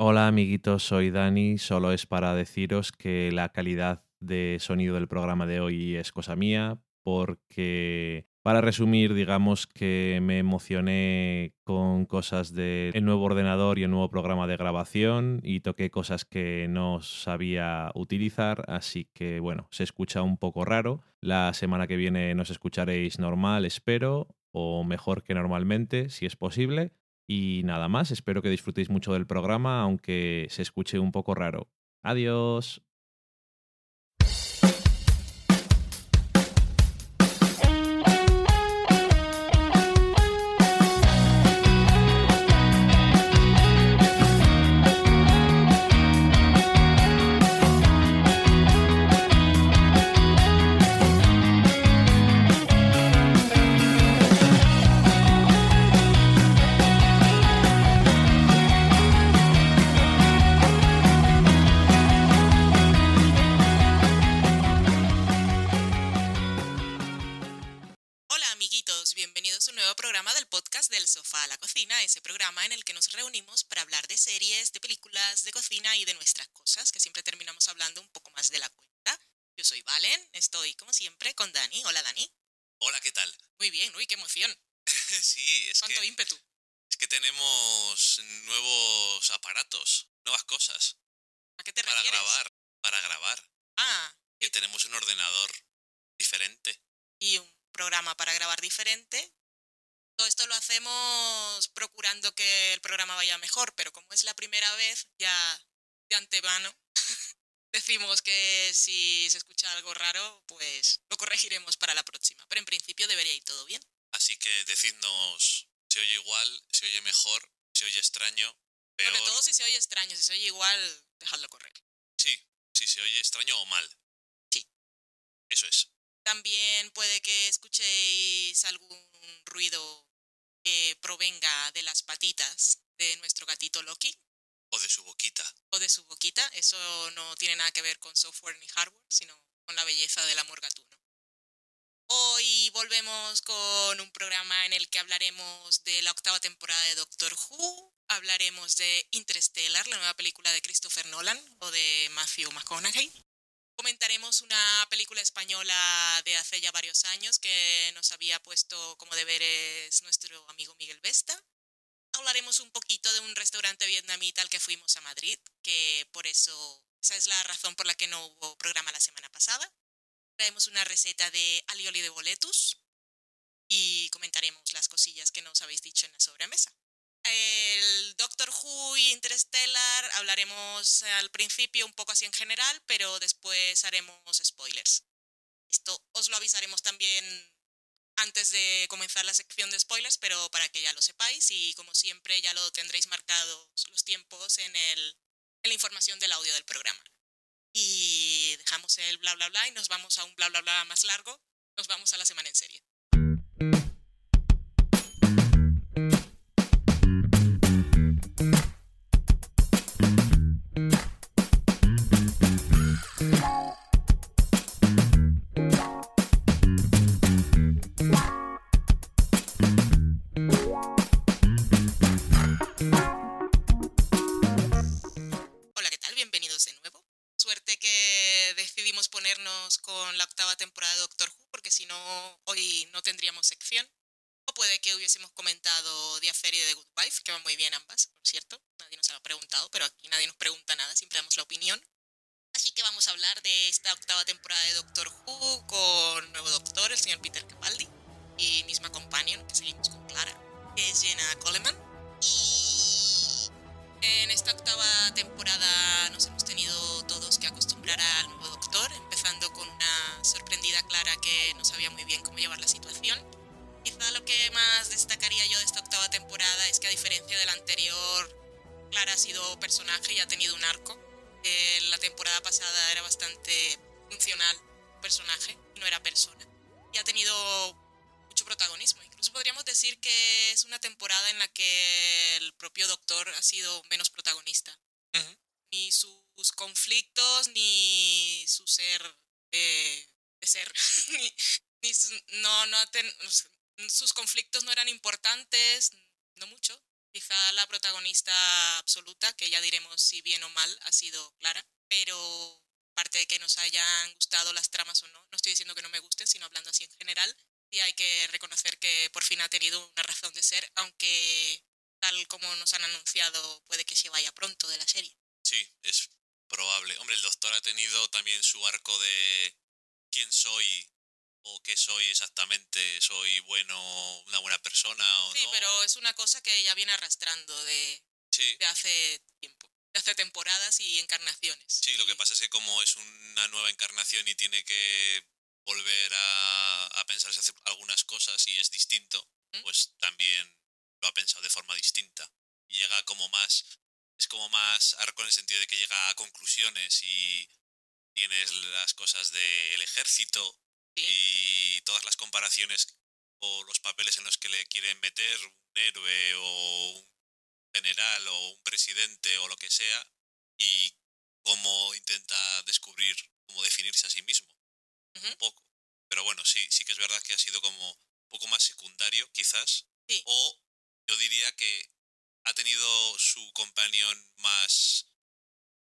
Hola amiguitos, soy Dani. Solo es para deciros que la calidad de sonido del programa de hoy es cosa mía, porque para resumir, digamos que me emocioné con cosas del nuevo ordenador y el nuevo programa de grabación y toqué cosas que no sabía utilizar, así que bueno, se escucha un poco raro. La semana que viene nos escucharéis normal, espero, o mejor que normalmente, si es posible. Y nada más, espero que disfrutéis mucho del programa, aunque se escuche un poco raro. Adiós. Ese programa en el que nos reunimos para hablar de series, de películas, de cocina y de nuestras cosas, que siempre terminamos hablando un poco más de la cuenta. Yo soy Valen, estoy como siempre con Dani. Hola Dani. Hola, ¿qué tal? Muy bien, uy, qué emoción. sí, es Cuánto que, ímpetu. es que tenemos nuevos aparatos, nuevas cosas ¿A qué te para refieres? grabar, para grabar. Ah, Que tenemos un ordenador diferente. y un programa para grabar diferente. Todo esto lo hacemos procurando que el programa vaya mejor, pero como es la primera vez, ya de antemano decimos que si se escucha algo raro, pues lo corregiremos para la próxima. Pero en principio debería ir todo bien. Así que decidnos, ¿se oye igual? ¿Se oye mejor? ¿Se oye extraño? ¿Peor? Sobre todo si se oye extraño, si se oye igual, dejadlo correr. Sí, si se oye extraño o mal. Sí. Eso es. También puede que escuchéis algún ruido que provenga de las patitas de nuestro gatito Loki. O de su boquita. o de su boquita. Eso no tiene nada que ver con software ni hardware, sino con la belleza del amor gatuno. Hoy volvemos con un programa en el que hablaremos de la octava temporada de Doctor Who, hablaremos de Interstellar, la nueva película de Christopher Nolan o de Matthew McConaughey. Comentaremos una película española de hace ya varios años que nos había puesto como deberes nuestro amigo Miguel Vesta hablaremos un poquito de un restaurante vietnamita al que fuimos a Madrid, que por eso, esa es la razón por la que no hubo programa la semana pasada. Traemos una receta de alioli de boletus y comentaremos las cosillas que nos habéis dicho en la sobremesa. El Doctor Who y Interstellar hablaremos al principio un poco así en general, pero después haremos spoilers. Esto os lo avisaremos también antes de comenzar la sección de spoilers, pero para que ya lo sepáis y como siempre ya lo tendréis marcados los tiempos en, el, la información del audio del programa. Y dejamos el bla bla bla y nos vamos a un bla bla bla más largo. Nos vamos a la semana en serie. Hoy no tendríamos sección. O puede que hubiésemos comentado The Affair y The Good Wife, que van muy bien ambas, por cierto. Nadie nos ha preguntado, pero aquí nadie nos pregunta nada, siempre damos la opinión. Así que vamos a hablar de esta octava temporada de Doctor Who con nuevo doctor, el señor Peter Capaldi, y misma companion, que seguimos con Clara, que es Jenna Coleman. Y en esta octava temporada nos hemos tenido todos que acostumbrar al nuevo doctor, con una sorprendida Clara que no sabía muy bien cómo llevar la situación. Quizá lo que más destacaría yo de esta octava temporada es que a diferencia de la anterior, Clara ha sido personaje y ha tenido un arco. Eh, la temporada pasada era bastante funcional personaje, no era persona. Y ha tenido mucho protagonismo. Incluso podríamos decir que es una temporada en la que el propio Doctor ha sido menos protagonista. Ujú. Ni sus conflictos, ni su ser de, de ser. ni, ni su- no, no ten- sus conflictos no eran importantes, no mucho. Quizá la protagonista absoluta, que ya diremos si bien o mal, ha sido Clara, pero aparte de que nos hayan gustado las tramas o no, no estoy diciendo que no me gusten, sino hablando así en general, sí hay que reconocer que por fin ha tenido una razón de ser, aunque tal como nos han anunciado, puede que se vaya pronto de la serie. Sí, es probable. Hombre, el doctor ha tenido también su arco de quién soy o qué soy exactamente. ¿Soy bueno, una buena persona o Sí, no? pero es una cosa que ya viene arrastrando de, Sí, de hace tiempo, de hace temporadas y encarnaciones. sí, lo que pasa es que como es una nueva encarnación y tiene que volver a, a pensarse hacer algunas cosas y es distinto, ¿Mm? pues también lo ha pensado de forma distinta. Llega como más, es como más arco en el sentido de que llega a conclusiones y tienes las cosas del ejército Sí. y todas las comparaciones o los papeles en los que le quieren meter un héroe o un general o un presidente o lo que sea y cómo intenta descubrir cómo definirse a sí mismo un poco pero bueno sí sí que es verdad que ha sido como un poco más secundario quizás Sí. o yo diría que ha tenido su companion más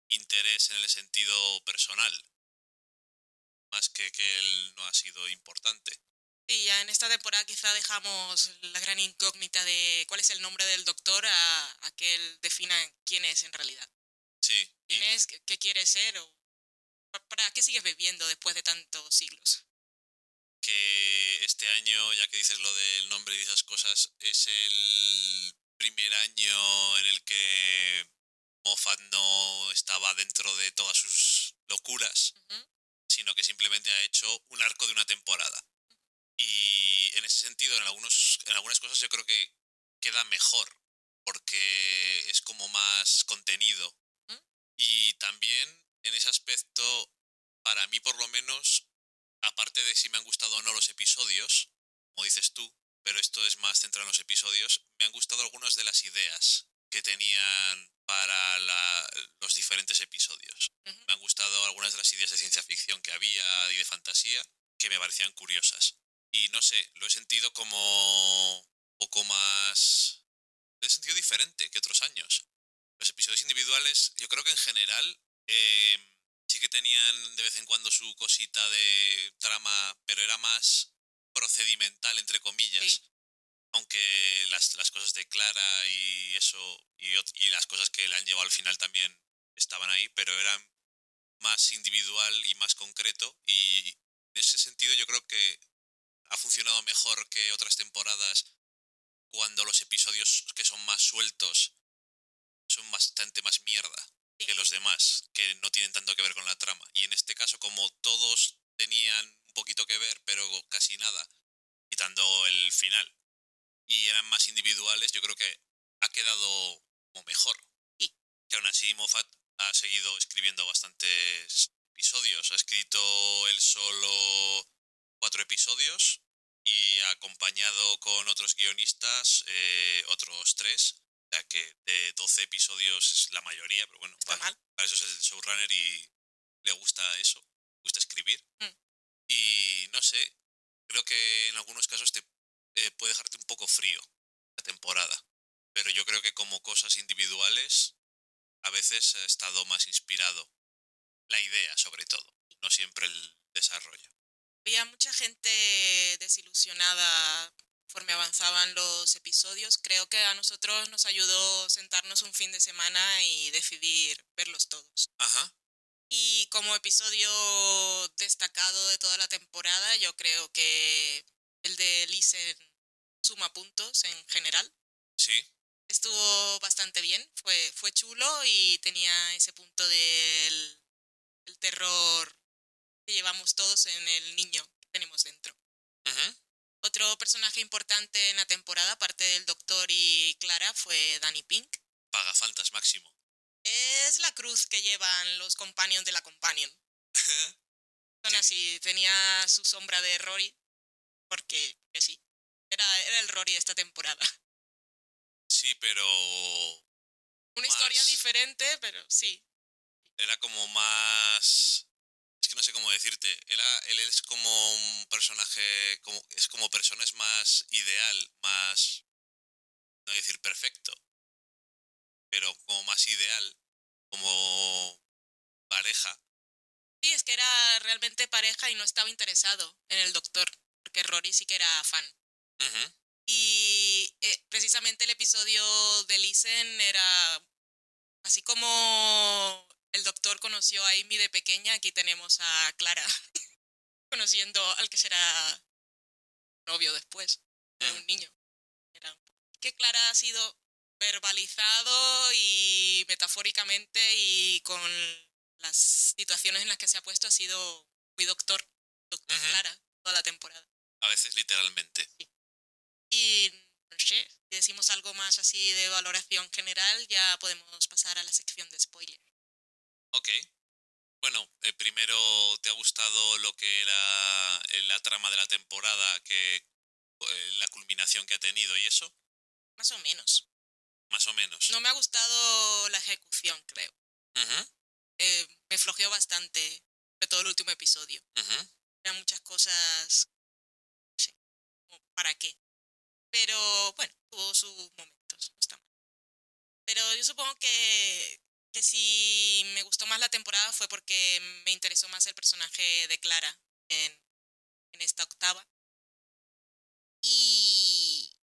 interés en el sentido personal más que que él no ha sido importante Y ya en esta temporada quizá dejamos la gran incógnita de cuál es el nombre del doctor a, a que él defina quién es en realidad. sí y- ¿Quién es? ¿Qué, quiere ser? ¿O pa- ¿Para qué sigues bebiendo después de tantos siglos? que este año, ya que dices lo del nombre y esas cosas, es el primer año en el que Moffat no estaba dentro de todas sus locuras, sino que simplemente ha hecho un arco de una temporada. Y en ese sentido, en, algunos, en algunas cosas yo creo que queda mejor, porque es como más contenido. Y también en ese aspecto, para mí por lo menos, aparte de si me han gustado o no los episodios, como dices tú, pero esto es más centrado en los episodios, me han gustado algunas de las ideas que tenían para la- los diferentes episodios. Me han gustado algunas de las ideas de ciencia ficción que había y de fantasía que me parecían curiosas. Y no sé, lo he sentido como un poco más... Lo he sentido diferente que otros años. Los episodios individuales, yo creo que en general eh, sí que tenían de vez en cuando su cosita de trama, pero era más procedimental, entre comillas. Sí. Aunque las, las cosas de Clara y eso, y, y las cosas que le han llevado al final también estaban ahí, pero eran más individual y más concreto. Y en ese sentido yo creo que ha funcionado mejor que otras temporadas cuando los episodios que son más sueltos son bastante más mierda Sí. que los demás, que no tienen tanto que ver con la trama. Y en este caso, como todos tenían un poquito que ver, pero casi nada, quitando el final, y eran más individuales, yo creo que ha quedado como mejor. Sí. Que aún así Moffat ha seguido escribiendo bastantes episodios. Ha escrito él solo cuatro episodios y acompañado con otros guionistas eh, otros tres. O sea que de 12 episodios es la mayoría, pero bueno, para, para eso es el showrunner y le gusta eso, le gusta escribir. Mm. Y no sé, creo que en algunos casos te eh, puede dejarte un poco frío la temporada. Pero yo creo que como cosas individuales, a veces ha estado más inspirado. La idea, sobre todo, no siempre el desarrollo. Había mucha gente desilusionada conforme avanzaban los episodios. Creo que a nosotros nos ayudó sentarnos un fin de semana y decidir verlos todos. Ajá, Y como episodio destacado de toda la temporada, yo creo que el de Lisen suma puntos en general. sí, Estuvo bastante bien, fue, fue chulo y tenía ese punto del, del terror que llevamos todos en el niño que tenemos dentro. Otro personaje importante en la temporada, aparte del Doctor y Clara, fue Danny Pink. pagafantas máximo. Es la cruz que llevan los companions de la companion. Son Sí. así, tenía su sombra de Rory, porque, porque sí, era, era el Rory de esta temporada. Sí, pero Una historia diferente, pero sí. era como más es que no sé cómo decirte era él es como un personaje como es como persona es más ideal más no decir perfecto pero como más ideal, como pareja. Sí, es que era realmente pareja y no estaba interesado en el doctor, porque Rory sí que era fan. Y eh, precisamente el episodio de Listen era así como el doctor conoció a Amy de pequeña, aquí tenemos a Clara conociendo al que será novio después, era un niño. Era que Clara ha sido verbalizado y metafóricamente y con las situaciones en las que se ha puesto ha sido muy doctor, doctor. Clara, toda la temporada. A veces literalmente. Y no sé, si decimos algo más así de valoración general, ya podemos pasar a la sección de spoiler. Ok. Bueno, eh, primero, ¿te ha gustado lo que era eh, la trama de la temporada, que eh, la culminación que ha tenido y eso? Más o menos. Más o menos. No me ha gustado la ejecución, creo. Eh, me flojeó bastante, sobre todo el último episodio. ujú. Eran muchas cosas... No sé, como ¿para qué? Pero bueno, tuvo sus momentos, no está mal. Pero yo supongo que, que si me gustó más la temporada fue porque me interesó más el personaje de Clara en, en esta octava. Y,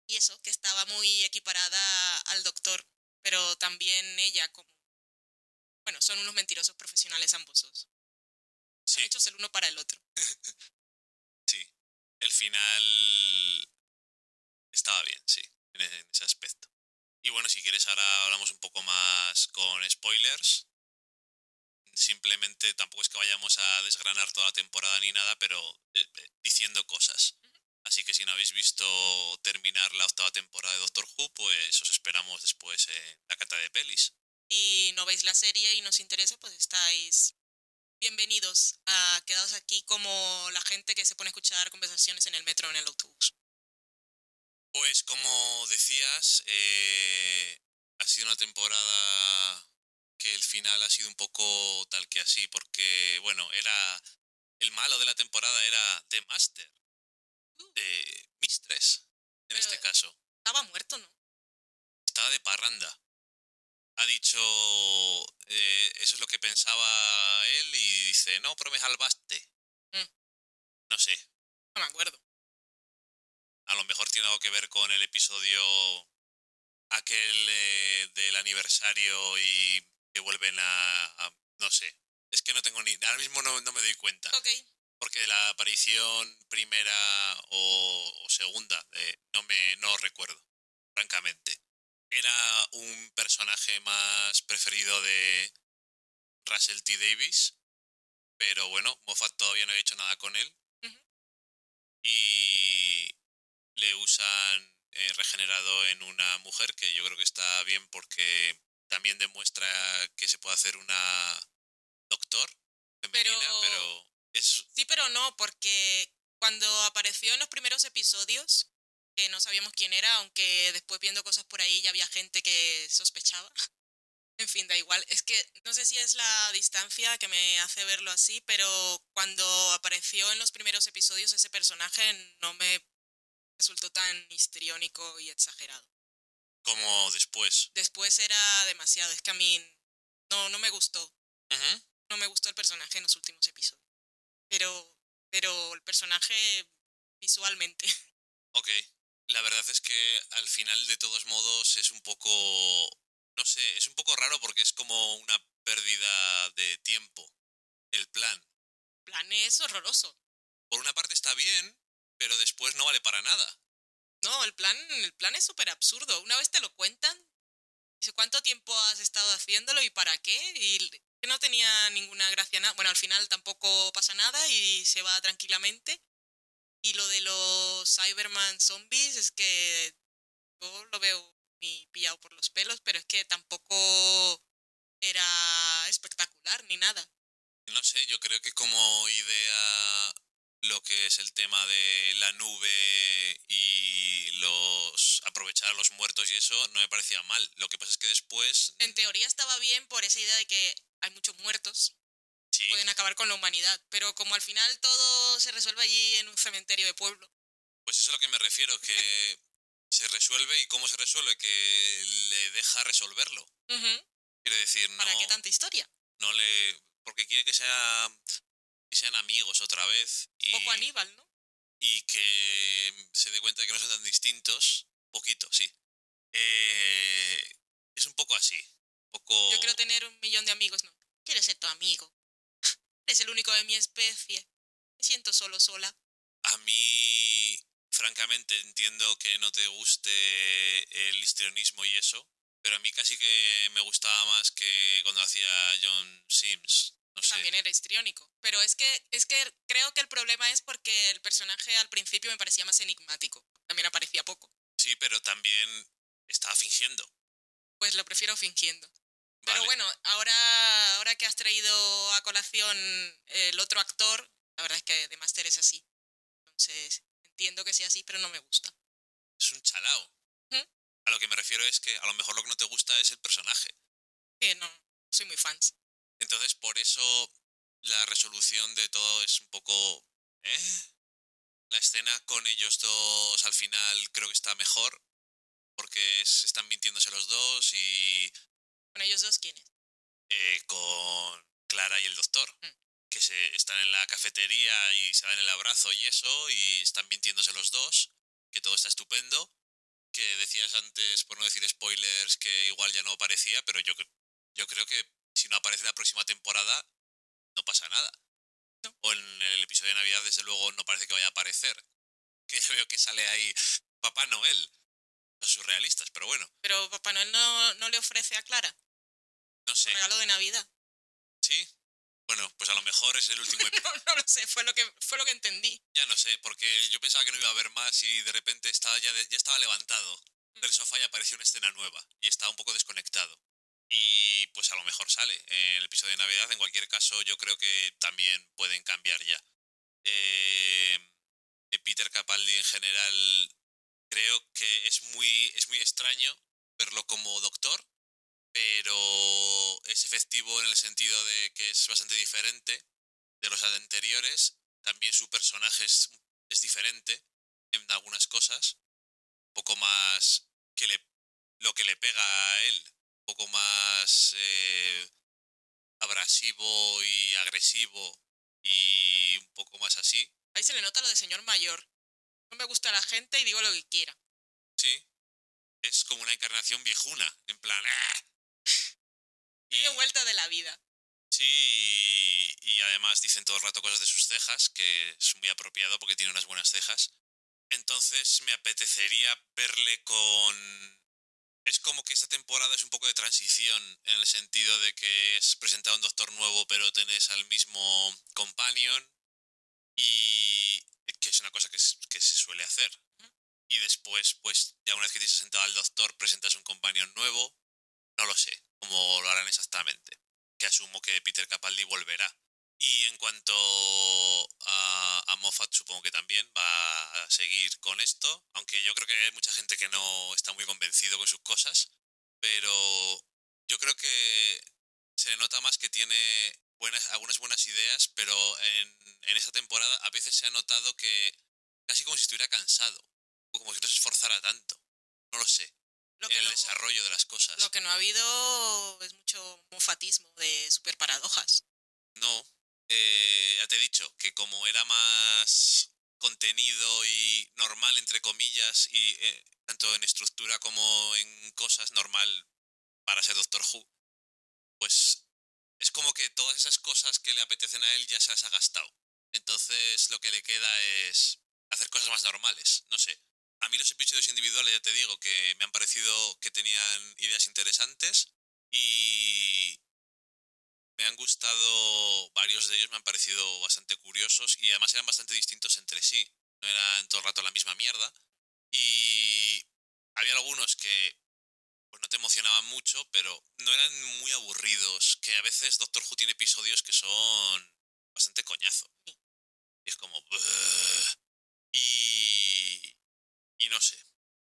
y eso, que estaba muy equiparada al doctor, pero también ella como... Bueno, son unos mentirosos profesionales ambos dos. Son Sí. hechos el uno para el otro. Sí. El final estaba bien, sí, en e- en ese aspecto. Y bueno, si quieres ahora hablamos un poco más con spoilers. Simplemente tampoco es que vayamos a desgranar toda la temporada ni nada, pero eh, eh, diciendo cosas. Así que si no habéis visto terminar la octava temporada de Doctor Who, pues os esperamos después en la cata de pelis. Si no veis la serie y nos interesa, pues estáis bienvenidos a quedaos aquí como la gente que se pone a escuchar conversaciones en el metro o en el autobús. Pues como decías, eh, ha sido una temporada que el final ha sido un poco tal que así, porque bueno, era el malo de la temporada era The Master, de Mistress, en Pero- este caso. Estaba muerto, ¿no? Estaba de parranda. Ha dicho, eh, eso es lo que pensaba él y dice, no, pero me salvaste. Mm. No sé, No me acuerdo. A lo mejor tiene algo que ver con el episodio aquel eh, del aniversario y que vuelven a, a- No sé. Es que no tengo ni... Ahora mismo no, no me doy cuenta. Ok. Porque la aparición primera o, o segunda eh, no me no recuerdo, francamente. Era un personaje más preferido de Russell T. Davis, pero bueno, Moffat todavía no ha hecho nada con él. Y le usan eh, regenerado en una mujer, que yo creo que está bien porque también demuestra que se puede hacer una doctor femenina, Pero- pero es Sí, pero no, porque cuando apareció en los primeros episodios, que no sabíamos quién era, aunque después viendo cosas por ahí ya había gente que sospechaba. En fin, da igual. Es que no sé si es la distancia que me hace verlo así, pero cuando apareció en los primeros episodios ese personaje no me resultó tan histriónico y exagerado. como después. Después era demasiado, es que a mí no, no me gustó. No me gustó el personaje en los últimos episodios. Pero, pero el personaje visualmente. Ok. La verdad es que al final, de todos modos, es un poco. No sé, es un poco raro porque es como una pérdida de tiempo. El plan. El plan es horroroso. Por una parte está bien, pero después no vale para nada. No, el plan, el plan es súper absurdo. Una vez te lo cuentan, cuánto tiempo has estado haciéndolo y para qué, y que no tenía ninguna gracia nada. Bueno, al final tampoco pasa nada y se va tranquilamente. Y lo de los Cyberman zombies es que yo lo veo ni pillado por los pelos, pero es que tampoco era espectacular ni nada. No sé, yo creo que como idea lo que es el tema de la nube y los aprovechar a los muertos y eso no me parecía mal. Lo que pasa es que después En teoría estaba bien por esa idea de que hay muchos muertos, sí, pueden acabar con la humanidad, pero como al final todo se resuelve allí en un cementerio de pueblo, pues eso es a lo que me refiero, que se resuelve y cómo se resuelve, que le deja resolverlo. Ujú. Quiere decir, no, ¿Para qué tanta historia? no le... Porque quiere que, sea, que sean amigos otra vez y, Poco Aníbal, ¿no? y que se dé cuenta de que no son tan distintos. Poquito, sí. Eh, es un poco así. Poco... Yo quiero tener un millón de amigos, ¿no? Quiero ser tu amigo. Eres el único de mi especie. Me siento solo sola. A mí, francamente, entiendo que no te guste el histrionismo y eso, pero a mí casi que me gustaba más que cuando hacía John Sims. No que sé. también era histriónico. Pero es que, es que creo que el problema es porque el personaje al principio me parecía más enigmático. También aparecía poco. Sí, pero también estaba fingiendo. Pues lo prefiero fingiendo. Pero Vale. bueno, ahora, ahora que has traído a colación el otro actor, la verdad es que de Master es así. Entonces, entiendo que sea así, pero no me gusta. Es un chalao. ¿Mm? A lo que me refiero es que a lo mejor lo que no te gusta es el personaje. Que no, soy muy fans. Entonces, por eso la resolución de todo es un poco... ¿Eh? La escena con ellos dos al final creo que está mejor, porque es- están mintiéndose los dos y Con ellos dos, ¿quién es? eh, con Clara y el doctor, Mm. que se están en la cafetería y se dan el abrazo y eso, y están mintiéndose los dos, que todo está estupendo, que decías antes, por no decir spoilers, que igual ya no aparecía, pero yo, yo creo que si no aparece la próxima temporada, no pasa nada. No. O en el episodio de Navidad, desde luego, no parece que vaya a aparecer. Que ya veo que sale ahí Papá Noel. Los surrealistas, pero bueno, Pero Papá Noel no, no le ofrece a Clara no un sé. regalo de Navidad. ¿Sí? Bueno, pues a lo mejor es el último episodio. No, no lo sé, fue lo que, fue lo que entendí. Ya no sé, porque yo pensaba que no iba a haber más y de repente estaba ya, de- ya estaba levantado del sofá y apareció una escena nueva y estaba un poco desconectado. Y pues a lo mejor sale en el episodio de Navidad. En cualquier caso, yo creo que también pueden cambiar ya. Eh, eh, Peter Capaldi en general creo que es muy, es muy extraño verlo como doctor, pero es efectivo en el sentido de que es bastante diferente de los anteriores. También su personaje es, es diferente en algunas cosas, un poco más que le, lo que le pega a él, un poco más eh, abrasivo y agresivo y un poco más así. Ahí se le nota lo de señor mayor. No me gusta la gente y digo lo que quiera. Sí, es como una encarnación viejuna, en plan... ¡ah! Tiene vuelta de la vida. Sí, y, además dicen todo el rato cosas de sus cejas, que es muy apropiado porque tiene unas buenas cejas. Entonces me apetecería verle con... Es como que esta temporada es un poco de transición, en el sentido de que es presentado un doctor nuevo, pero tenés al mismo companion, y que es una cosa que, que se suele hacer. Y después, pues, ya una vez que te has sentado al doctor, presentas un companion nuevo. No lo sé cómo lo harán exactamente que asumo que Peter Capaldi volverá. Y en cuanto a, a Moffat, supongo que también va a seguir con esto, aunque yo creo que hay mucha gente que no está muy convencido con sus cosas, pero yo creo que se nota más que tiene buenas, algunas buenas ideas, pero en, en esta temporada a veces se ha notado que casi como si estuviera cansado, o como si no se esforzara tanto. No lo sé, Lo que, el no, desarrollo de las cosas. lo que no ha habido es mucho mofatismo de super paradojas. No, eh, ya te he dicho que como era más contenido y normal, entre comillas, y eh, tanto en estructura como en cosas normal para ser Doctor Who, pues es como que todas esas cosas que le apetecen a él ya se las ha gastado. Entonces lo que le queda es hacer cosas más normales, no sé. A mí los episodios individuales, ya te digo, que me han parecido que tenían ideas interesantes y, me han gustado, varios de ellos me han parecido bastante curiosos y además eran bastante distintos entre sí. No eran todo el rato la misma mierda. Y había algunos que pues no te emocionaban mucho, pero no eran muy aburridos. Que a veces Doctor Who tiene episodios que son bastante coñazo. Es como... Y... Y no sé.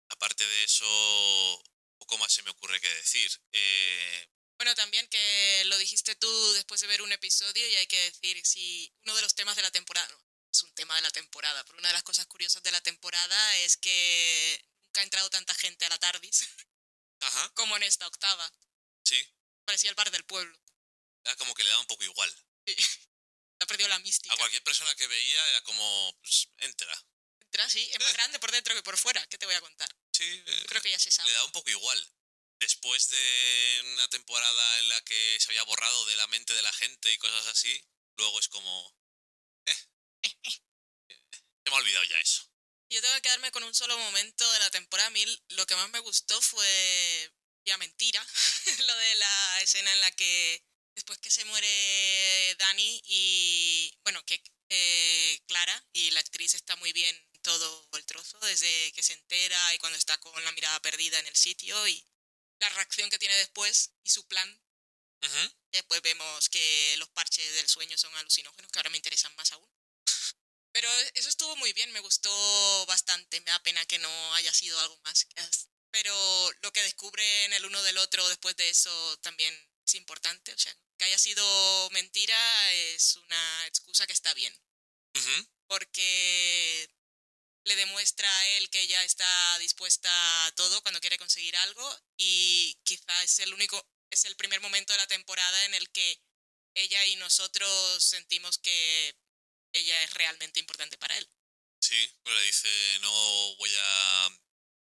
Aparte de eso, poco más se me ocurre que decir. Eh, Bueno, también que lo dijiste tú después de ver un episodio y hay que decir si uno de los temas de la temporada, no, es un tema de la temporada, pero una de las cosas curiosas de la temporada es que nunca ha entrado tanta gente a la TARDIS Ajá, como en esta octava. sí. Parecía el bar del pueblo. Era como que le daba un poco igual. Sí. Ha perdido la mística. A cualquier persona que veía era como, pues, entra. Entra así, es más grande por dentro que por fuera. ¿Qué te voy a contar? Sí, eh, Creo que ya se sabe. le da un poco igual. Después de una temporada en la que se había borrado de la mente de la gente y cosas así, luego es como... eh, se me ha olvidado ya eso. Yo tengo que quedarme con un solo momento de la temporada 1000. Lo que más me gustó fue, ya mentira, lo de la escena en la que después que se muere Dani y, bueno, que eh, Clara y la actriz está muy bien todo el trozo, desde que se entera y cuando está con la mirada perdida en el sitio y la reacción que tiene después y su plan. Ujú. Después vemos que los parches del sueño son alucinógenos, que ahora me interesan más aún. Pero eso estuvo muy bien, me gustó bastante. Me da pena que no haya sido algo más. Pero lo que descubre en el uno del otro después de eso también es importante. O sea, que haya sido mentira es una excusa que está bien. Ujú. Porque le demuestra a él que ella está dispuesta a todo cuando quiere conseguir algo. Y quizá es el único, es el primer momento de la temporada en el que ella y nosotros sentimos que ella es realmente importante para él. Sí, pero le dice, no voy a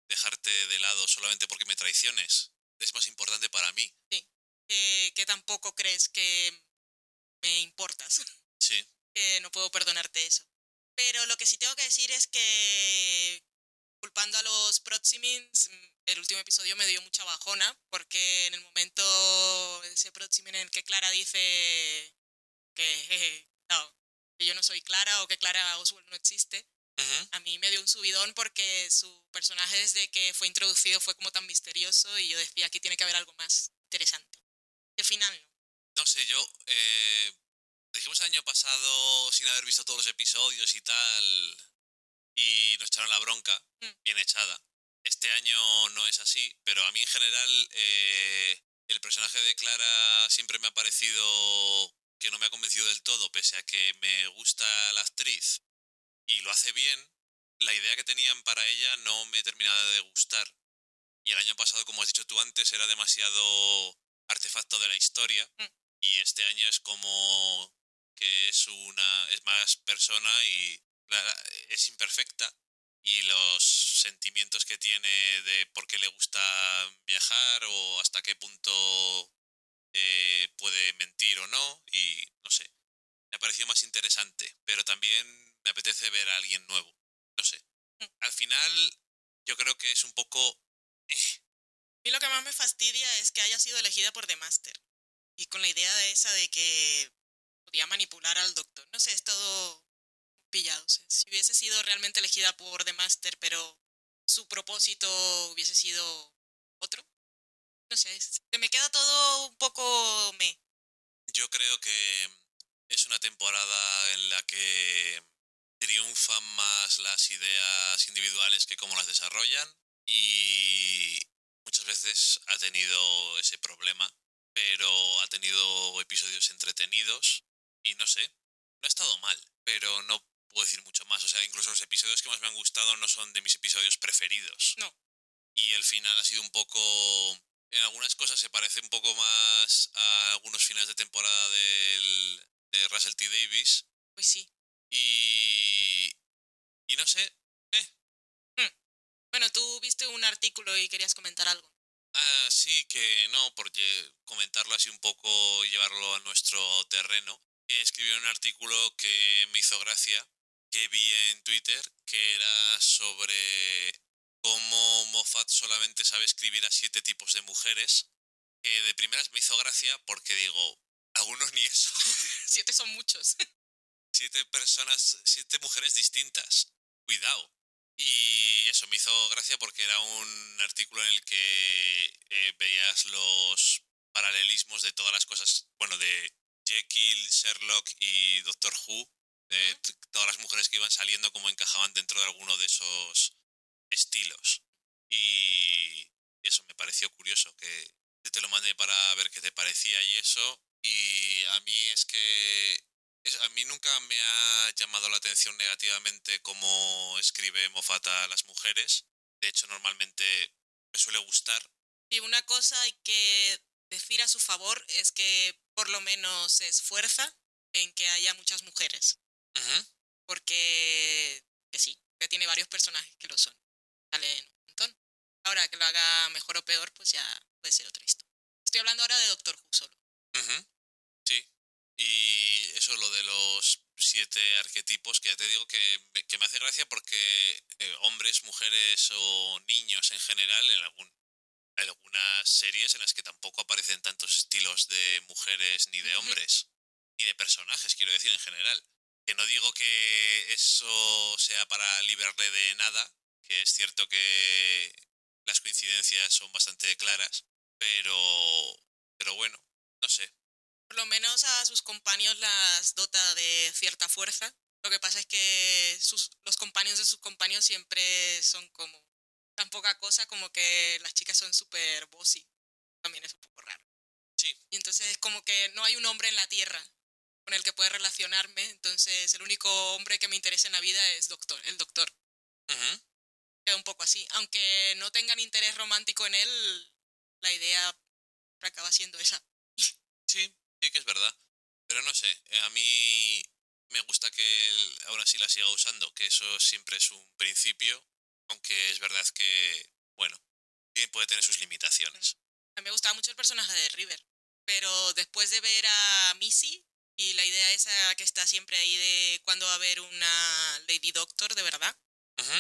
dejarte de lado solamente porque me traiciones. Es más importante para mí. Que, que tampoco crees que me importas, Sí. que no puedo perdonarte eso. Pero lo que sí tengo que decir es que, culpando a los Proximins, mm, el último episodio me dio mucha bajona, porque en el momento ese Proximin en el que Clara dice que, jeje, no, que yo no soy Clara o que Clara Oswald no existe, a mí me dio un subidón porque su personaje desde que fue introducido fue como tan misterioso y yo decía aquí tiene que haber algo más interesante. Y al final no. No sé, yo... Eh, dijimos el año pasado sin haber visto todos los episodios y tal, y nos echaron la bronca, Mm. bien echada. Este año no es así, pero a mí en general eh, el personaje de Clara siempre me ha parecido que no me ha convencido del todo, pese a que me gusta la actriz y lo hace bien, la idea que tenían para ella no me terminaba de gustar. Y el año pasado, como has dicho tú antes, era demasiado artefacto de la historia. Mm. Y este año es como que es una. es más persona y la- es imperfecta. Y los sentimientos que tiene de por qué le gusta viajar o hasta qué punto eh, puede mentir o no. Y no sé. Me ha parecido más interesante. Pero también me apetece ver a alguien nuevo. No sé. Mm. Al final, yo creo que es un poco. eh, A mí lo que más me fastidia es que haya sido elegida por The Master. Y con la idea de esa de que podía manipular al doctor. No sé, es todo pillado. si hubiese sido realmente elegida por The Master, pero su propósito hubiese sido otro. No sé, se me queda todo un poco me. Yo creo que es una temporada en la que triunfan más las ideas individuales que cómo las desarrollan y muchas veces ha tenido ese problema, pero ha tenido episodios entretenidos y no sé, no ha estado mal, pero no puedo decir mucho más. O sea, incluso los episodios que más me han gustado no son de mis episodios preferidos. No. Y el final ha sido un poco en algunas cosas se parece un poco más a algunos finales de temporada del, de Russell T. Davis. Pues sí. Y. Y no sé. Bueno, tú viste un artículo y querías comentar algo. Ah, sí, que no, porque comentarlo así un poco, llevarlo a nuestro terreno. Escribió un artículo que me hizo gracia, que vi en Twitter, que era sobre cómo Moffat solamente sabe escribir a siete tipos de mujeres. Que de primeras me hizo gracia porque digo, algunos ni eso. Siete son muchos. siete personas, siete mujeres distintas. Cuidado. Y eso me hizo gracia porque era un artículo en el que eh, veías los paralelismos de todas las cosas, bueno, de Jekyll, Sherlock y Doctor Who, de todas las mujeres que iban saliendo, como encajaban dentro de alguno de esos estilos. Y eso me pareció curioso, que te lo mandé para ver qué te parecía y eso. Y a mí es que a mí nunca me ha llamado la atención negativamente cómo escribe Moffat a las mujeres. De hecho, normalmente me suele gustar. Y una cosa hay que decir a su favor es que por lo menos se esfuerza en que haya muchas mujeres. Porque que sí, que tiene varios personajes que lo son. Salen un montón. Ahora que lo haga mejor o peor, pues ya puede ser otra historia. Estoy hablando ahora de Doctor Who solo. Sí. Y eso, lo de los siete arquetipos, que ya te digo que me, que me hace gracia porque eh, hombres, mujeres o niños en general, en algún, algunas series en las que tampoco aparecen tantos estilos de mujeres ni de hombres, ni de personajes, quiero decir, en general. Que no digo que eso sea para librarle de nada, que es cierto que las coincidencias son bastante claras, pero, pero bueno, no sé. Por lo menos a sus compañeros las dota de cierta fuerza. Lo que pasa es que sus, los compañeros de sus compañeros siempre son como tan poca cosa como que las chicas son súper bossy. También es un poco raro. Sí. Y entonces es como que no hay un hombre en la Tierra con el que pueda relacionarme. Entonces el único hombre que me interesa en la vida es doctor, el doctor. Ujú. Queda un poco así. Aunque no tengan interés romántico en él, la idea acaba siendo esa. Sí, sí que es verdad. Pero no sé, eh, a mí me gusta que él ahora sí la siga usando, que eso siempre es un principio, aunque es verdad que, bueno, bien puede tener sus limitaciones. A mí me gustaba mucho el personaje de River, pero después de ver a Missy y la idea esa que está siempre ahí de cuándo va a haber una Lady Doctor de verdad,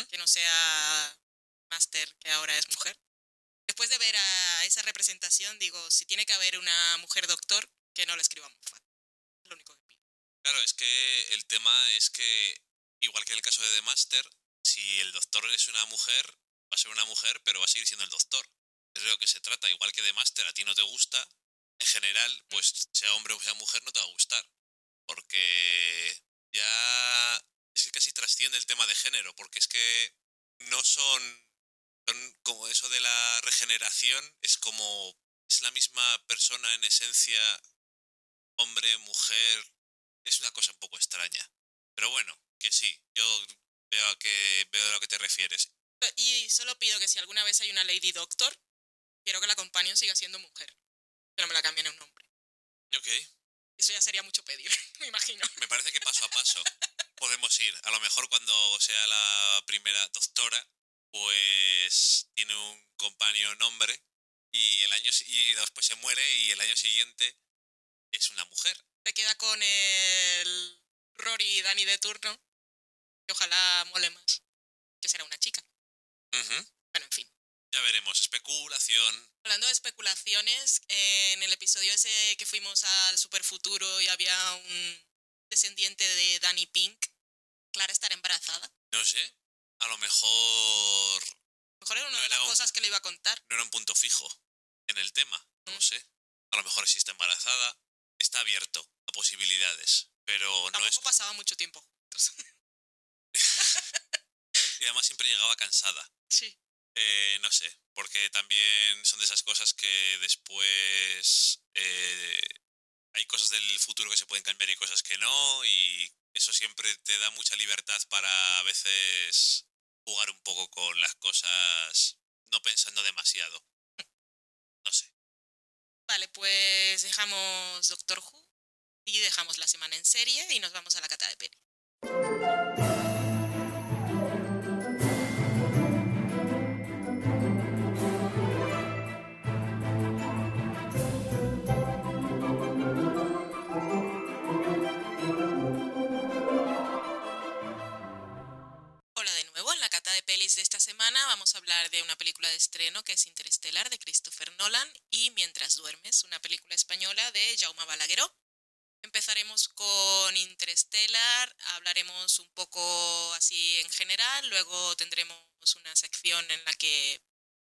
que no sea Master, que ahora es mujer. Después de ver a esa representación, digo, si tiene que haber una mujer doctor, que no la escriba Moffat. Es lo único que pido. Claro, es que el tema es que, igual que en el caso de The Master, si el doctor es una mujer, va a ser una mujer, pero va a seguir siendo el doctor. Es de lo que se trata. Igual que The Master a ti no te gusta, en general, pues sea hombre o sea mujer, no te va a gustar. Porque ya es que casi trasciende el tema de género, porque es que no son, son como eso de la regeneración, es como es la misma persona en esencia, hombre, mujer, es una cosa un poco extraña. Pero bueno, que sí, yo veo a, que, veo a lo que te refieres. Y solo pido que si alguna vez hay una Lady Doctor, quiero que la companion siga siendo mujer. No me la cambien a un hombre. Ok, Eso ya sería mucho pedir, me imagino. me parece que paso a paso podemos ir. A lo mejor cuando sea la primera doctora, pues tiene un compañero hombre y el año y después se muere y el año siguiente es una mujer. Se queda con el Rory y Dani de turno, que ojalá mole más. Que será una chica. Ujú. Bueno, en fin. Ya veremos, especulación. Hablando de especulaciones, eh, en el episodio ese que fuimos al superfuturo y había un descendiente de Danny Pink, Clara estará embarazada. No sé, a lo mejor Mejor era una No de las un- cosas que le iba a contar. no era un punto fijo en el tema, no lo Mm. sé. A lo mejor sí está embarazada, está abierto a posibilidades, pero no Tampoco es... pasaba mucho tiempo juntos. Y además siempre llegaba cansada. sí. Eh, no sé, porque también son de esas cosas que después eh, hay cosas del futuro que se pueden cambiar y cosas que no, y eso siempre te da mucha libertad para a veces jugar un poco con las cosas, no pensando demasiado. No sé. Vale, pues dejamos Doctor Who y dejamos la semana en serie y nos vamos a la cata de peli. De esta semana vamos a hablar de una película de estreno que es Interestelar de Christopher Nolan y Mientras duermes, una película española de Jaume Balagueró. Empezaremos con Interstellar, hablaremos un poco así en general, luego tendremos una sección en la que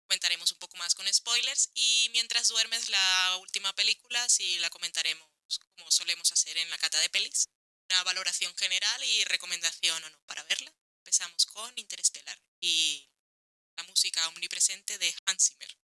comentaremos un poco más con spoilers y Mientras duermes, la última película, sí la comentaremos como solemos hacer en la cata de pelis. Una valoración general y recomendación o no para verla. Empezamos con Interstellar y la música omnipresente de Hans Zimmer.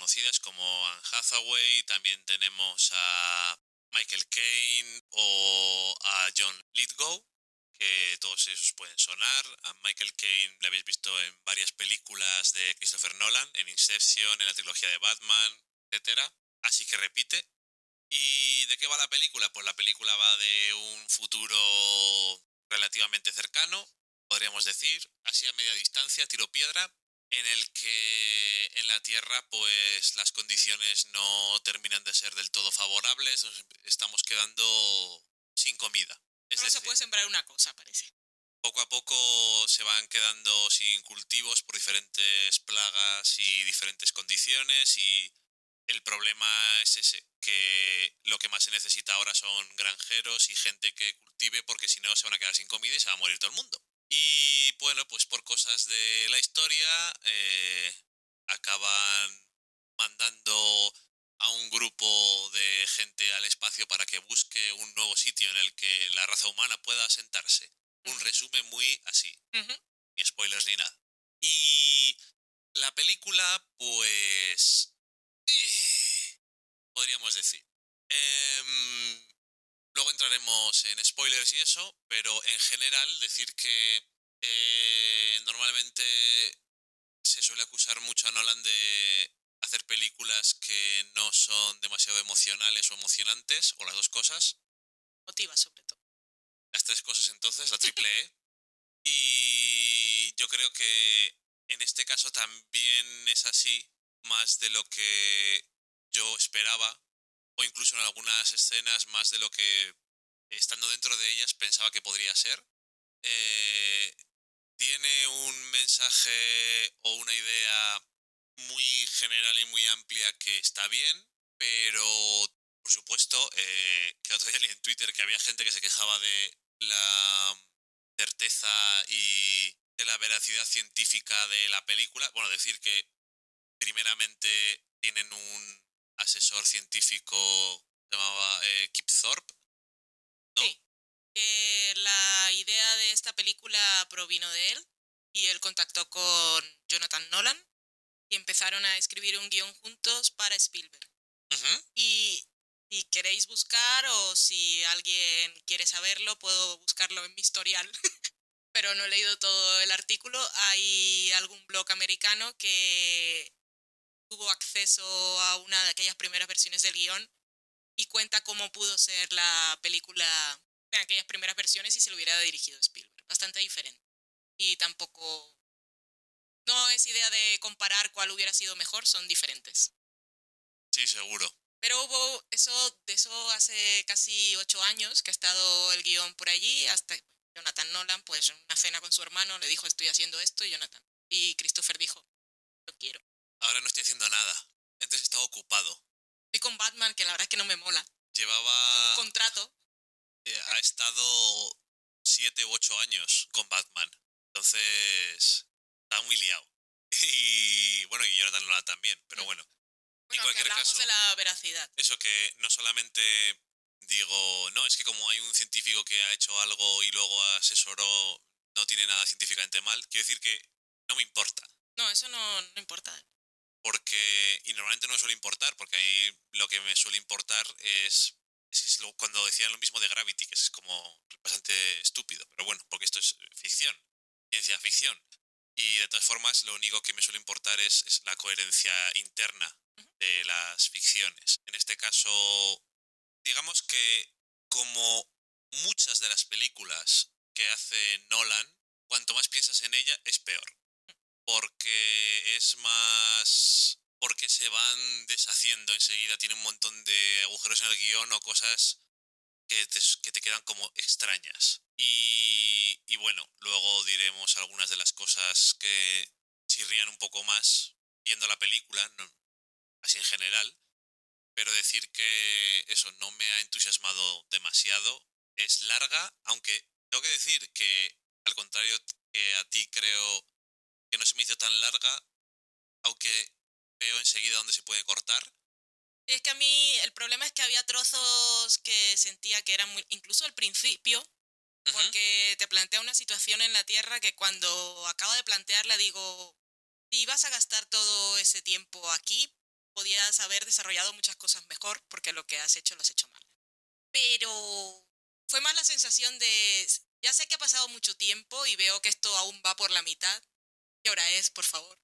Conocidas como Anne Hathaway, también tenemos a Michael Caine o a John Lithgow, que todos esos pueden sonar. A Michael Caine le habéis visto en varias películas de Christopher Nolan, en Inception, en la trilogía de Batman, etc. Así que repite. ¿Y de qué va la película? Pues la película va de un futuro relativamente cercano, podríamos decir, así a media distancia, tiro piedra, en el que en la Tierra pues las condiciones no terminan de ser del todo favorables, nos estamos quedando sin comida. Es Solo se puede sembrar una cosa, parece. poco a poco se van quedando sin cultivos por diferentes plagas y diferentes condiciones y el problema es ese, que lo que más se necesita ahora son granjeros y gente que cultive porque si no se van a quedar sin comida y se va a morir todo el mundo. Y bueno, pues por cosas de la historia eh, acaban mandando a un grupo de gente al espacio para que busque un nuevo sitio en el que la raza humana pueda asentarse. Un resumen muy así, Ujú. ni spoilers ni nada. Y la película, pues... eh, podríamos decir. Em, luego entraremos en spoilers y eso, pero en general decir que eh, normalmente se suele acusar mucho a Nolan de hacer películas que no son demasiado emocionales o emocionantes, o las dos cosas. Motiva, sobre todo. Las tres cosas entonces, la triple E. Y yo creo que en este caso también es así, más de lo que yo esperaba, o incluso en algunas escenas más de lo que estando dentro de ellas pensaba que podría ser. Eh, tiene un mensaje o una idea muy general y muy amplia que está bien, pero por supuesto, eh, que otro día en Twitter que había gente que se quejaba de la certeza y de la veracidad científica de la película. Bueno, decir que primeramente tienen un asesor científico se llamaba eh, Kip Thorpe, ¿no? Sí. Que la idea de esta película provino de él y él contactó con Jonathan Nolan y empezaron a escribir un guion juntos para Spielberg. Ujú. Y si queréis buscar o si alguien quiere saberlo, puedo buscarlo en mi historial. Pero no he leído todo el artículo. Hay algún blog americano que tuvo acceso a una de aquellas primeras versiones del guion y cuenta cómo pudo ser la película en aquellas primeras versiones si se lo hubiera dirigido Spielberg. Bastante diferente. Y tampoco... No es idea de comparar cuál hubiera sido mejor, son diferentes. Sí, seguro. Pero hubo eso, de eso hace casi ocho años que ha estado el guion por allí, hasta Jonathan Nolan, pues en una cena con su hermano le dijo estoy haciendo esto y Jonathan. Y Christopher dijo, lo quiero. Ahora no estoy haciendo nada. Antes estaba ocupado. Estoy con Batman, que la verdad es que no me mola. Llevaba... un contrato. eh, ha estado siete u ocho años con Batman. Entonces, está muy liado. Y bueno, y Jonathan Nolan también, pero bueno. Bueno, que cualquier hablamos caso- de la veracidad. Eso que no solamente digo, no, es que como hay un científico que ha hecho algo y luego asesoró, no tiene nada científicamente mal. Quiero decir que no me importa. No, eso no, no importa. Porque, y normalmente no me suele importar, porque ahí lo que me suele importar es, es, que es lo- cuando decían lo mismo de Gravity, que es como bastante estúpido. Pero bueno, porque esto es ficción, ciencia ficción. Y de todas formas, lo único que me suele importar es, es la coherencia interna de las ficciones. En este caso, digamos que como muchas de las películas que hace Nolan, cuanto más piensas en ella, es peor. Porque es más... Porque se van deshaciendo enseguida, tiene un montón de agujeros en el guion o cosas que te, que te quedan como extrañas. Y, y bueno, luego diremos algunas de las cosas que chirrían un poco más viendo la película, no- así en general. Pero decir que eso no me ha entusiasmado demasiado. Es larga, aunque tengo que decir que, al contrario que a ti creo que no se me hizo tan larga, aunque veo enseguida dónde se puede cortar. Y es que a mí el problema es que había trozos que sentía que eran muy... Incluso al principio, porque te plantea una situación en la Tierra que cuando acaba de plantearla digo, si ibas a gastar todo ese tiempo aquí, podías haber desarrollado muchas cosas mejor, porque lo que has hecho lo has hecho mal. Pero fue más la sensación de, ya sé que ha pasado mucho tiempo y veo que esto aún va por la mitad. ¿Qué hora es, por favor?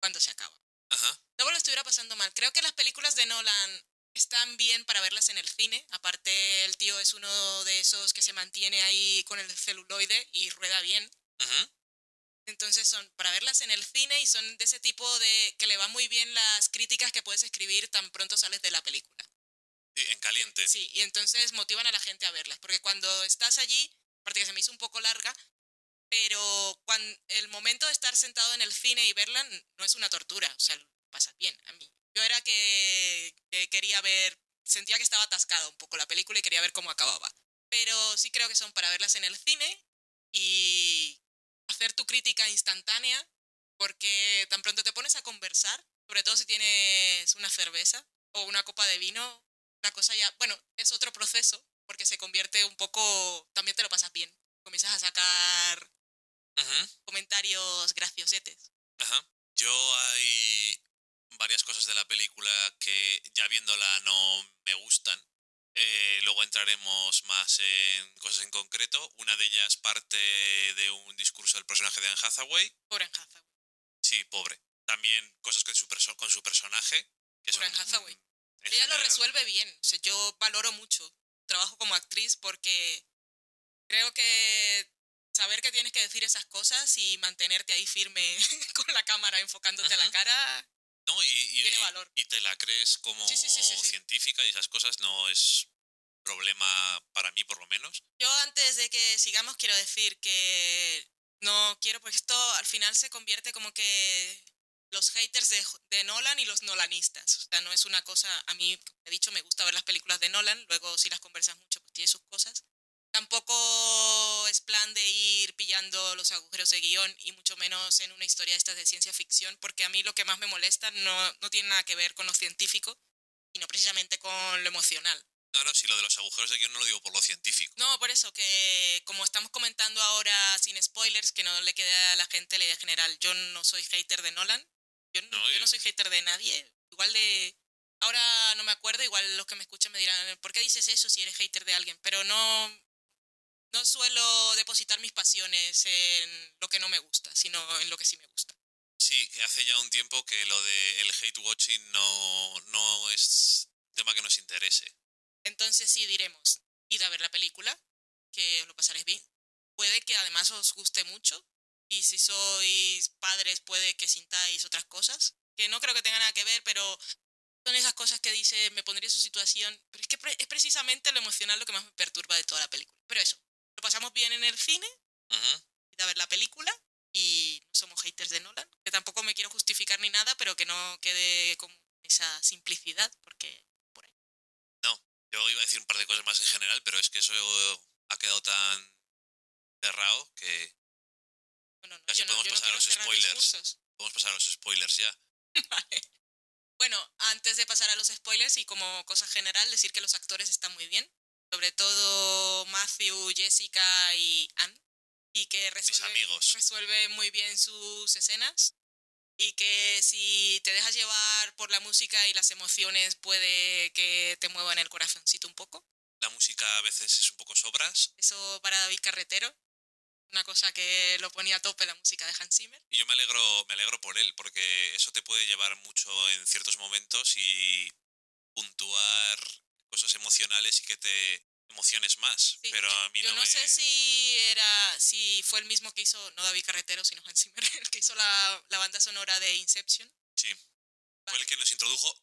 ¿Cuándo se acaba? Ajá. Luego lo estuviera pasando mal. Creo que las películas de Nolan están bien para verlas en el cine. Aparte, el tío es uno de esos que se mantiene ahí con el celuloide y rueda bien. Ujú. Entonces son para verlas en el cine y son de ese tipo de que le va muy bien las críticas que puedes escribir tan pronto sales de la película. Sí, en caliente. Sí, y entonces motivan a la gente a verlas, porque cuando estás allí, aparte que se me hizo un poco larga, pero cuando el momento de estar sentado en el cine y verla no es una tortura, o sea, pasas bien. A mí, yo era que, que quería ver, sentía que estaba atascada un poco la película y quería ver cómo acababa. Pero sí creo que son para verlas en el cine y hacer tu crítica instantánea, porque tan pronto te pones a conversar, sobre todo si tienes una cerveza o una copa de vino, la cosa ya, bueno, es otro proceso, porque se convierte un poco, también te lo pasas bien. Comienzas a sacar Comentarios graciosetes. Ajá. Yo hay varias cosas de la película que ya viéndola no me gustan. Eh, luego entraremos más en cosas en concreto. Una de ellas parte de un discurso del personaje de Anne Hathaway. Pobre Anne Hathaway. Sí, pobre. También cosas con su, perso- con su personaje. Que Pobre son, Anne Hathaway. Ella lo resuelve bien. O sea, yo valoro mucho trabajo como actriz porque creo que saber que tienes que decir esas cosas y mantenerte ahí firme con la cámara enfocándote a la cara No, y, y- tiene y- valor. y te la crees como Sí, sí, sí, sí, sí. científica y esas cosas no es problema para mí, por lo menos. Yo antes de que sigamos quiero decir que no quiero, porque esto al final se convierte como que los haters de, de Nolan y los nolanistas. O sea, no es una cosa, a mí, como he dicho, me gusta ver las películas de Nolan, luego si las conversas mucho, pues tiene sus cosas. Tampoco es plan de ir pillando los agujeros de guion y mucho menos en una historia de estas de ciencia ficción, porque a mí lo que más me molesta no, no tiene nada que ver con lo científico, sino precisamente con lo emocional. No, no, si lo de los agujeros de guion no lo digo por lo científico. No, por eso que como estamos comentando ahora sin spoilers, que no le quede a la gente la idea general, yo no soy hater de Nolan, yo no, No, yo yo- no soy hater de nadie, igual de... Ahora no me acuerdo, igual los que me escuchan me dirán, ¿por qué dices eso si eres hater de alguien? Pero no, no suelo depositar mis pasiones en lo que no me gusta, sino en lo que sí me gusta. Sí, que hace ya un tiempo que lo de el hate watching no, no es tema que nos interese. Entonces sí diremos, id a ver la película, que os lo pasaréis bien. Puede que además os guste mucho y si sois padres puede que sintáis otras cosas, que no creo que tengan nada que ver, pero son esas cosas que dice, me pondría en su situación, pero es que es precisamente lo emocional lo que más me perturba de toda la película. Pero eso, lo pasamos bien en el cine, id a ver la película y no somos haters de Nolan, que tampoco me quiero justificar ni nada, pero que no quede con esa simplicidad, porque Yo iba a decir un par de cosas más en general, pero es que eso ha quedado tan cerrado que bueno, no, Casi yo no, podemos no pasar a los spoilers. podemos pasar a los spoilers ya. Vale. Bueno, antes de pasar a los spoilers y como cosa general, decir que los actores están muy bien. Sobre todo Matthew, Jessica y Anne. Y que resuelven, amigos. resuelven muy bien sus escenas. Y que si te dejas llevar por la música y las emociones, puede que te muevan el corazoncito un poco. La música a veces es un poco sobras Eso para David Carretero. Una cosa que lo ponía a tope la música de Hans Zimmer. y yo me alegro, me alegro por él, porque eso te puede llevar mucho en ciertos momentos y puntuar cosas emocionales y que te emociones más. Sí, pero a mí yo no, no me... sé si era si fue el mismo que hizo no David Carretero sino Hans Zimmer el que hizo la, la banda sonora de Inception Sí. Fue el que nos introdujo.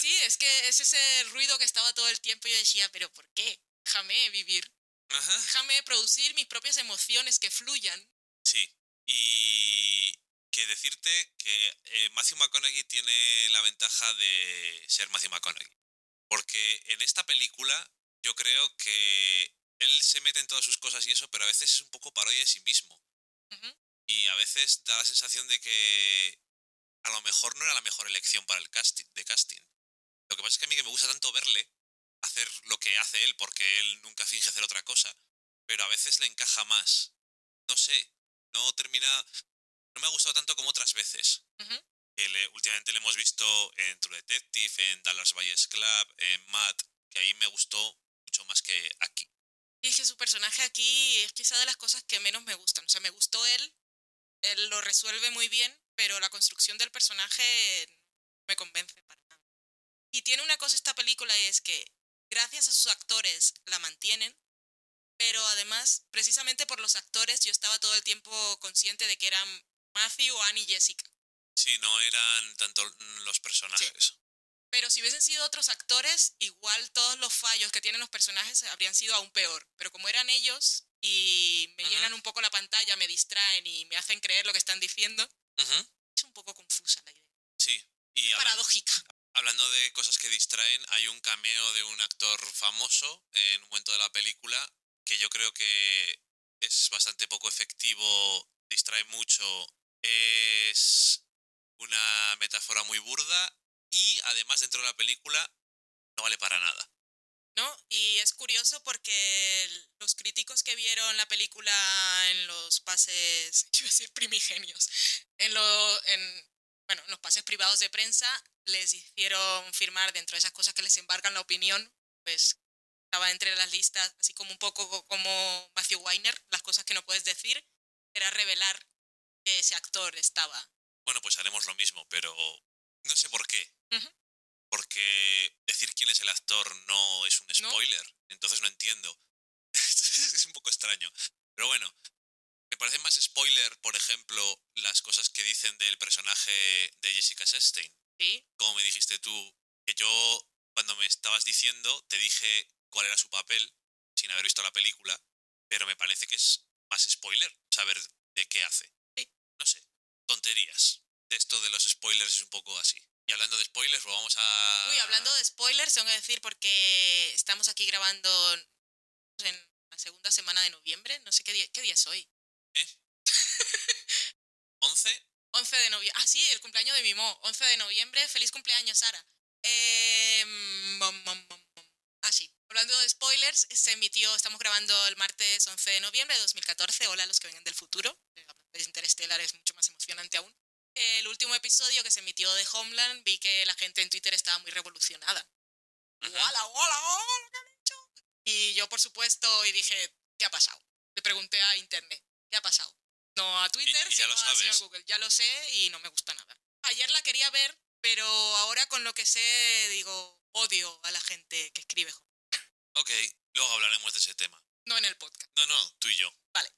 sí es que es ese ruido que estaba todo el tiempo y yo decía pero por qué déjame vivir Ajá. déjame producir mis propias emociones que fluyan Sí. Y que decirte que eh, Matthew McConaughey tiene la ventaja de ser Matthew McConaughey. Porque en esta película yo creo que él se mete en todas sus cosas y eso, pero a veces es un poco parodia de sí mismo. Y a veces da la sensación de que a lo mejor no era la mejor elección para el casting, de casting. Lo que pasa es que a mí que me gusta tanto verle hacer lo que hace él, porque él nunca finge hacer otra cosa. pero a veces le encaja más. No sé, no termina... No me ha gustado tanto como otras veces. Que le- últimamente le hemos visto en True Detective, en Dallas Valles Club, en Matt, que ahí me gustó mucho más que aquí. Y es que su personaje aquí es quizá de las cosas que menos me gustan. O sea, me gustó él, él lo resuelve muy bien, pero la construcción del personaje no me convence para nada. Y tiene una cosa esta película y es que gracias a sus actores la mantienen, pero además, precisamente por los actores, yo estaba todo el tiempo consciente de que eran Matthew, Annie y Jessica. Sí, no eran tanto los personajes. Pero si hubiesen sido otros actores, igual todos los fallos que tienen los personajes habrían sido aún peor. Pero como eran ellos y me llenan un poco la pantalla, me distraen y me hacen creer lo que están diciendo, es un poco confusa la idea. Sí. Y hablan- Paradójica. hablando de cosas que distraen, hay un cameo de un actor famoso en un momento de la película que yo creo que es bastante poco efectivo, distrae mucho, es una metáfora muy burda y además dentro de la película no vale para nada. ¿no? Y es curioso porque los críticos que vieron la película en los pases, iba a decir primigenios, en, lo, en, bueno, en los pases privados de prensa, les hicieron firmar dentro de esas cosas que les embargan la opinión, pues estaba entre las listas, así como un poco co- como Matthew Weiner, las cosas que no puedes decir, era revelar que ese actor estaba. Bueno, pues haremos lo mismo, pero no sé por qué. Porque decir quién es el actor no es un ¿No? spoiler, entonces no entiendo. es un poco extraño. Pero bueno, me parece más spoiler, por ejemplo, las cosas que dicen del personaje de Jessica Chastain. Sí, Como me dijiste tú, que yo, cuando me estabas diciendo, te dije cuál era su papel, sin haber visto la película, pero me parece que es más spoiler saber de qué hace. Tonterías. Esto de los spoilers es un poco así. Y hablando de spoilers, pues vamos a... Uy, hablando de spoilers, tengo que decir porque estamos aquí grabando en la segunda semana de noviembre. No sé qué día, qué día es hoy. ¿Eh? ¿11? 11 de noviembre. Ah, sí, el cumpleaños de mi mo. 11 de noviembre. Feliz cumpleaños, Sara. Eh. Ah, sí. Hablando de spoilers, se emitió, estamos grabando el martes 11 de noviembre de 2014. Hola a los que vengan del futuro. De Interstellar es mucho más emocionante aún. El último episodio que se emitió de Homeland, vi que la gente en Twitter estaba muy revolucionada. ¡Hola, hola, hola! ¿Qué han hecho? Y yo, por supuesto, y dije, ¿qué ha pasado? Le pregunté a Internet, ¿qué ha pasado? No a Twitter, y ya sino señor sabes. Google. Ya lo sé y no me gusta nada. Ayer la quería ver, pero ahora con lo que sé, digo, odio a la gente que escribe. Ok, luego hablaremos de ese tema. No en el podcast. No, no, tú y yo. Vale.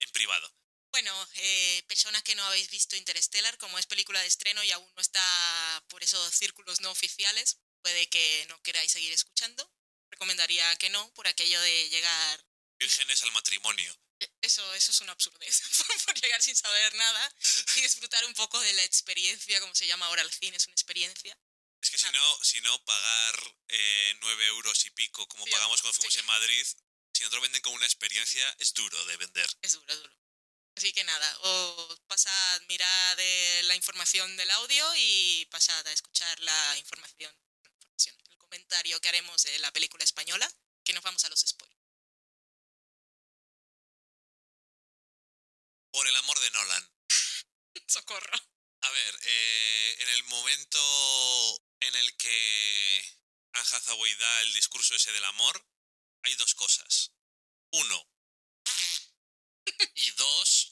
En privado. Bueno, eh, personas que no habéis visto Interstellar, como es película de estreno y aún no está por esos círculos no oficiales, puede que no queráis seguir escuchando. Recomendaría que no, por aquello de llegar Vírgenes al matrimonio. Eso, eso es una absurdez, por llegar sin saber nada y disfrutar un poco de la experiencia, como se llama ahora el cine, es una experiencia. Es que si no, si no pagar eh, 9 euros y pico como Sí, pagamos cuando fuimos sí. en Madrid, si no te lo venden como una experiencia, es duro de vender. Es duro, es duro. Así que nada, os pasad, mirad la información del audio y pasad a escuchar la información, información, el comentario que haremos de la película española, que nos vamos a los spoilers. Por el amor de Nolan. Socorro. A ver, eh, en el momento en el que Anne Hathaway da el discurso ese del amor, hay dos cosas. Uno. Y dos,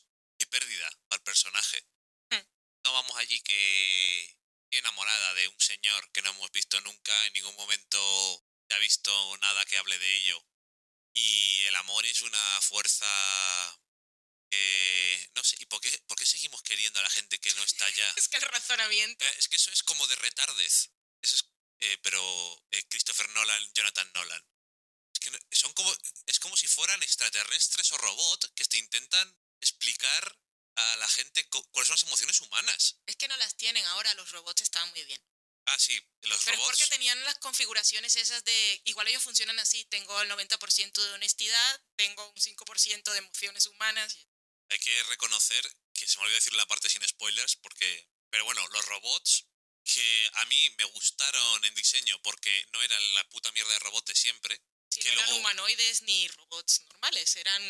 pérdida el personaje. Hmm. No vamos allí que que enamorada de un señor que no hemos visto nunca, en ningún momento ha visto nada que hable de ello. Y el amor es una fuerza que... No sé, ¿y por qué, por qué seguimos queriendo a la gente que no está ya? Es que el razonamiento... Eh, Es que eso es como de retardez. Eso es, eh, pero eh, Christopher Nolan, Jonathan Nolan. Es que no- son como, es como si fueran extraterrestres o robots que te intentan explicar a la gente cuáles son las emociones humanas. Es que no las tienen ahora, los robots estaban muy bien. Ah, sí, los Pero es robots. porque tenían las configuraciones esas de, igual ellos funcionan así, tengo el 90% de honestidad, tengo un 5% de emociones humanas. Hay que reconocer que se me olvidó decir la parte sin spoilers porque... Pero bueno, los robots que a mí me gustaron en diseño porque no eran la puta mierda de robot de siempre, Si que no eran luego- humanoides ni robots normales, eran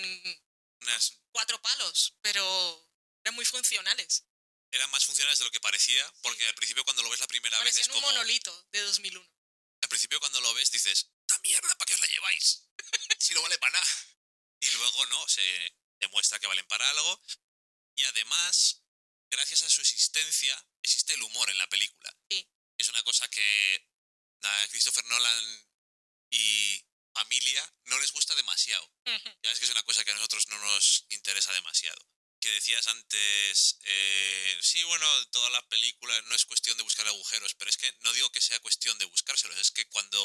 unas cuatro palos, pero eran muy funcionales. eran más funcionales de lo que parecía, porque al principio cuando lo ves la primera vez es Parecían un como... monolito de 2001. Al principio cuando lo ves dices, ¡esta mierda, para qué os la lleváis! si no vale para nada. Y luego no, se demuestra que valen para algo. Y además, gracias a su existencia, existe el humor en la película. Sí. Es una cosa que a Christopher Nolan y familia no les gusta demasiado. Ya es que es una cosa que a nosotros no nos interesa demasiado. Que decías antes, eh, sí, bueno, todas las películas no es cuestión de buscar agujeros, pero es que no digo que sea cuestión de buscárselos, es que cuando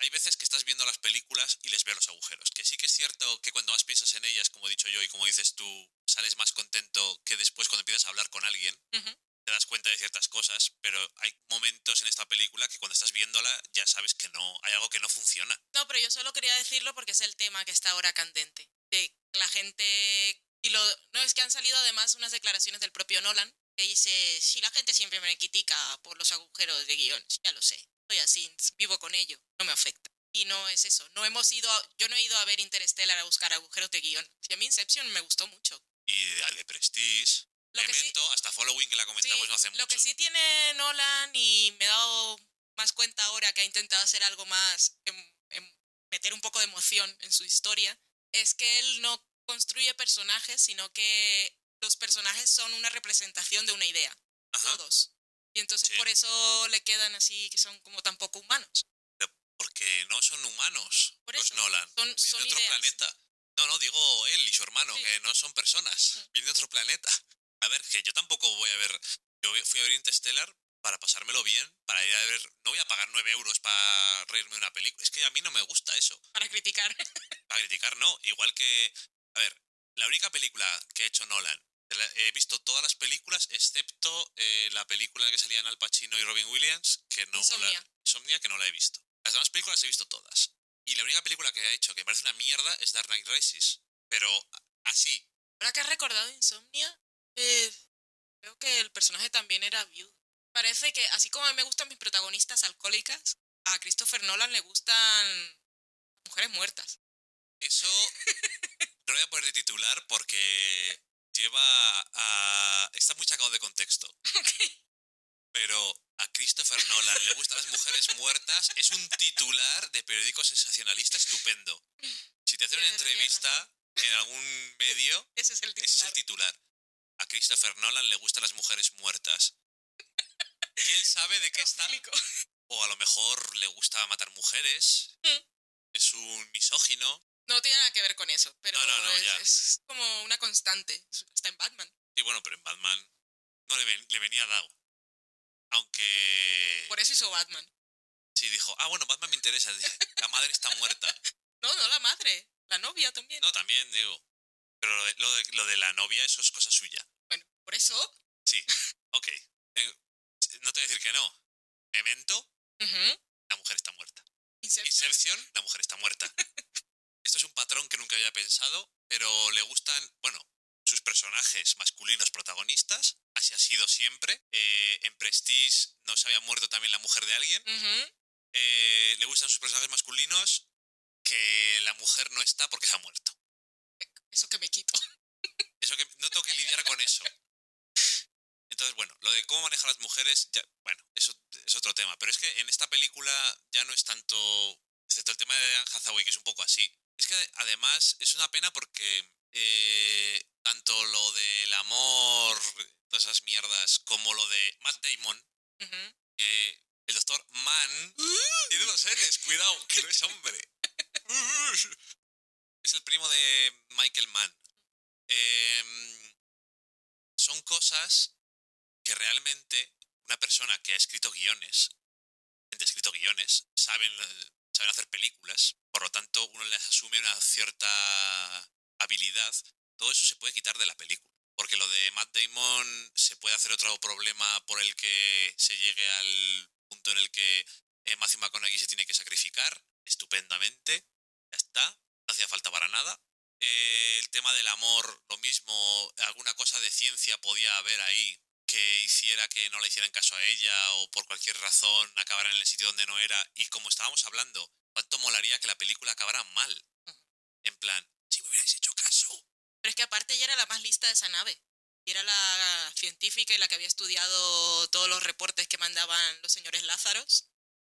hay veces que estás viendo las películas y les ves los agujeros. Que sí que es cierto que cuando más piensas en ellas, como he dicho yo y como dices tú, sales más contento que después cuando empiezas a hablar con alguien. Te das cuenta de ciertas cosas, pero hay momentos en esta película que cuando estás viéndola ya sabes que no, hay algo que no funciona. No, pero yo solo quería decirlo porque es el tema que está ahora candente. De la gente. Y lo. No, es que han salido además unas declaraciones del propio Nolan que dice: Si la gente siempre me critica por los agujeros de guiones, ya lo sé. Soy así, vivo con ello, no me afecta. Y no es eso. No hemos ido. a- yo no he ido a ver Interstellar a buscar agujeros de guion. Y a mí Inception me gustó mucho. Y de Prestige, Lo que sí- hasta Following que la comentamos Sí, no hace mucho. Lo que sí tiene Nolan y me he dado más cuenta ahora que ha intentado hacer algo más, em- em- meter un poco de emoción en su historia, es que él no construye personajes, sino que los personajes son una representación de una idea, Ajá, todos. Y entonces Sí. por eso le quedan así, que son como tan poco humanos. porque no son humanos Por los eso, Nolan. son- de otro ideas. planeta. No, no, digo él y su hermano, Sí. que no son personas. Vienen de otro planeta. A ver, que yo tampoco voy a ver... Yo fui a ver Interstellar para pasármelo bien, para ir a ver... No voy a pagar nueve euros para reírme de una película. Es que a mí no me gusta eso. Para criticar. Para criticar, no. Igual que... A ver, la única película que ha hecho Nolan... la- He visto todas las películas excepto eh, la película en la que salían Al Pacino y Robin Williams, que no Insomnia. La, Insomnia, que no la he visto. Las demás películas he visto todas. Y la única película que ha hecho que me parece una mierda es Dark Knight Rises. Pero así, Ahora que has recordado Insomnia, eh, creo que el personaje también era viudo. Parece que, así como a mí me gustan mis protagonistas alcohólicas, a Christopher Nolan le gustan mujeres muertas. eso no lo voy a poner de titular porque lleva a... Está muy sacado de contexto. Pero a Christopher Nolan le gustan las mujeres muertas es un titular de periódico sensacionalista estupendo. Si te hacen una entrevista en algún medio, Ese es el ese es titular. el titular. A Christopher Nolan le gustan las mujeres muertas. ¿Quién sabe de qué está? O a lo mejor le gusta matar mujeres. Mm. Es un misógino. No tiene nada que ver con eso, pero No, no, no, es, como una constante. Está en Batman. Y bueno, pero en Batman no le, ven- le venía dado. Aunque... Por eso hizo Batman. Sí, dijo, ah, bueno, Batman me interesa. La madre está muerta. No, no la madre. La novia también. No, también, digo. Pero lo de, lo de, lo de la novia, eso es cosa suya. Bueno, por eso. Sí, ok. Eh, no te voy a decir que no. Memento, la mujer está muerta. Inception. Inception, la mujer está muerta. Esto es un patrón que nunca había pensado, pero le gustan, bueno, sus personajes masculinos protagonistas. Así ha sido siempre. Eh, en Prestige no se había muerto también la mujer de alguien. Eh, le gustan sus personajes masculinos que la mujer no está porque se ha muerto. Eso que me quito. Eso que no tengo que lidiar con eso. Entonces, bueno, lo de cómo manejar a las mujeres, ya, bueno, eso es otro tema. Pero es que en esta película ya no es tanto, excepto el tema de Dan Hathaway, que es un poco así. Es que además es una pena porque eh, tanto lo del amor, todas esas mierdas, como lo de Matt Damon, que el doctor Mann tiene dos N's, cuidado, que no es hombre. es el primo de Michael Mann. Em, son cosas que realmente una persona que ha escrito guiones, gente ha escrito guiones, saben, saben hacer películas, por lo tanto uno les asume una cierta habilidad, todo eso se puede quitar de la película. Porque lo de Matt Damon se puede hacer otro problema por el que se llegue al punto en el que eh, Matthew McConaughey se tiene que sacrificar estupendamente. Ya está, hacía falta para nada. Eh, el tema del amor, lo mismo, alguna cosa de ciencia podía haber ahí que hiciera que no le hicieran caso a ella o por cualquier razón acabaran en el sitio donde no era. Y como estábamos hablando, cuánto molaría que la película acabara mal. En plan, si me hubierais hecho caso. Pero es que aparte ella era la más lista de esa nave. Y era la científica y la que había estudiado todos los reportes que mandaban los señores Lázaros.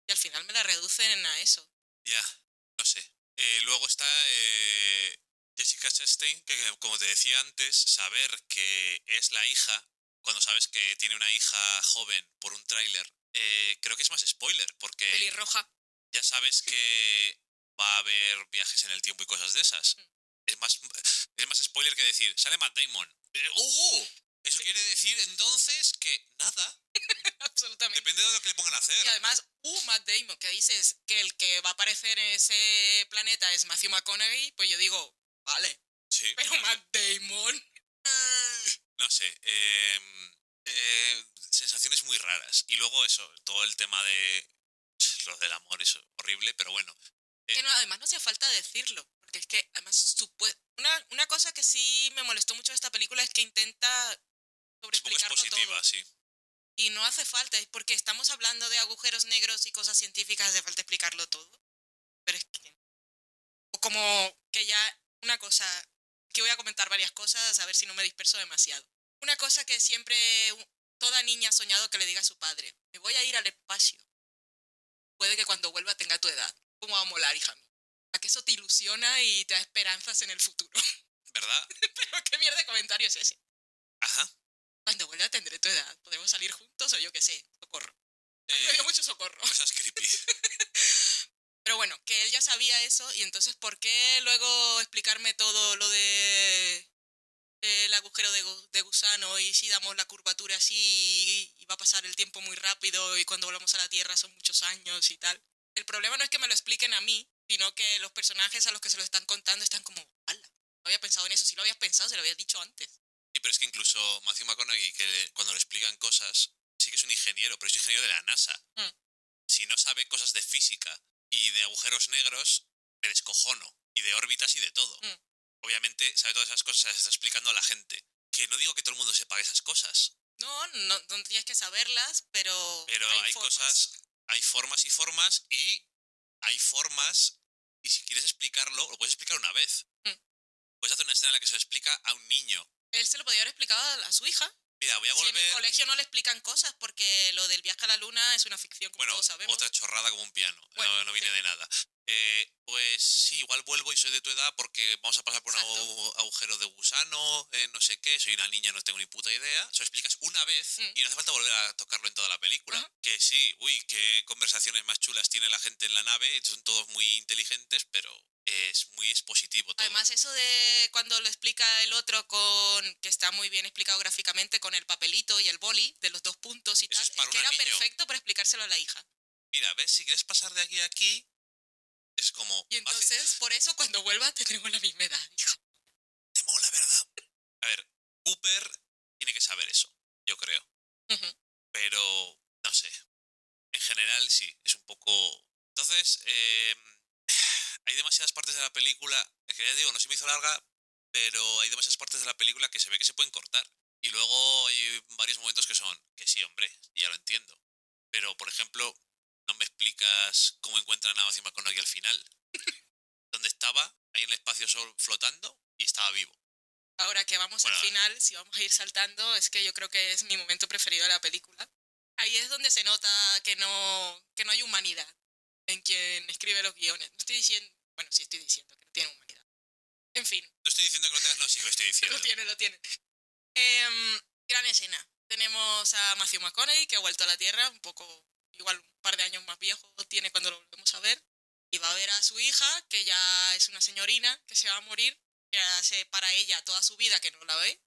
Y al final me la reducen a eso. Ya, no sé. Eh, luego está eh, Jessica Chastain, que como te decía antes, saber que es la hija, cuando sabes que tiene una hija joven por un tráiler, eh, creo que es más spoiler, porque Pelirroja. ya sabes que va a haber viajes en el tiempo y cosas de esas. Mm. Es más, es más spoiler que decir, sale Matt Damon. ¡Oh! Eso quiere decir entonces que nada, Absolutamente. depende de lo que le pongan a hacer. Y además, uh, Matt Damon, que dices que el que va a aparecer en ese planeta es Matthew McConaughey, pues yo digo, vale. Sí, Pero sé. Matt Damon. No sé. eh, eh, sensaciones muy raras. Y luego eso, todo el tema de lo del amor es horrible, pero bueno. Que no, además no hacía falta decirlo. Porque es que, además, una, una cosa que sí me molestó mucho de esta película es que intenta Es sobreexplicarlo expositiva, todo. sí. Y no hace falta, porque estamos hablando de agujeros negros y cosas científicas, hace falta explicarlo todo. Pero es que. O como que ya. Una cosa. Que voy a comentar varias cosas, a ver si no me disperso demasiado. Una cosa que siempre toda niña ha soñado que le diga a su padre: Me voy a ir al espacio. Puede que cuando vuelva tenga tu edad. ¿Cómo va a molar, hija mía? A que eso te ilusiona y te da esperanzas en el futuro. ¿Verdad? Pero qué mierda de comentario es ese. Ajá. Cuando vuelva tendré tu edad. ¿Podemos salir juntos o yo qué sé? Socorro. Eh, dio mucho socorro. cosas creepy. Pero bueno, que él ya sabía eso y entonces ¿por qué luego explicarme todo lo de eh, el agujero de, de gusano y si damos la curvatura así y, y va a pasar el tiempo muy rápido y cuando volvamos a la Tierra son muchos años y tal? El problema no es que me lo expliquen a mí, sino que los personajes a los que se lo están contando están como, ¡hala! No había pensado en eso, si lo habías pensado se lo habías dicho antes. Sí, pero es que incluso Matthew McConaughey, que cuando le explican cosas, sí que es un ingeniero, pero es ingeniero de la NASA. Mm. Si no sabe cosas de física y de agujeros negros, me descojono. Y de órbitas y de todo. Mm. Obviamente sabe todas esas cosas, se las está explicando a la gente. Que no digo que todo el mundo sepa esas cosas, No, no, no tienes que saberlas, pero... pero hay, cosas, hay formas y formas y hay formas y si quieres explicarlo, lo puedes explicar una vez. Mm. Puedes hacer una escena en la que se lo explica a un niño. Él se lo podía haber explicado a, a su hija. Mira, voy a Si en el volver... colegio no le explican cosas porque lo del viaje a la luna es una ficción, como Bueno, todos sabemos. otra chorrada como un piano. Bueno, no, no viene sí. de nada. Eh, pues sí, igual vuelvo y soy de tu edad porque vamos a pasar por un Exacto. agu- agujero de gusano, eh, no sé qué, soy una niña, no tengo ni puta idea. Se lo explicas una vez Mm. y no hace falta volver a tocarlo en toda la película. Que sí, uy, qué conversaciones más chulas tiene la gente en la nave, son todos muy inteligentes, pero es muy expositivo todo. Además, eso de cuando lo explica el otro con que está muy bien explicado gráficamente con el papelito y el boli de los dos puntos y Eso tal, es para que era niño. perfecto para explicárselo a la hija. Mira, ves, si quieres pasar de aquí a aquí, es como... Y fácil. entonces, por eso, cuando vuelva, tendremos la misma edad, hija. te mola, ¿verdad? A ver, Cooper tiene que saber eso, yo creo. Pero, no sé. En general, sí, es un poco... Entonces, eh, hay demasiadas partes de la película, es que ya digo, no se me hizo larga, pero hay demasiadas partes de la película que se ve que se pueden cortar. Y luego hay varios momentos que son, que sí, hombre, ya lo entiendo. Pero, por ejemplo, no me explicas cómo encuentran a Matthew McConaughey al final. ¿Dónde estaba? Ahí en el espacio sol flotando y estaba vivo. Ahora que vamos Bueno. al final, si vamos a ir saltando, es que yo creo que es mi momento preferido de la película. Ahí es donde se nota que no, que no hay humanidad en quien escribe los guiones. No estoy diciendo, bueno, sí estoy diciendo que no tiene humanidad. En fin, No estoy diciendo que no tenga... No, sí que lo estoy diciendo. lo tiene, lo tiene. Em, gran escena. Tenemos a Matthew McConaughey, que ha vuelto a la Tierra, un poco, igual un par de años más viejo tiene cuando lo volvemos a ver. Y va a ver a su hija, que ya es una señorina, que se va a morir, que hace para ella toda su vida que no la ve.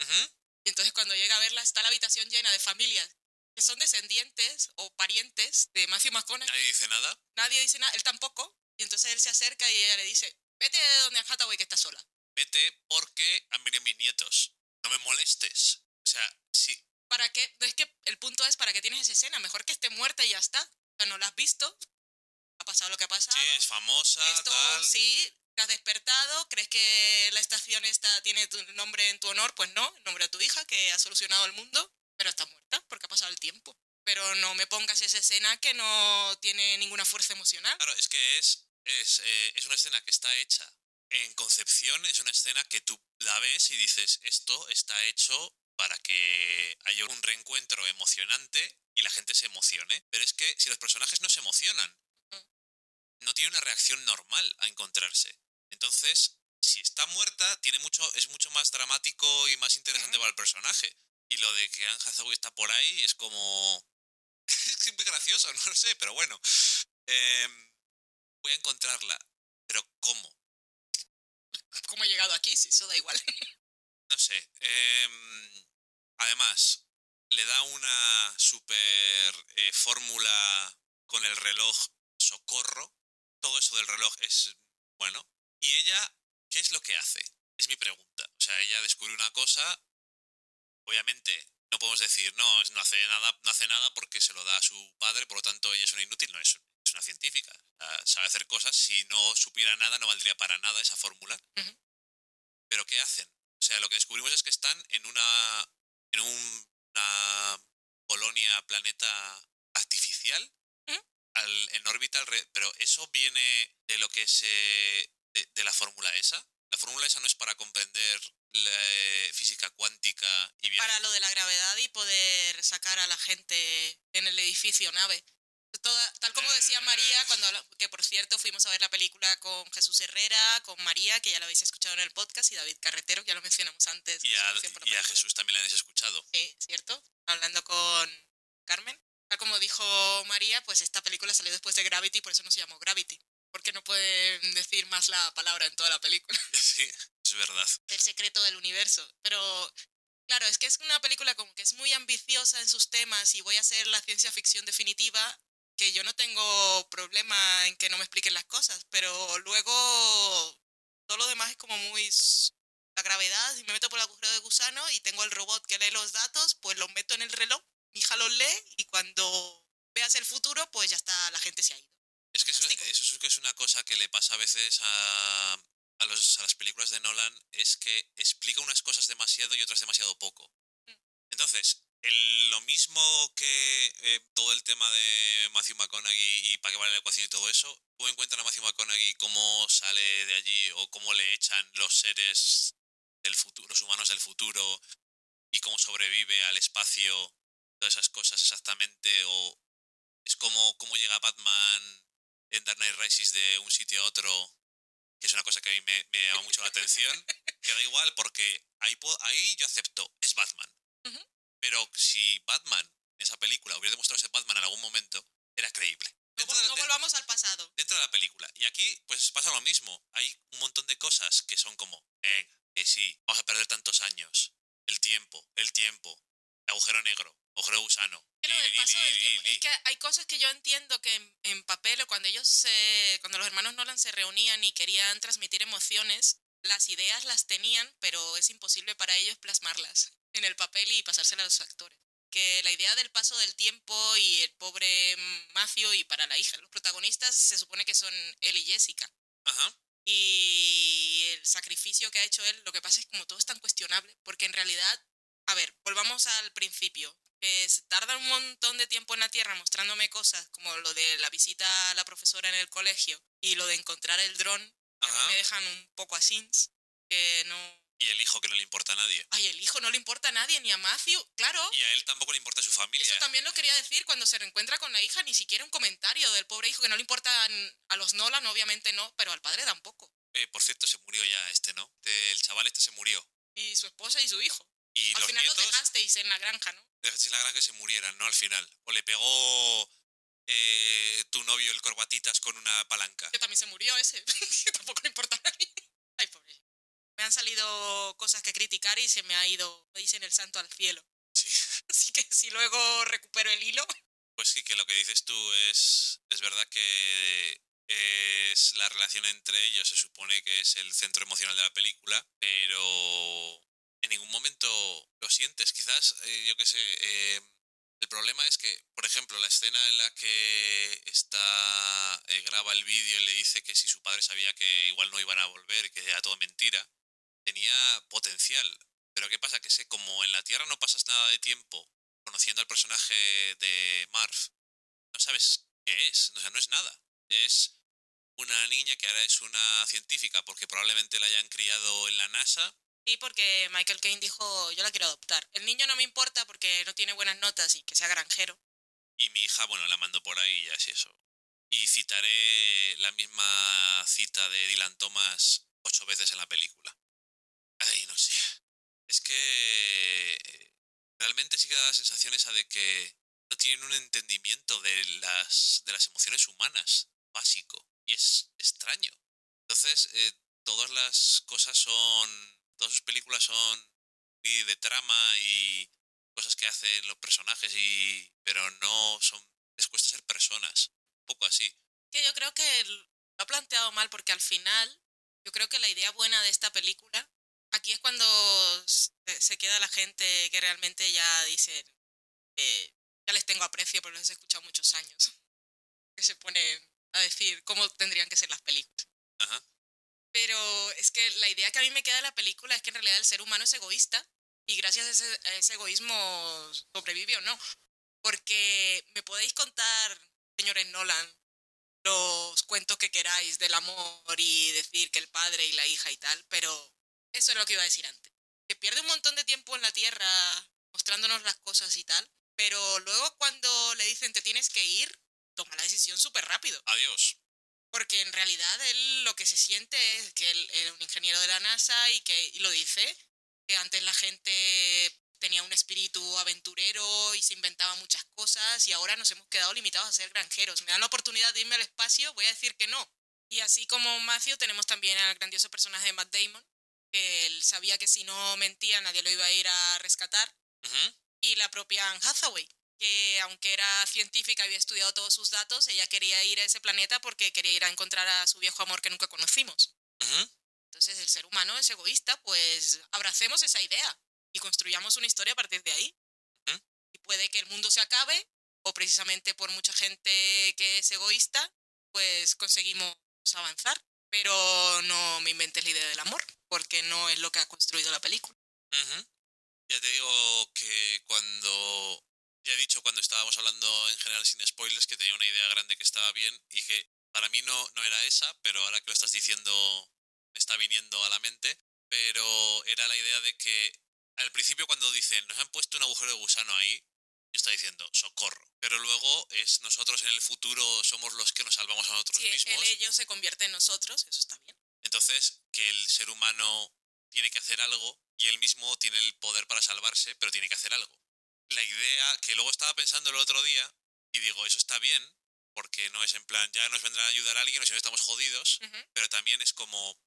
Ujú. Y entonces cuando llega a verla está la habitación llena de familias que son descendientes o parientes de Matthew McConaughey. Nadie dice nada. Nadie dice nada, él tampoco. Y entonces él se acerca y ella le dice, vete de donde Hathaway que está sola. Vete porque han venido mis nietos. No me molestes. O sea, sí, ¿Para qué? Es que el punto es para qué tienes esa escena. Mejor que esté muerta y ya está. O sea, no la has visto. Ha pasado lo que ha pasado. sí, es famosa, Esto tal. sí, te has despertado. ¿Crees que la estación esta tiene tu nombre en tu honor? Pues no, el nombre de tu hija que ha solucionado el mundo. Pero está muerta porque ha pasado el tiempo. pero no me pongas esa escena que no tiene ninguna fuerza emocional. Claro, es que es, es, eh, es una escena que está hecha en concepción, es una escena que tú la ves y dices, esto está hecho para que haya un reencuentro emocionante y la gente se emocione. Pero es que si los personajes no se emocionan, no tiene una reacción normal a encontrarse. Entonces, si está muerta, tiene mucho, es mucho más dramático y más interesante para el personaje. Y lo de que Anne Hathaway está por ahí es como... es muy gracioso, no lo sé, pero bueno. Em, voy a encontrarla. Pero ¿cómo? ¿Cómo he llegado aquí? Si eso da igual. No sé. em, además, le da una super eh, fórmula con el reloj socorro. Todo eso del reloj es bueno. ¿Y ella qué es lo que hace? Es mi pregunta. O sea, ella descubre una cosa. Obviamente, no podemos decir, no, no hace nada, no hace nada porque se lo da a su padre, por lo tanto ella es una inútil. No, es, es una científica. Sabe hacer cosas. Si no supiera nada, no valdría para nada esa fórmula. Pero ¿qué hacen? O sea, lo que descubrimos es que están en una. en un- una colonia, planeta artificial. Al- en órbita, pero eso viene de lo que se. de, de la fórmula esa. La fórmula esa no es para comprender la eh, física cuántica y viaje. Para lo de la gravedad y poder sacar a la gente en el edificio nave. Toda- tal como decía María, cuando que por cierto fuimos a ver la película con Jesús Herrera, con María, que ya la habéis escuchado en el podcast, y David Carretero, que ya lo mencionamos antes. Y a, la y a. Jesús también le habéis escuchado. Sí, cierto. Hablando con Carmen. Tal como dijo María, pues esta película salió después de Gravity, por eso no se llamó Gravity. Porque no pueden decir más la palabra en toda la película. Sí, es verdad. El secreto del universo. Pero, claro, es que es una película como que es muy ambiciosa en sus temas y voy a hacer la ciencia ficción definitiva, que yo no tengo problema en que no me expliquen las cosas, pero luego todo lo demás es como muy... La gravedad, si me meto por el agujero de gusano y tengo el robot que lee los datos, pues los meto en el reloj, mi hija los lee y cuando veas el futuro, pues ya está, la gente se ha ido. Es que eso, eso es que es una cosa que le pasa a veces a, a, los, a las películas de Nolan, es que explica unas cosas demasiado y otras demasiado poco. Mm. Entonces, el- lo mismo que eh, todo el tema de Matthew McConaughey y para qué vale la ecuación y todo eso, ¿cómo encuentran a Matthew McConaughey cómo sale de allí o cómo le echan los seres del futuro, los humanos del futuro y cómo sobrevive al espacio, todas esas cosas exactamente, o es como cómo llega Batman en Dark Knight Rises de un sitio a otro, que es una cosa que a mí me, me llama mucho la atención, que da igual porque ahí, ahí yo acepto, es Batman. Pero si Batman en esa película hubiera demostrado ser Batman en algún momento, era creíble. No, de- volvamos al pasado. dentro de la película. Y aquí, pues pasa lo mismo. Hay un montón de cosas que son como, venga, que sí, vamos a perder tantos años. El tiempo, el tiempo, el agujero negro, agujero gusano. Del paso del tiempo- li. Es que hay cosas que yo entiendo que en, en papel o cuando ellos se, cuando los hermanos Nolan se reunían y querían transmitir emociones, las ideas las tenían, pero es imposible para ellos plasmarlas en el papel y pasárselas a los actores. Que la idea del paso del tiempo y el pobre Matthew y para la hija, los protagonistas se supone que son él y Jessica. Ajá. Y el sacrificio que ha hecho él, lo que pasa es que como todo es tan cuestionable, porque en realidad, a ver, volvamos al principio, que se tarda un montón de tiempo en la Tierra mostrándome cosas como lo de la visita a la profesora en el colegio y lo de encontrar el dron, a me dejan un poco así, que no... Y el hijo que no le importa a nadie. Ay, el hijo no le importa a nadie, ni a Matthew, claro. Y a él tampoco le importa su familia. Eso también lo quería decir cuando se reencuentra con la hija, ni siquiera un comentario del pobre hijo que no le importa a los Nolan, obviamente no, pero al padre tampoco. Eh, por cierto, se murió ya este, ¿no? El chaval este se murió. Y su esposa y su hijo. Y Al los final nietos los dejasteis en la granja, ¿no? dejasteis la gran que se murieran, ¿no? Al final. O le pegó eh, tu novio el corbatitas con una palanca. Que también se murió ese. que tampoco le importa. Ay, pobre. Me han salido cosas que criticar y se me ha ido, me dicen el santo al cielo. Sí. Así que si luego recupero el hilo. Pues sí, que lo que dices tú es, es verdad que es la relación entre ellos, se supone que es el centro emocional de la película, pero en ningún momento lo sientes. Quizás, eh, yo qué sé, eh, el problema es que, por ejemplo, la escena en la que está eh, graba el vídeo y le dice que si su padre sabía que igual no iban a volver, que era todo mentira, tenía potencial. Pero ¿qué pasa? Que sé, como en la Tierra no pasas nada de tiempo conociendo al personaje de Marv, no sabes qué es, o sea, no es nada. Es una niña que ahora es una científica porque probablemente la hayan criado en la NASA. Sí, porque Michael Caine dijo, yo la quiero adoptar. El niño no me importa porque no tiene buenas notas y que sea granjero. Y mi hija, bueno, la mando por ahí y ya es eso. Y citaré la misma cita de Dylan Thomas ocho veces en la película. Ay, no sé. Es que eh, realmente sí que da la sensación esa de que no tienen un entendimiento de las, de las emociones humanas básico. Y es extraño. Entonces, eh, todas las cosas son. Todas sus películas son muy de trama y cosas que hacen los personajes, y pero no son. Les cuesta ser personas. Un poco así. Que yo creo que lo ha planteado mal porque al final, yo creo que la idea buena de esta película, aquí es cuando se queda la gente que realmente ya dice, eh, ya les tengo aprecio porque los he escuchado muchos años, que se ponen a decir cómo tendrían que ser las películas. Ajá. Pero es que la idea que a mí me queda de la película es que en realidad el ser humano es egoísta y gracias a ese, a ese egoísmo sobrevive o no. Porque me podéis contar, señores Nolan, los cuentos que queráis del amor y decir que el padre y la hija y tal, pero eso es lo que iba a decir antes. Que pierde un montón de tiempo en la Tierra mostrándonos las cosas y tal, pero luego cuando le dicen te tienes que ir, toma la decisión súper rápido. Adiós. Porque en realidad él lo que se siente es que él era un ingeniero de la NASA y que y lo dice, que antes la gente tenía un espíritu aventurero y se inventaba muchas cosas y ahora nos hemos quedado limitados a ser granjeros. Me dan la oportunidad de irme al espacio, voy a decir que no. Y así como Matthew tenemos también al grandioso personaje de Matt Damon, que él sabía que si no mentía nadie lo iba a ir a rescatar. Y la propia Anne Hathaway, que aunque era científica había estudiado todos sus datos, ella quería ir a ese planeta porque quería ir a encontrar a su viejo amor que nunca conocimos. Ujú. Entonces el ser humano es egoísta, pues abracemos esa idea y construyamos una historia a partir de ahí. Ujú. Y puede que el mundo se acabe, o precisamente por mucha gente que es egoísta, pues conseguimos avanzar. Pero no me inventes la idea del amor, porque no es lo que ha construido la película. Ujú. Ya te digo que cuando. Ya he dicho cuando estábamos hablando en general sin spoilers que tenía una idea grande que estaba bien y que para mí no, no era esa, pero ahora que lo estás diciendo me está viniendo a la mente. Pero era la idea de que al principio cuando dicen nos han puesto un agujero de gusano ahí, yo estaba diciendo socorro. Pero luego es nosotros en el futuro somos los que nos salvamos a nosotros Si mismos. el ello se convierte en nosotros, eso está bien. Entonces, que el ser humano tiene que hacer algo y él mismo tiene el poder para salvarse, pero tiene que hacer algo. La idea que luego estaba pensando el otro día y digo, eso está bien, porque no es en plan, ya nos vendrá a ayudar alguien o si no estamos jodidos, pero también es como,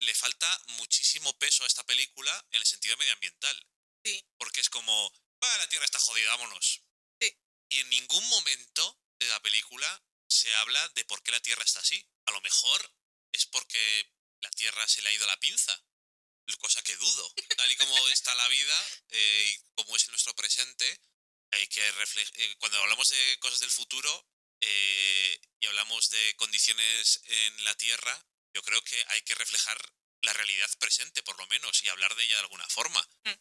le falta muchísimo peso a esta película en el sentido medioambiental. Sí. Porque es como, "Ah, la Tierra está jodida, vámonos. Sí. Y en ningún momento de la película se habla de por qué la Tierra está así. A lo mejor es porque la Tierra se le ha ido la pinza. Cosa que dudo. Tal y como está la vida eh, y como es nuestro presente, hay que refle- eh, cuando hablamos de cosas del futuro eh, y hablamos de condiciones en la Tierra, yo creo que hay que reflejar la realidad presente, por lo menos, y hablar de ella de alguna forma. Mm.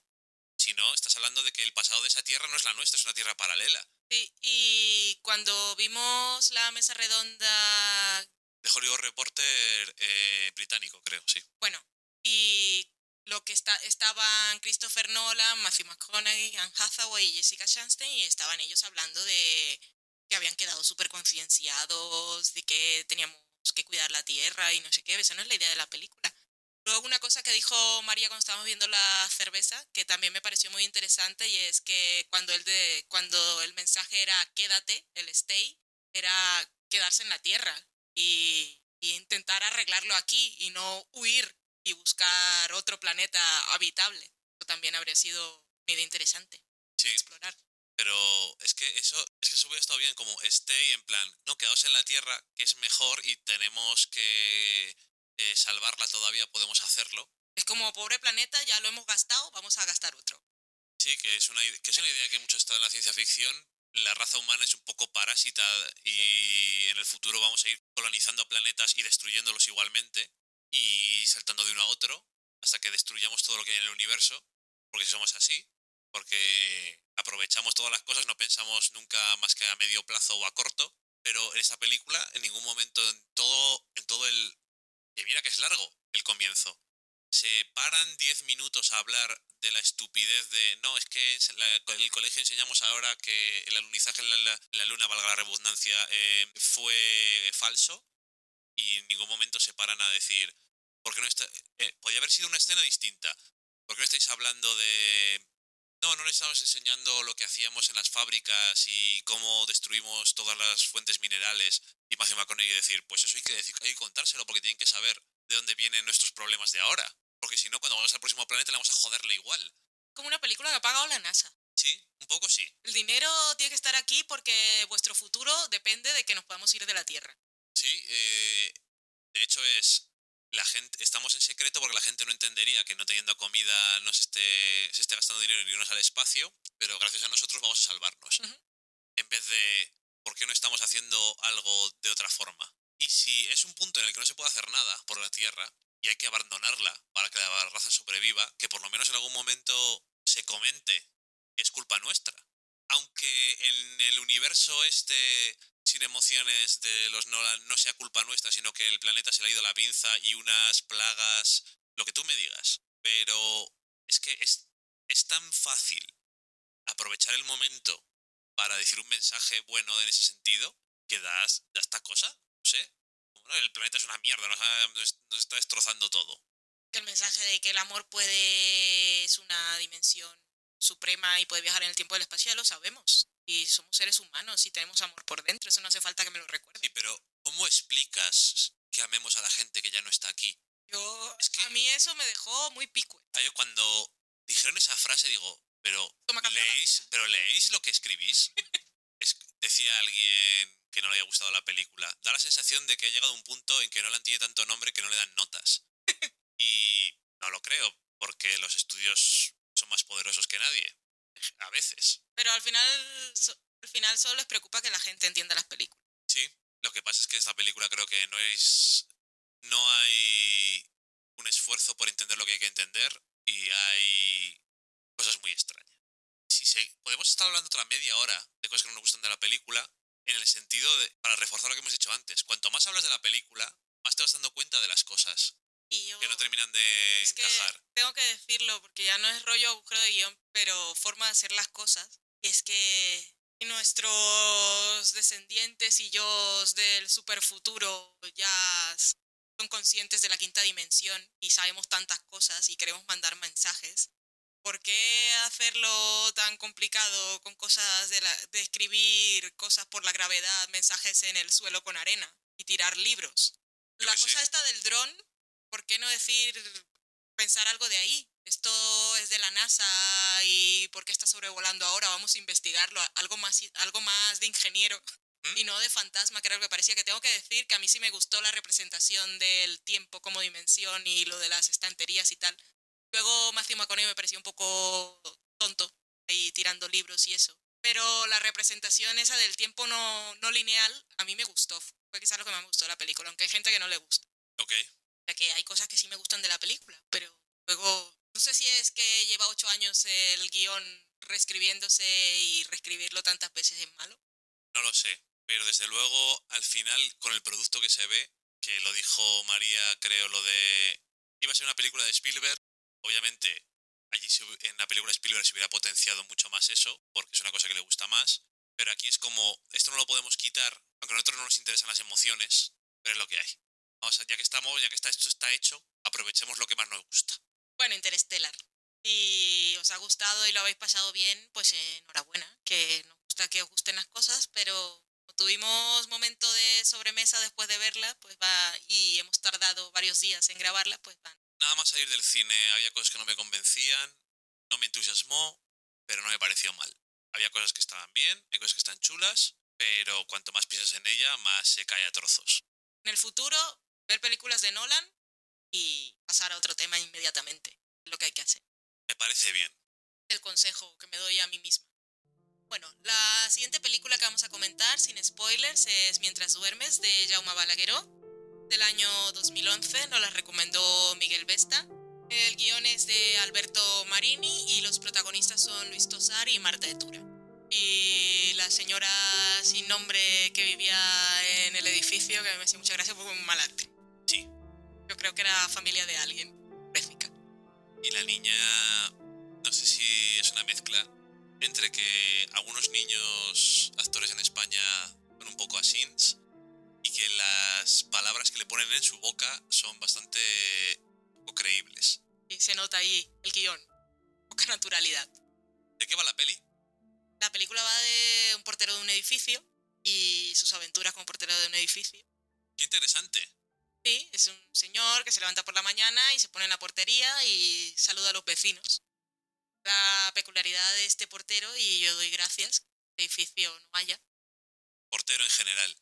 Si no, estás hablando de que el pasado de esa Tierra no es la nuestra, es una Tierra paralela. Sí, y cuando vimos la mesa redonda, De Hollywood Reporter eh, británico, creo, sí. bueno, y lo que está, estaban Christopher Nolan, Matthew McConaughey, Anne Hathaway y Jessica Chastain, y estaban ellos hablando de que habían quedado súper concienciados, de que teníamos que cuidar la tierra y no sé qué, esa no es la idea de la película. Luego una cosa que dijo María cuando estábamos viendo la cerveza, que también me pareció muy interesante, y es que cuando el, de, cuando el mensaje era quédate, el stay, era quedarse en la tierra y, y intentar arreglarlo aquí y no huir y buscar otro planeta habitable. Eso también habría sido idea interesante Sí, explorar. pero es que eso, es que eso hubiera estado bien como stay en plan, no, quedaos en la Tierra, que es mejor y tenemos que eh, salvarla todavía, podemos hacerlo. Es como pobre planeta, ya lo hemos gastado, vamos a gastar otro. Sí, que es una, que es una idea que mucho está en la ciencia ficción. La raza humana es un poco parásita y en el futuro vamos a ir colonizando planetas y destruyéndolos igualmente y saltando de uno a otro hasta que destruyamos todo lo que hay en el universo, porque somos así, porque aprovechamos todas las cosas, no pensamos nunca más que a medio plazo o a corto, pero en esta película en ningún momento en todo en todo el que mira que es largo el comienzo. Se paran 10 minutos a hablar de la estupidez de no, es que en el colegio enseñamos ahora que el alunizaje en la, la- la luna, valga la redundancia, eh, fue falso y en ningún momento se paran a decir, porque no está, eh, podría haber sido una escena distinta. ¿Por qué no estáis hablando de... No, no le estamos enseñando lo que hacíamos en las fábricas y cómo destruimos todas las fuentes minerales. Y Matthew McConaughey decir, pues eso hay que, decir, hay que contárselo porque tienen que saber de dónde vienen nuestros problemas de ahora. Porque si no, cuando vamos al próximo planeta le vamos a joderle igual. Como una película que ha pagado la NASA. Sí, un poco sí. El dinero tiene que estar aquí porque vuestro futuro depende de que nos podamos ir de la Tierra. Sí, eh, de hecho es la gente estamos en secreto porque la gente no entendería que no teniendo comida no se esté, se esté gastando dinero ni irnos al espacio, pero gracias a nosotros vamos a salvarnos. En vez de ¿por qué no estamos haciendo algo de otra forma? Y si es un punto en el que no se puede hacer nada por la Tierra y hay que abandonarla para que la raza sobreviva, que por lo menos en algún momento se comente que es culpa nuestra. Aunque en el universo este sin emociones de los no sea culpa nuestra, sino que el planeta se le ha ido la pinza y unas plagas, lo que tú me digas. Pero es que es, es tan fácil aprovechar el momento para decir un mensaje bueno en ese sentido que das, da esta cosa, no sé. El planeta es una mierda, nos, está destrozando todo. El mensaje de que el amor puede es una dimensión suprema y puede viajar en el tiempo y el espacio ya lo sabemos. Y somos seres humanos y tenemos amor por dentro, eso no hace falta que me lo recuerde. Sí, pero ¿cómo explicas que amemos a la gente que ya no está aquí? Yo, Es que- A mí eso me dejó muy picue. Ah, Yo cuando dijeron esa frase digo, pero leéis, pero leéis lo que escribís. Es- decía alguien que no le haya gustado la película. Da la sensación de que ha llegado un punto en que Nolan tiene tanto nombre que no le dan notas. Y no lo creo, porque los estudios son más poderosos que nadie. A veces. Pero al final, so- al final solo les preocupa que la gente entienda las películas. Sí, lo que pasa es que esta película creo que no es. No hay un esfuerzo por entender lo que hay que entender y hay cosas muy extrañas. Si se, podemos estar hablando otra media hora de cosas que no nos gustan de la película, en el sentido de, para reforzar lo que hemos dicho antes, cuanto más hablas de la película, más te vas dando cuenta de las cosas Y yo que no terminan de es que encajar. tengo que decirlo porque ya no es rollo agujero de guion, pero forma de hacer las cosas. Es que nuestros descendientes y yo del superfuturo ya son conscientes de la quinta dimensión y sabemos tantas cosas y queremos mandar mensajes. ¿Por qué hacerlo tan complicado con cosas de, la, de escribir cosas por la gravedad, mensajes en el suelo con arena y tirar libros? Yo La qué sé. cosa esta del dron, ¿por qué no decir, pensar algo de ahí? Esto es de la NASA y ¿por qué está sobrevolando ahora? Vamos a investigarlo, algo más, algo más de ingeniero ¿Mm? y no de fantasma, que era lo que parecía. Que tengo que decir que a mí sí me gustó la representación del tiempo como dimensión y lo de las estanterías y tal. Luego Matthew McConaughey me parecía un poco tonto ahí tirando libros y eso. Pero la representación esa del tiempo no, no lineal a mí me gustó. Fue quizás lo que más me gustó de la película, aunque hay gente que no le gusta. Ok, sea que hay cosas que sí me gustan de la película, pero luego no sé si es que lleva ocho años el guion reescribiéndose y reescribirlo tantas veces es malo. no lo sé. Pero desde luego, al final, con el producto que se ve, que lo dijo María, creo, lo de... Iba a ser una película de Spielberg. Obviamente, allí en la película de Spielberg se hubiera potenciado mucho más eso, porque es una cosa que le gusta más. Pero aquí es como, esto no lo podemos quitar, aunque a nosotros no nos interesan las emociones, pero es lo que hay. Vamos a- ya que estamos, ya que está, esto está hecho, aprovechemos lo que más nos gusta. Bueno, Interstellar. Si os ha gustado y lo habéis pasado bien, pues enhorabuena, que nos gusta que os gusten las cosas, pero tuvimos momento de sobremesa después de verla, pues va y hemos tardado varios días en grabarla, pues van. Nada más salir del cine, había cosas que no me convencían, no me entusiasmó, pero no me pareció mal. Había cosas que estaban bien, hay cosas que están chulas, pero cuanto más piensas en ella, más se cae a trozos. En el futuro, ver películas de Nolan y pasar a otro tema inmediatamente, es lo que hay que hacer. Me parece bien. el consejo que me doy a mí misma. Bueno, la siguiente película que vamos a comentar, sin spoilers, es Mientras duermes, de Jaume Balagueró, del año 2011. Nos la recomendó Miguel Vesta. El guion es de Alberto Marini y los protagonistas son Luis Tosar y Marta de Tura. Y la señora sin nombre que vivía en el edificio, que me hacía mucha gracia, fue un mal actriz. Yo creo que era familia de alguien. Béfica. Y la niña, no sé si es una mezcla entre que algunos niños actores en España son un poco asins y que las palabras que le ponen en su boca son bastante poco creíbles. Y se nota ahí el guion. Poca naturalidad. ¿De qué va la peli? La película va de un portero de un edificio y sus aventuras como portero de un edificio. Qué interesante. Sí, es un señor que se levanta por la mañana y se pone en la portería y saluda a los vecinos. La peculiaridad de este portero, y yo doy gracias, que el edificio no haya, Portero en general.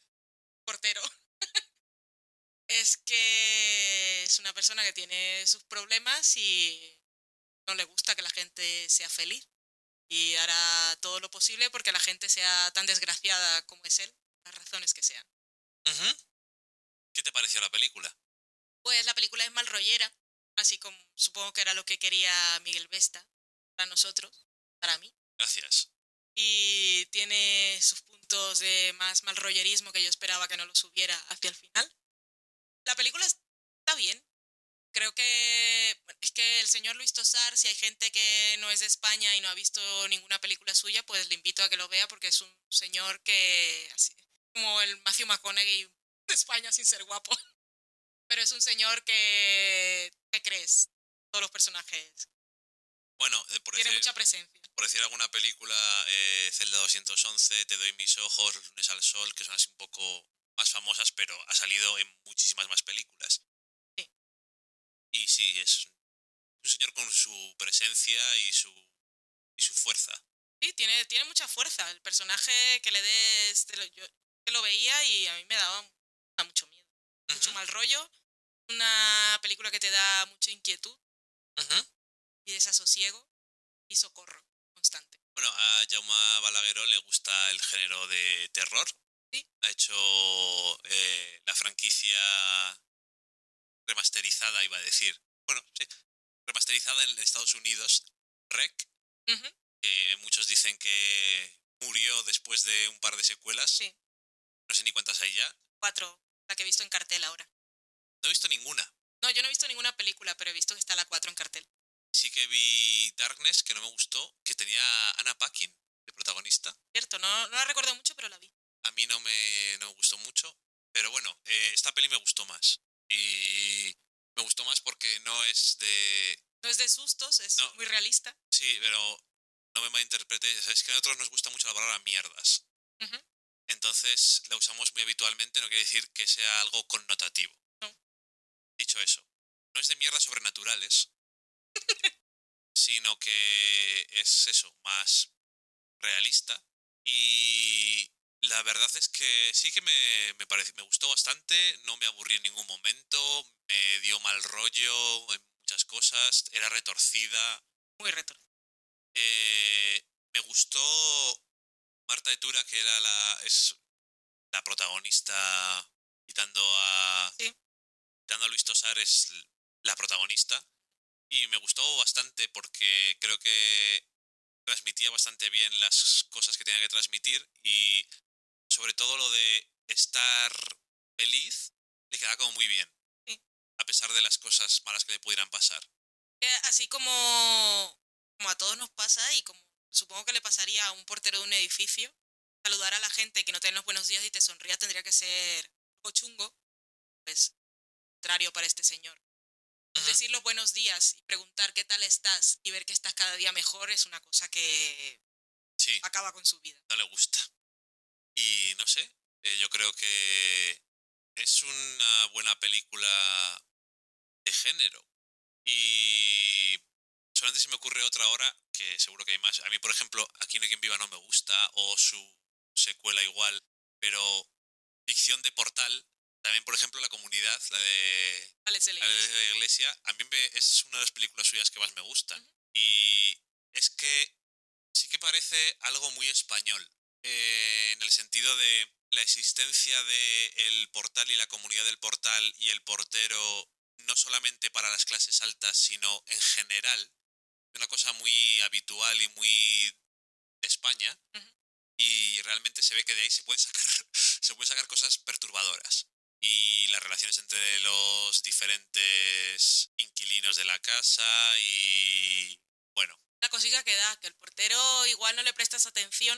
portero, es que es una persona que tiene sus problemas y no le gusta que la gente sea feliz. Y hará todo lo posible porque la gente sea tan desgraciada como es él, las razones que sean. Ujú. ¿Qué te pareció la película? Pues la película es mal rollera, así como supongo que era lo que quería Miguel Vesta para nosotros, para mí. Gracias. Y tiene sus puntos de más mal rollerismo que yo esperaba que no los hubiera hacia el final. La película está bien. Creo que bueno, es que el señor Luis Tosar, si hay gente que no es de España y no ha visto ninguna película suya, pues le invito a que lo vea porque es un señor que, así, como el Matthew McConaughey de España sin ser guapo. Pero es un señor que, que crees, todos los personajes. Bueno, eh, por, Tiene decir, mucha presencia. por decir alguna película, eh, Zelda 211, Te doy mis ojos, Lunes al sol, que son así un poco más famosas, pero ha salido en muchísimas más películas. Sí. Y sí, es un señor con su presencia y su, y su fuerza. Sí, tiene, tiene mucha fuerza. El personaje que le des. te lo- yo que lo veía y a mí me daba mucho miedo. Mucho mal rollo. Una película que te da mucha inquietud y desasosiego y socorro constante. Bueno, a Jaume Balagueró le gusta el género de terror. Sí. Ha hecho eh, la franquicia remasterizada, iba a decir. Bueno, sí. Remasterizada en Estados Unidos, Rec, que muchos dicen que murió después de un par de secuelas. Sí. No sé ni cuántas hay ya. Cuatro, la que he visto en cartel ahora. No he visto ninguna. No, yo no he visto ninguna película, pero he visto que está la 4 en cartel. Sí que vi Darkness, que no me gustó, que tenía a Anna Paquin de protagonista. Cierto, no, no la recuerdo mucho, pero la vi. A mí no me, no me gustó mucho, pero bueno, eh, esta peli me gustó más. Y me gustó más porque no es de... No es de sustos, es No. muy realista. Sí, pero no me malinterpretéis. Sabéis que a nosotros nos gusta mucho la palabra mierdas. Ujú. Entonces la usamos muy habitualmente, no quiere decir que sea algo connotativo. No. Dicho eso, no es de mierdas sobrenaturales, sino que es eso, más realista. Y la verdad es que sí que me, me, parece, me gustó bastante, no me aburrí en ningún momento, me dio mal rollo en muchas cosas, era retorcida. Muy retro. Eh, me gustó Marta de Tura, que era la, es la protagonista, quitando a, Sí. quitando a Luis Tosar, es la protagonista. Y me gustó bastante porque creo que transmitía bastante bien las cosas que tenía que transmitir y sobre todo lo de estar feliz le quedaba como muy bien. Sí. A pesar de las cosas malas que le pudieran pasar. Así como, como a todos nos pasa y como supongo que le pasaría a un portero de un edificio, saludar a la gente que no te den los buenos días y te sonría tendría que ser algo chungo, pues contrario para este señor. Es Ujú. decir los buenos días y preguntar qué tal estás y ver que estás cada día mejor es una cosa que Sí. acaba con su vida. no le gusta. Y no sé, eh, yo creo que es una buena película de género. Y solamente se me ocurre otra ahora, que seguro que hay más. A mí, por ejemplo, Aquí no hay quien viva no me gusta, o su secuela igual, pero ficción de portal. También, por ejemplo, La Comunidad, la de Alex la de la iglesia, a mí me- es una de las películas suyas que más me gustan. Y es que sí que parece algo muy español, eh, en el sentido de la existencia de el portal y la comunidad del portal y el portero no solamente para las clases altas, sino en general, una cosa muy habitual y muy de España. Y realmente se ve que de ahí se pueden sacar, se pueden sacar cosas perturbadoras. Y las relaciones entre los diferentes inquilinos de la casa y... Bueno, La cosita que da, que el portero igual no le prestas atención,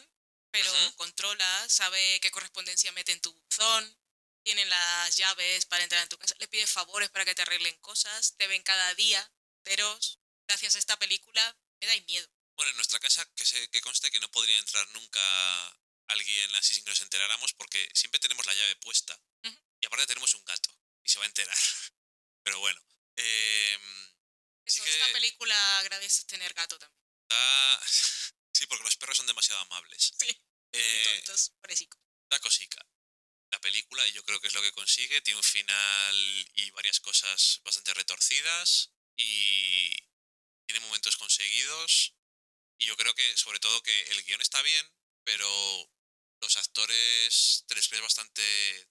pero Ujú. controla, sabe qué correspondencia mete en tu buzón, tiene las llaves para entrar en tu casa, le pide favores para que te arreglen cosas, te ven cada día, pero gracias a esta película me dais miedo. Bueno, en nuestra casa, que, se, que conste que no podría entrar nunca alguien así sin que nos enteráramos, porque siempre tenemos la llave puesta. Ujú. Y aparte tenemos un gato, y se va a enterar. Pero bueno. Sí Eso, que- Esta película agradeces tener gato también. está- sí, porque los perros son demasiado amables. Sí, Eh, tontos, pobrecicos. la cosica. La película, y yo creo que es lo que consigue, tiene un final y varias cosas bastante retorcidas y tiene momentos conseguidos. Y yo creo que, sobre todo, que el guion está bien, pero los actores te les crees bastante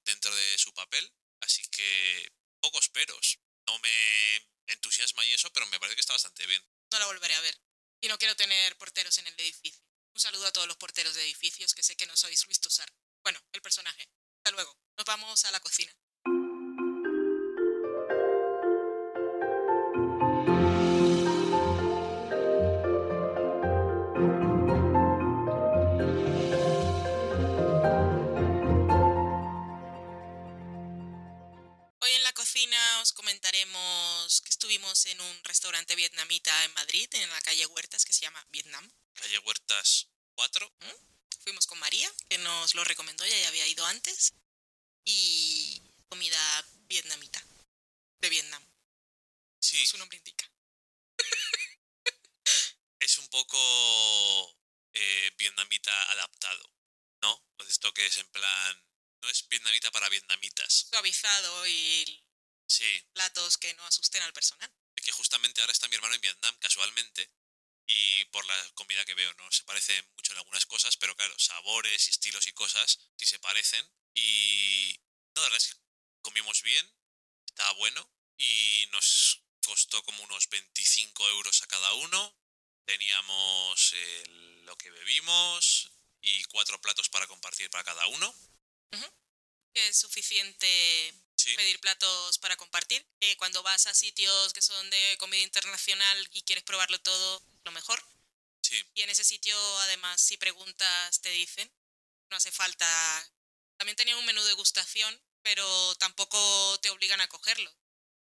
dentro de su papel. Así que, pocos peros. No me entusiasma y eso, pero me parece que está bastante bien. No la volveré a ver. Y no quiero tener porteros en el edificio. Un saludo a todos los porteros de edificios que sé que no sois Luis Tosar. Bueno, el personaje. Hasta luego. Nos vamos a la cocina. Estuvimos en un restaurante vietnamita en Madrid, en la calle Huertas, que se llama Vietnam. Calle Huertas 4. Fuimos con María, que nos lo recomendó, ella ya había ido antes. Y comida vietnamita, de Vietnam, Sí, como su nombre indica. es un poco eh, vietnamita adaptado, ¿no? Pues esto que es en plan. No es vietnamita para vietnamitas. Suavizado y Sí, platos que no asusten al personal. es que justamente ahora está mi hermano en Vietnam, casualmente. Y por la comida que veo, ¿no? Se parece mucho en algunas cosas, pero claro, sabores y estilos y cosas sí se parecen. Y. No, la verdad es que comimos bien, estaba bueno. Y nos costó como unos 25 euros a cada uno. Teníamos el- lo que bebimos y cuatro platos para compartir para cada uno. Que es suficiente Sí, pedir platos para compartir. Que cuando vas a sitios que son de comida internacional y quieres probarlo todo, lo mejor. sí. Y en ese sitio, además, si preguntas, te dicen. No hace falta. También tenía un menú de degustación, pero tampoco te obligan a cogerlo.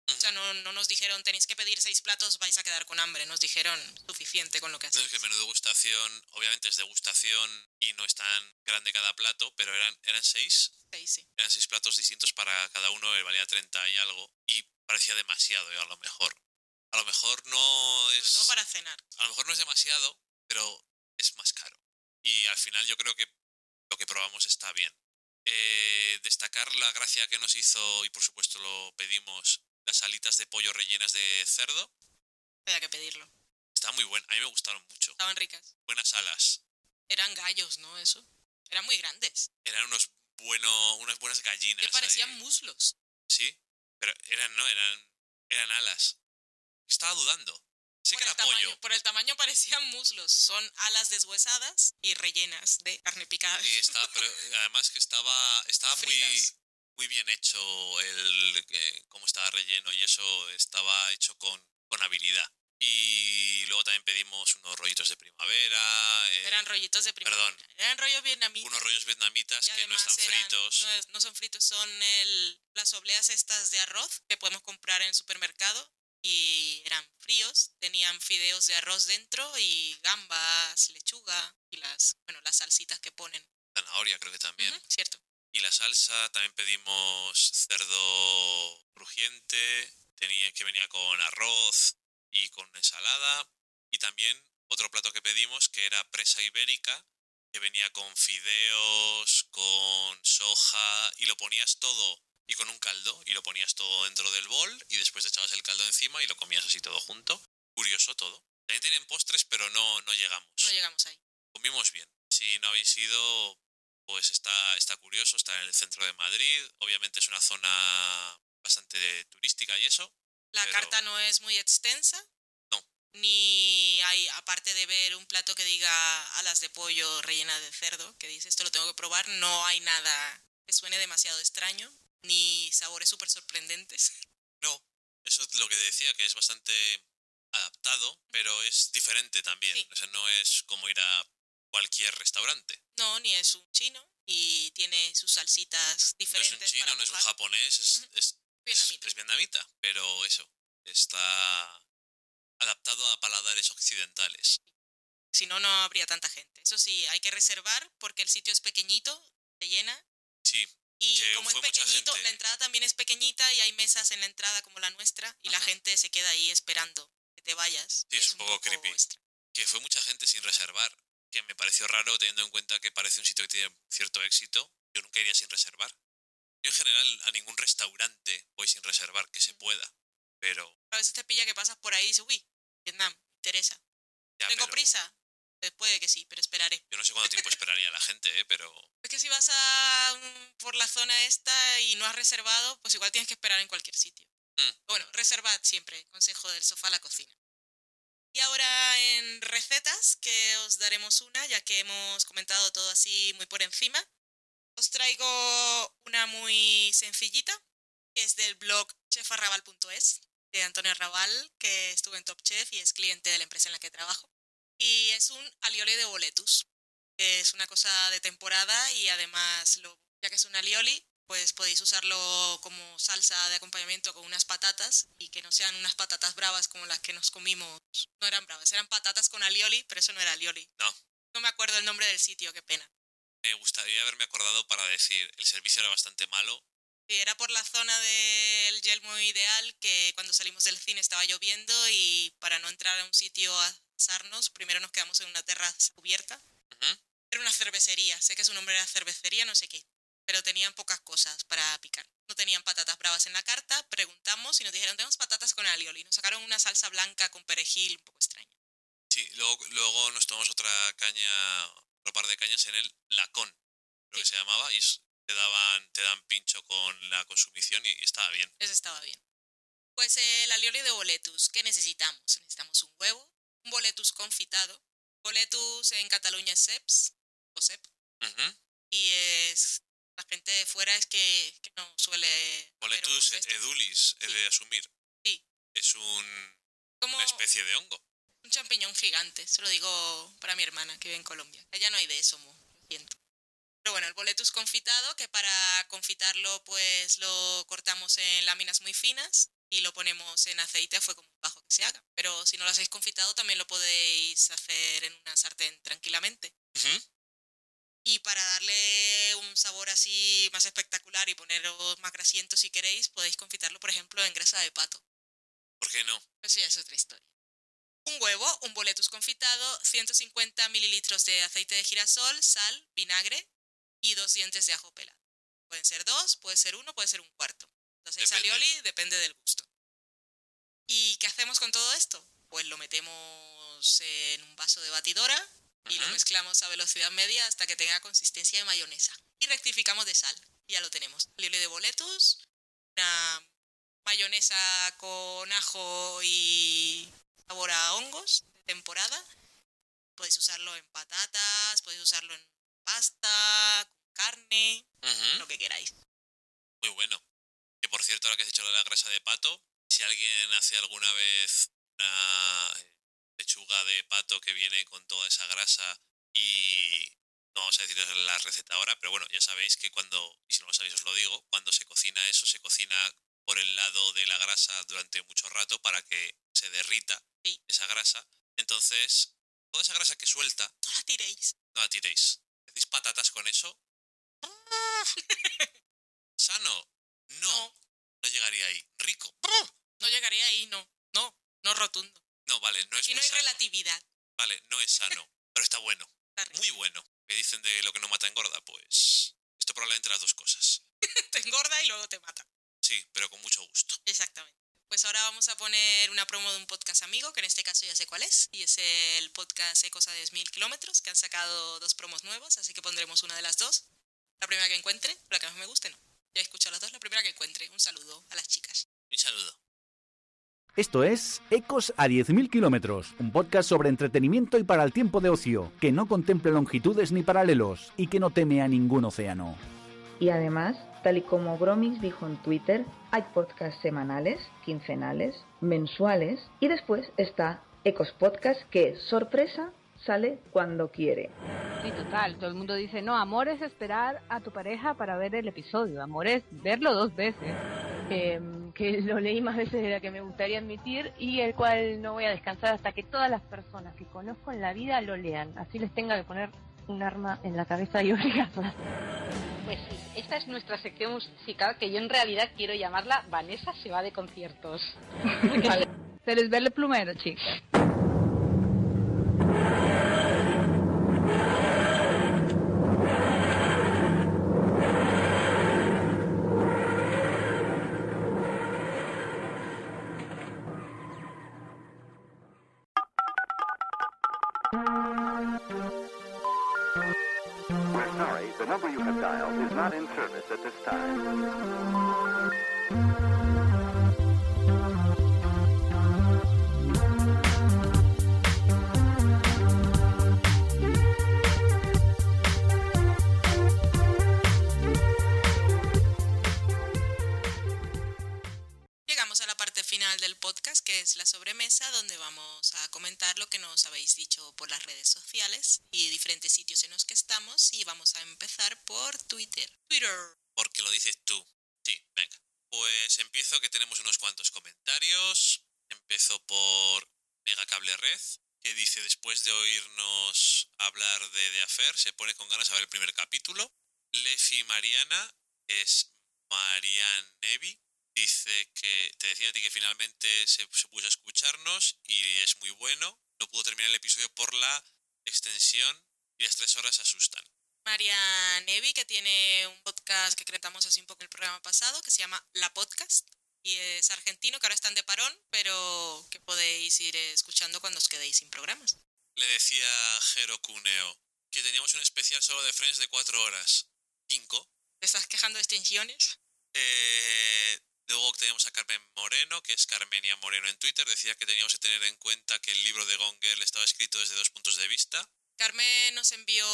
O sea, no, no nos dijeron tenéis que pedir seis platos, vais a quedar con hambre. Nos dijeron suficiente con lo que No, es hacéis. que el menú de degustación, obviamente es degustación y no es tan grande cada plato, pero eran, eran seis, Seis, sí. eran seis platos distintos para cada uno, eh, valía 30 y algo, y parecía demasiado, eh, a lo mejor. A lo mejor no Sobre todo es. para cenar. A lo mejor no es demasiado, pero es más caro. Y al final yo creo que lo que probamos está bien. Eh, destacar la gracia que nos hizo, y por supuesto lo pedimos, las alitas de pollo rellenas de cerdo. Había que pedirlo. Está muy buena, a mí me gustaron mucho. Estaban ricas. Buenas alas. Eran gallos, ¿no? Eso. Eran muy grandes. eran unos bueno, unas buenas gallinas. Que parecían ahí. muslos. Sí, pero eran, no, eran, eran alas. Estaba dudando. Sé Por que era pollo. tamaño, por el tamaño parecían muslos. Son alas deshuesadas y rellenas de carne picada. Y estaba, pero además que estaba, estaba Fritas. muy bien hecho el eh, cómo estaba relleno y eso estaba hecho con, con habilidad. Y luego también pedimos unos rollitos de primavera, eh, Eran rollitos de primavera. perdón. Eran rollos vietnamitas. unos rollos vietnamitas que no están eran- fritos. No, es- no son fritos, son el, las obleas estas de arroz que podemos comprar en el supermercado. Y eran fríos, tenían fideos de arroz dentro y gambas, lechuga y las, bueno, las salsitas que ponen. Zanahoria creo que también. Ujú, cierto. Y la salsa también pedimos cerdo crujiente, tenía, que venía con arroz y con ensalada. Y también otro plato que pedimos que era presa ibérica, que venía con fideos, con soja y lo ponías todo y con un caldo y lo ponías todo dentro del bol y después te echabas el caldo encima y lo comías así todo junto. Curioso todo. También tienen postres pero no, no llegamos No llegamos ahí. comimos bien. Si no habéis ido, pues está, está curioso, está en el centro de Madrid. Obviamente es una zona bastante turística y eso. La pero- carta no es muy extensa. No. Ni hay, aparte de ver un plato que diga alas de pollo rellena de cerdo, que dice esto lo tengo que probar, no hay nada que suene demasiado extraño, ni sabores súper sorprendentes. No, eso es lo que decía, que es bastante adaptado, pero es diferente también. Sí. O sea, no es como ir a cualquier restaurante. No, ni es un chino, y tiene sus salsitas No es diferentes. un chino, para no es un japonés, es, Ujú. es, es, Vietnamita. es vietnamita, pero eso, está adaptado a paladares occidentales. Si no, no habría tanta gente. Eso sí, hay que reservar porque el sitio es pequeñito, se llena. Sí, Y como es pequeñito, la entrada también es pequeñita y hay mesas en la entrada como la nuestra y la gente se queda ahí esperando que te vayas. Sí, es un poco creepy. extra. que fue mucha gente sin reservar, que me pareció raro teniendo en cuenta que parece un sitio que tiene cierto éxito. Yo nunca iría sin reservar. Yo en general a ningún restaurante voy sin reservar que se pueda, pero A veces te pilla que pasas por ahí y dices, uy, Vietnam, me interesa. ya, ¿Tengo pero prisa? Pues puede que sí, pero esperaré. Yo no sé cuánto tiempo esperaría la gente, ¿eh? pero Es que si vas a por la zona esta y no has reservado, pues igual tienes que esperar en cualquier sitio. Mm. Bueno, reservad siempre, consejo del sofá a la cocina. Y ahora en recetas, que os daremos una, ya que hemos comentado todo así muy por encima. Os traigo una muy sencillita, que es del blog chefarrabal.es, de Antonio Raval, que estuvo en Top Chef y es cliente de la empresa en la que trabajo. Y es un alioli de boletus que es una cosa de temporada y además, lo, ya que es un alioli, pues podéis usarlo como salsa de acompañamiento con unas patatas y que no sean unas patatas bravas como las que nos comimos. No eran bravas, eran patatas con alioli, pero eso no era alioli. No. No me acuerdo el nombre del sitio, qué pena. me gustaría haberme acordado para decir, el servicio era bastante malo. Sí, era por la zona del Yelmo Ideal que cuando salimos del cine estaba lloviendo y para no entrar a un sitio a asarnos, primero nos quedamos en una terraza cubierta. Era una cervecería, sé que su nombre era cervecería, no sé qué, pero tenían pocas cosas para picar. No tenían patatas bravas en la carta, preguntamos y nos dijeron, tenemos patatas con alioli. Nos sacaron una salsa blanca con perejil un poco extraña. Sí, luego, luego nos tomamos otra caña, otro par de cañas en el Lacón, lo que Sí. se llamaba, y te daban, te dan pincho con la consumición y, y estaba bien. Eso estaba bien. Pues el alioli de boletus, ¿qué necesitamos? Necesitamos un huevo, un boletus confitado. Boletus en Cataluña es seps, o sep, Ujú. y es... La gente de fuera es que, que no suele... Boletus edulis, he Sí. de asumir. Sí. Es un, Como- una especie de hongo. Un champiñón gigante, se lo digo para mi hermana que vive en Colombia. Allá no hay de eso, mo, lo siento. Pero bueno, el boletus confitado, que para confitarlo pues lo cortamos en láminas muy finas y lo ponemos en aceite a fuego bajo que se haga. Pero si no lo hacéis confitado también lo podéis hacer en una sartén tranquilamente. Ujú. Y para darle un sabor así más espectacular y poneros más grasiento si queréis, podéis confitarlo por ejemplo en grasa de pato. ¿Por qué no? Eso ya es otra historia. Un huevo, un boletus confitado, 150 mililitros de aceite de girasol, sal, vinagre y dos dientes de ajo pelado. Pueden ser dos, puede ser uno, puede ser un cuarto. Entonces, Depende. alioli depende del gusto. ¿Y qué hacemos con todo esto? Pues lo metemos en un vaso de batidora y lo mezclamos a velocidad media hasta que tenga consistencia de mayonesa. Y rectificamos de sal. Y ya lo tenemos. Alioli de boletus, una mayonesa con ajo y sabor a hongos de temporada. Podéis usarlo en patatas, podéis usarlo en pasta, carne, lo que queráis. Muy bueno. Que por cierto, ahora que has dicho lo de la grasa de pato, si alguien hace alguna vez una eh, lechuga de pato que viene con toda esa grasa y no vamos a deciros la receta ahora, pero bueno, ya sabéis que cuando, y si no lo sabéis os lo digo, cuando se cocina eso, se cocina por el lado de la grasa durante mucho rato para que se derrita Sí. esa grasa. Entonces, toda esa grasa que suelta, No la tiréis. no la tiréis. ¿Hacéis patatas con eso? ¿Sano? No, No, no llegaría ahí. ¿Rico? no llegaría ahí, no. No, no rotundo. No, vale, no es Aquí no muy hay sano. relatividad. Vale, no es sano, pero está bueno. Muy bueno. Me dicen de lo que no mata engorda, pues... Esto probablemente las dos cosas. Te engorda y luego te mata. Sí, pero con mucho gusto. Exactamente. Pues ahora vamos a poner una promo de un podcast amigo, que en este caso ya sé cuál es, y es el podcast Ecos a 10.000 kilómetros, que han sacado dos promos nuevas, así que pondremos una de las dos. La primera que encuentre, la que más me guste, no. Ya he escuchado las dos, la primera que encuentre. Un saludo a las chicas. Un saludo. Esto es Ecos a 10.000 kilómetros, un podcast sobre entretenimiento y para el tiempo de ocio, que no contemple longitudes ni paralelos y que no teme a ningún océano. Y además, tal y como Bromix dijo en Twitter, hay podcasts semanales, quincenales, mensuales y después está Ecos Podcast que, sorpresa, sale cuando quiere. Sí, total. Todo el mundo dice, no, amor es esperar a tu pareja para ver el episodio. Amor es verlo dos veces. Em, que lo leí más veces de la que me gustaría admitir y el cual no voy a descansar hasta que todas las personas que conozco en la vida lo lean. Así les tenga que poner un arma en la cabeza y obligarlas. Pues sí, esta es nuestra sección musical que yo en realidad quiero llamarla Vanessa se va de conciertos. Pero es verle plumero, chicos. At this time. Que es la sobremesa, donde vamos a comentar lo que nos habéis dicho por las redes sociales y diferentes sitios en los que estamos. Y vamos a empezar por Twitter. Twitter. Porque lo dices tú. Sí, venga. Pues empiezo que tenemos unos cuantos comentarios. Empiezo por Mega Cable Red, que dice después de oírnos hablar de The Affair, se pone con ganas a ver el primer capítulo. Lefi Mariana es Marian Nevi. Dice que te decía a ti que finalmente se, se puso a escucharnos y es muy bueno. No pudo terminar el episodio por la extensión y las tres horas asustan. María Nevi, que tiene un podcast que cretamos así un poco en el programa pasado, que se llama La Podcast. Y es argentino, que ahora están de parón, pero que podéis ir escuchando cuando os quedéis sin programas. Le decía Jero Cuneo que teníamos un especial solo de Friends de cuatro horas. Cinco. ¿Te estás quejando de extensiones? Eh, luego teníamos a Carmen Moreno, que es Carmenia Moreno en Twitter. Decía que teníamos que tener en cuenta que el libro de Gone Girl estaba escrito desde dos puntos de vista. Carmen nos envió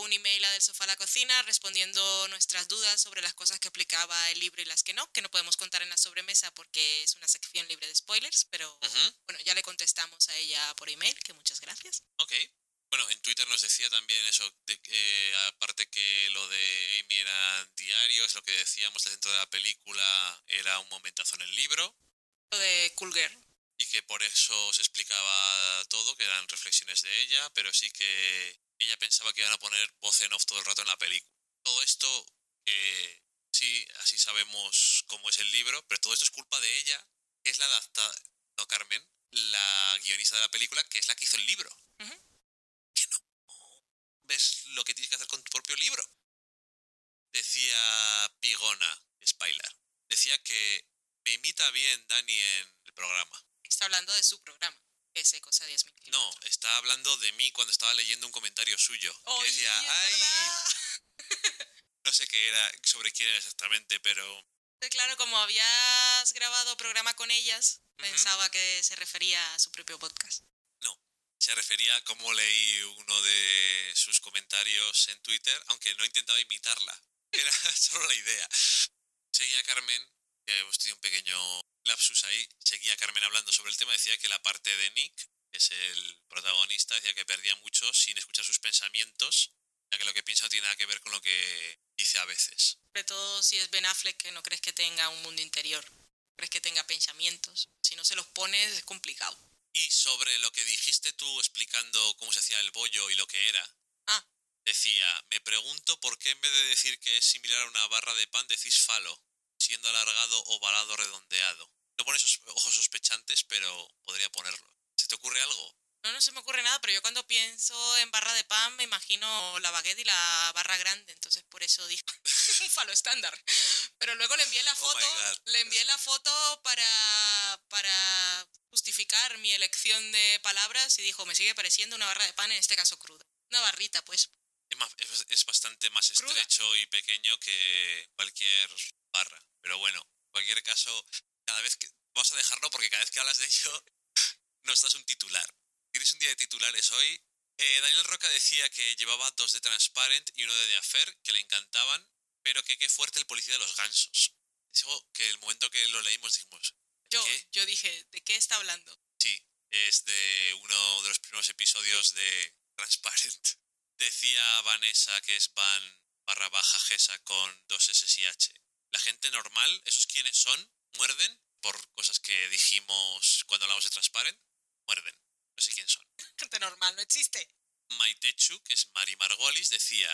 un email a Del Sofá a la Cocina respondiendo nuestras dudas sobre las cosas que explicaba el libro y las que no, que no podemos contar en la sobremesa porque es una sección libre de spoilers, pero bueno, ya le contestamos a ella por email, que muchas gracias. Ok. Bueno, en Twitter nos decía también eso, de que, aparte que lo de Amy eran diarios, lo que decíamos dentro de la película era un momentazo en el libro. Lo de Cool Girl. Y que por eso se explicaba todo, que eran reflexiones de ella, pero sí que ella pensaba que iban a poner voz en off todo el rato en la película. Todo esto, que sí, así sabemos cómo es el libro, pero todo esto es culpa de ella, que es la adaptada, no Carmen, la guionista de la película, que es la que hizo el libro. Ujú. Que no ves lo que tienes que hacer con tu propio libro. Decía Pigona, Spylar, decía que me imita bien Dani en el programa. Está hablando de su programa, que es Cosa 10.000 No, está hablando de mí cuando estaba leyendo un comentario suyo. que Oye, decía, ay, verdad". no sé qué era, sobre quién era exactamente, pero Claro, como habías grabado programa con ellas, pensaba que se refería a su propio podcast. se refería a cómo leí uno de sus comentarios en Twitter, aunque no intentaba imitarla. Era solo la idea. Seguía a Carmen, que hemos tenido un pequeño lapsus ahí, seguía Carmen hablando sobre el tema, decía que la parte de Nick, que es el protagonista, decía que perdía mucho sin escuchar sus pensamientos, ya que lo que piensa no tiene nada que ver con lo que dice a veces. Sobre todo si es Ben Affleck, que no crees que tenga un mundo interior. Crees que tenga pensamientos. Si no se los pones, es complicado. Y sobre lo que dijiste tú explicando cómo se hacía el bollo y lo que era. Ah. Decía, me pregunto por qué en vez de decir que es similar a una barra de pan decís falo, siendo alargado, ovalado, redondeado. No pones esos ojos sospechantes, pero podría ponerlo. ¿Se te ocurre algo? No, no se me ocurre nada, pero yo cuando pienso en barra de pan me imagino la baguette y la barra grande, entonces por eso dije un falo estándar. Pero luego le envié la Oh foto, le envié la foto para, para justificar mi elección de palabras y dijo, me sigue pareciendo una barra de pan, en este caso cruda. Una barrita, pues. Es, más- es- es bastante más Cruda. estrecho y pequeño que cualquier barra. Pero bueno, en cualquier caso, cada vez que vamos a dejarlo porque cada vez que hablas de ello no estás un titular. Tienes un día de titulares hoy. Eh, Daniel Roca decía que llevaba dos de Transparent y uno de The Affair, que le encantaban, pero que qué fuerte el policía de los gansos. Eso que el momento que lo leímos dijimos, Yo, ¿Qué? yo dije, ¿de qué está hablando? Sí, es de uno de los primeros episodios de Transparent. Decía Vanessa que es Van barra baja Gesa con dos S y H. La gente normal, esos quienes son, muerden por cosas que dijimos cuando hablamos de Transparent, muerden. No sé quién son. Gente normal, no existe. Maitechu, que es Mari Margolis, decía,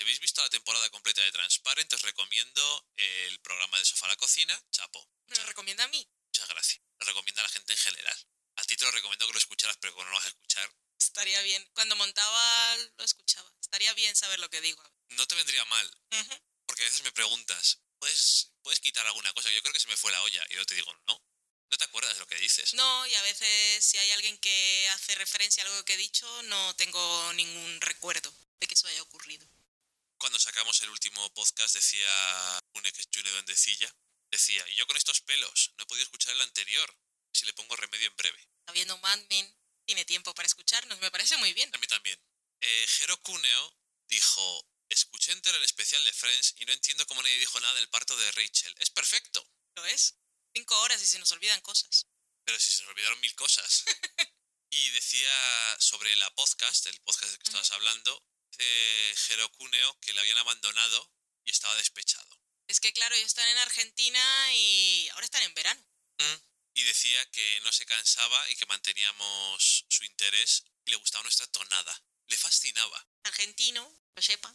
habéis visto la temporada completa de Transparent, os recomiendo el programa de Sofá a la Cocina, Chapo. ¿Me lo recomienda a mí? Muchas gracias. Lo recomienda a la gente en general. A ti te lo recomiendo que lo escucharas, pero como no lo vas a escuchar, Estaría bien. Cuando montaba, lo escuchaba. Estaría bien saber lo que digo. no te vendría mal. Ujú. Porque a veces me preguntas, ¿puedes, ¿puedes quitar alguna cosa? Yo creo que se me fue la olla. Y yo te digo, no. No te acuerdas de lo que dices. No, y a veces si hay alguien que hace referencia a algo que he dicho, no tengo ningún recuerdo de que eso haya ocurrido. Cuando sacamos el último podcast decía June decía, y yo con estos pelos, no he podido escuchar el anterior. Si le pongo remedio en breve. Está viendo Mad Men, tiene tiempo para escucharnos, me parece muy bien. A mí también. Eh, Jero Cuneo dijo, escuché entero el especial de Friends y no entiendo cómo nadie dijo nada del parto de Rachel. Es perfecto. ¿Lo es? Cinco horas y se nos olvidan cosas. Pero si se nos olvidaron mil cosas. y decía sobre la podcast, el podcast del que estabas hablando, de Jero Cuneo que le habían abandonado y estaba despechado. Es que claro, ellos están en Argentina y ahora están en verano. Y decía que no se cansaba y que manteníamos su interés y le gustaba nuestra tonada. Le fascinaba. Argentino, lo sepa,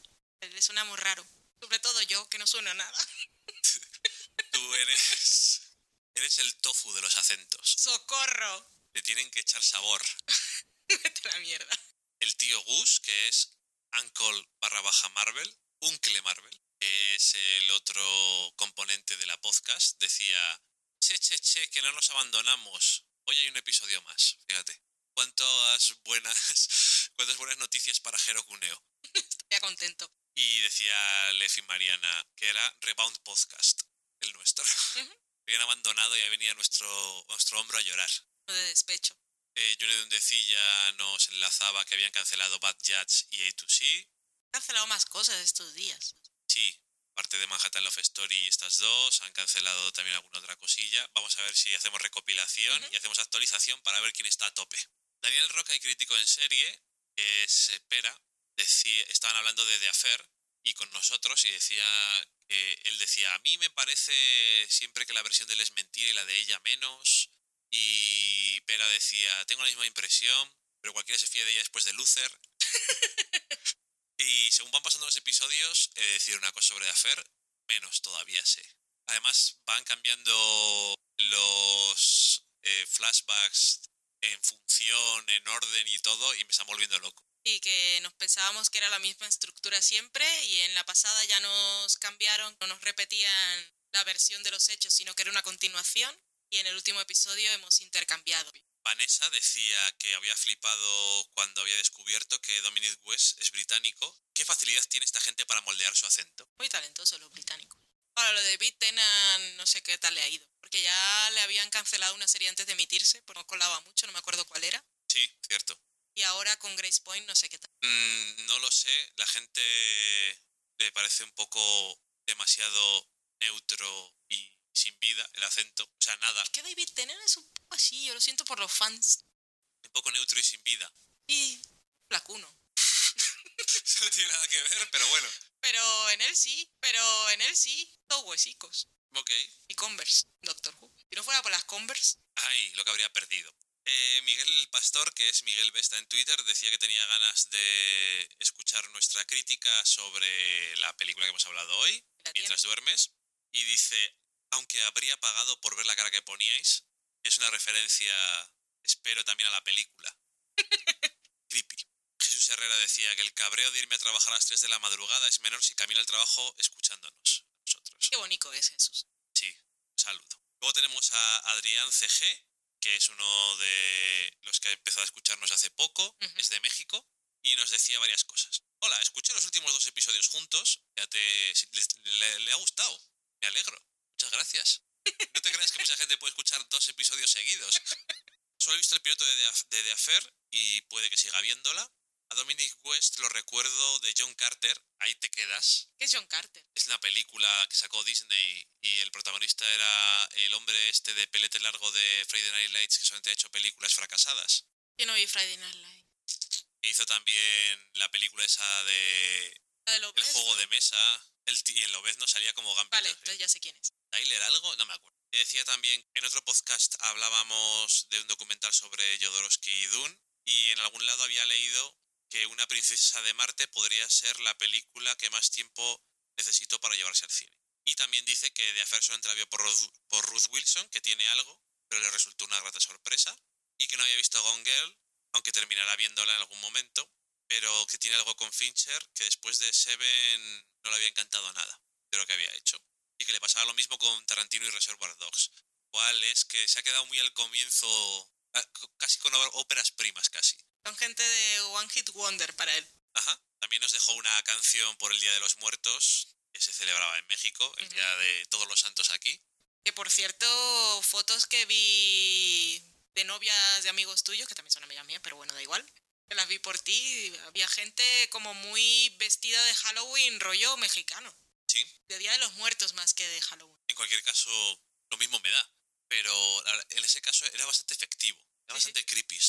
le suena muy raro. Sobre todo yo, que no sueno a nada. Tú eres... Eres el tofu de los acentos. ¡Socorro! Le tienen que echar sabor. Vete la mierda. El tío Gus, que es Uncle barra baja Marvel, Uncle Marvel, que es el otro componente de la podcast, decía, che, che, che, que no nos abandonamos. Hoy hay un episodio más, fíjate. Cuántas buenas, cuántas buenas noticias para Jero Cuneo. Ya contento. Y decía Lefi Mariana que era Rebound Podcast, el nuestro. Habían abandonado y ahí venía nuestro, nuestro hombro a llorar. De despecho. Eh, June Dundecilla nos enlazaba que habían cancelado Bad Judge y A2C. He cancelado más cosas estos días. Sí, parte de Manhattan Love Story y estas dos. Han cancelado también alguna otra cosilla. Vamos a ver si hacemos recopilación y hacemos actualización para ver quién está a tope. Daniel Roca y crítico en serie, que es eh, Pera, decía, estaban hablando de The Affair y con nosotros y decía que él decía, a mí me parece siempre que la versión de él es mentira y la de ella menos. Y Pera decía, tengo la misma impresión, pero cualquiera se fía de ella después de Luther. y según van pasando los episodios, he de decir una cosa sobre The Affair, menos todavía sé. Además, van cambiando los eh, flashbacks en función, en orden y todo, y me están volviendo loco. Y que nos pensábamos que era la misma estructura siempre y en la pasada ya nos cambiaron, no nos repetían la versión de los hechos, sino que era una continuación y en el último episodio hemos intercambiado. Vanessa decía que había flipado cuando había descubierto que Dominic West es británico. ¿Qué facilidad tiene esta gente para moldear su acento? Muy talentoso los británicos. Ahora, lo de Beat Tennant, no sé qué tal le ha ido. Porque ya le habían cancelado una serie antes de emitirse, porque no colaba mucho, no me acuerdo cuál era. Sí, cierto. Y ahora con Grace Point, no sé qué tal. Mm, no lo sé, la gente le parece un poco demasiado neutro y sin vida el acento. O sea, nada, Es que David Tennant es un poco así, yo lo siento por los fans. un poco neutro y sin vida. Y flacuno. Eso no tiene nada que ver, pero bueno. Pero en él sí, pero en él sí, dos huesicos. Ok. Y Converse, Doctor Who. Si no fuera por las Converse, Ay, lo que habría perdido. Eh, Miguel Pastor, que es Miguel Vesta en Twitter, decía que tenía ganas de escuchar nuestra crítica sobre la película que hemos hablado hoy, mientras duermes, y dice, aunque habría pagado por ver la cara que poníais, es una referencia, espero, también a la película. Creepy. Jesús Herrera decía que el cabreo de irme a trabajar a las 3 de la madrugada es menor si camino al trabajo escuchándonos. Nosotros. qué bonito es Jesús. Sí, un saludo. Luego tenemos a Adrián CG, que es uno de los que ha empezado a escucharnos hace poco, es de México, y nos decía varias cosas. Hola, escuché los últimos dos episodios juntos, ya te, le, le- le ha gustado, me alegro, muchas gracias. No te creas que mucha gente puede escuchar dos episodios seguidos. Solo he visto el piloto de, de The Affair y puede que siga viéndola. A Dominic West lo recuerdo de John Carter, ahí te quedas. ¿Qué es John Carter? Es una película que sacó Disney y el protagonista era el hombre este de pelete largo de Friday Night Lights que solamente ha hecho películas fracasadas. Yo no vi Friday Night Light. E hizo también la película esa de La de El López, juego ¿no? de mesa. El y en Lobezno salía como Gambito. Vale, entonces ya sé quién es. ¿Tyler algo? No me acuerdo. Y decía también, en otro podcast hablábamos de un documental sobre Jodorowsky y Dune, y en algún lado había leído que Una princesa de Marte podría ser la película que más tiempo necesitó para llevarse al cine. Y también dice que The Affair solamente la por Ruth, por Ruth Wilson, que tiene algo, pero le resultó una grata sorpresa, y que no había visto Gone Girl, aunque terminará viéndola en algún momento, pero que tiene algo con Fincher, que después de Seven no le había encantado nada de lo que había hecho y que le pasaba lo mismo con Tarantino y Reservoir Dogs. Cual es que se ha quedado muy al comienzo, casi con óperas primas casi. Son gente de One Hit Wonder para él. Ajá. También nos dejó una canción por el Día de los Muertos, que se celebraba en México, el Ujú. Día de Todos los Santos aquí. Que por cierto, fotos que vi de novias de amigos tuyos, que también son amigas mías, pero bueno, da igual. Que las vi por ti. Había gente como muy vestida de Halloween, rollo mexicano. Sí. De Día de los Muertos más que de Halloween. En cualquier caso, lo mismo me da. Pero en ese caso era bastante efectivo, era Sí, sí. bastante creepy.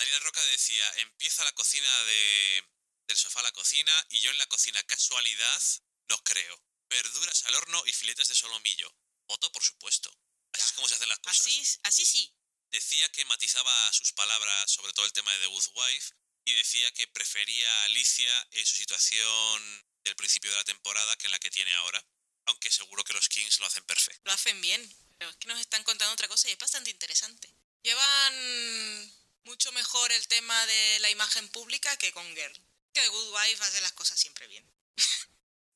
Daniel Roca decía, empieza la cocina de, del sofá a la cocina y yo en la cocina, casualidad, no creo. Verduras al horno y filetes de solomillo. Voto, por supuesto. Así Ya. es como se hacen las cosas. Así, así sí. Decía que matizaba sus palabras sobre todo el tema de The Good Wife y decía que prefería a Alicia en su situación del principio de la temporada que en la que tiene ahora. Aunque seguro que los Kings lo hacen perfecto. Lo hacen bien. Pero es que nos están contando otra cosa y es bastante interesante. Llevan mucho mejor el tema de la imagen pública que con Girl. Que Good Wife hace las cosas siempre bien.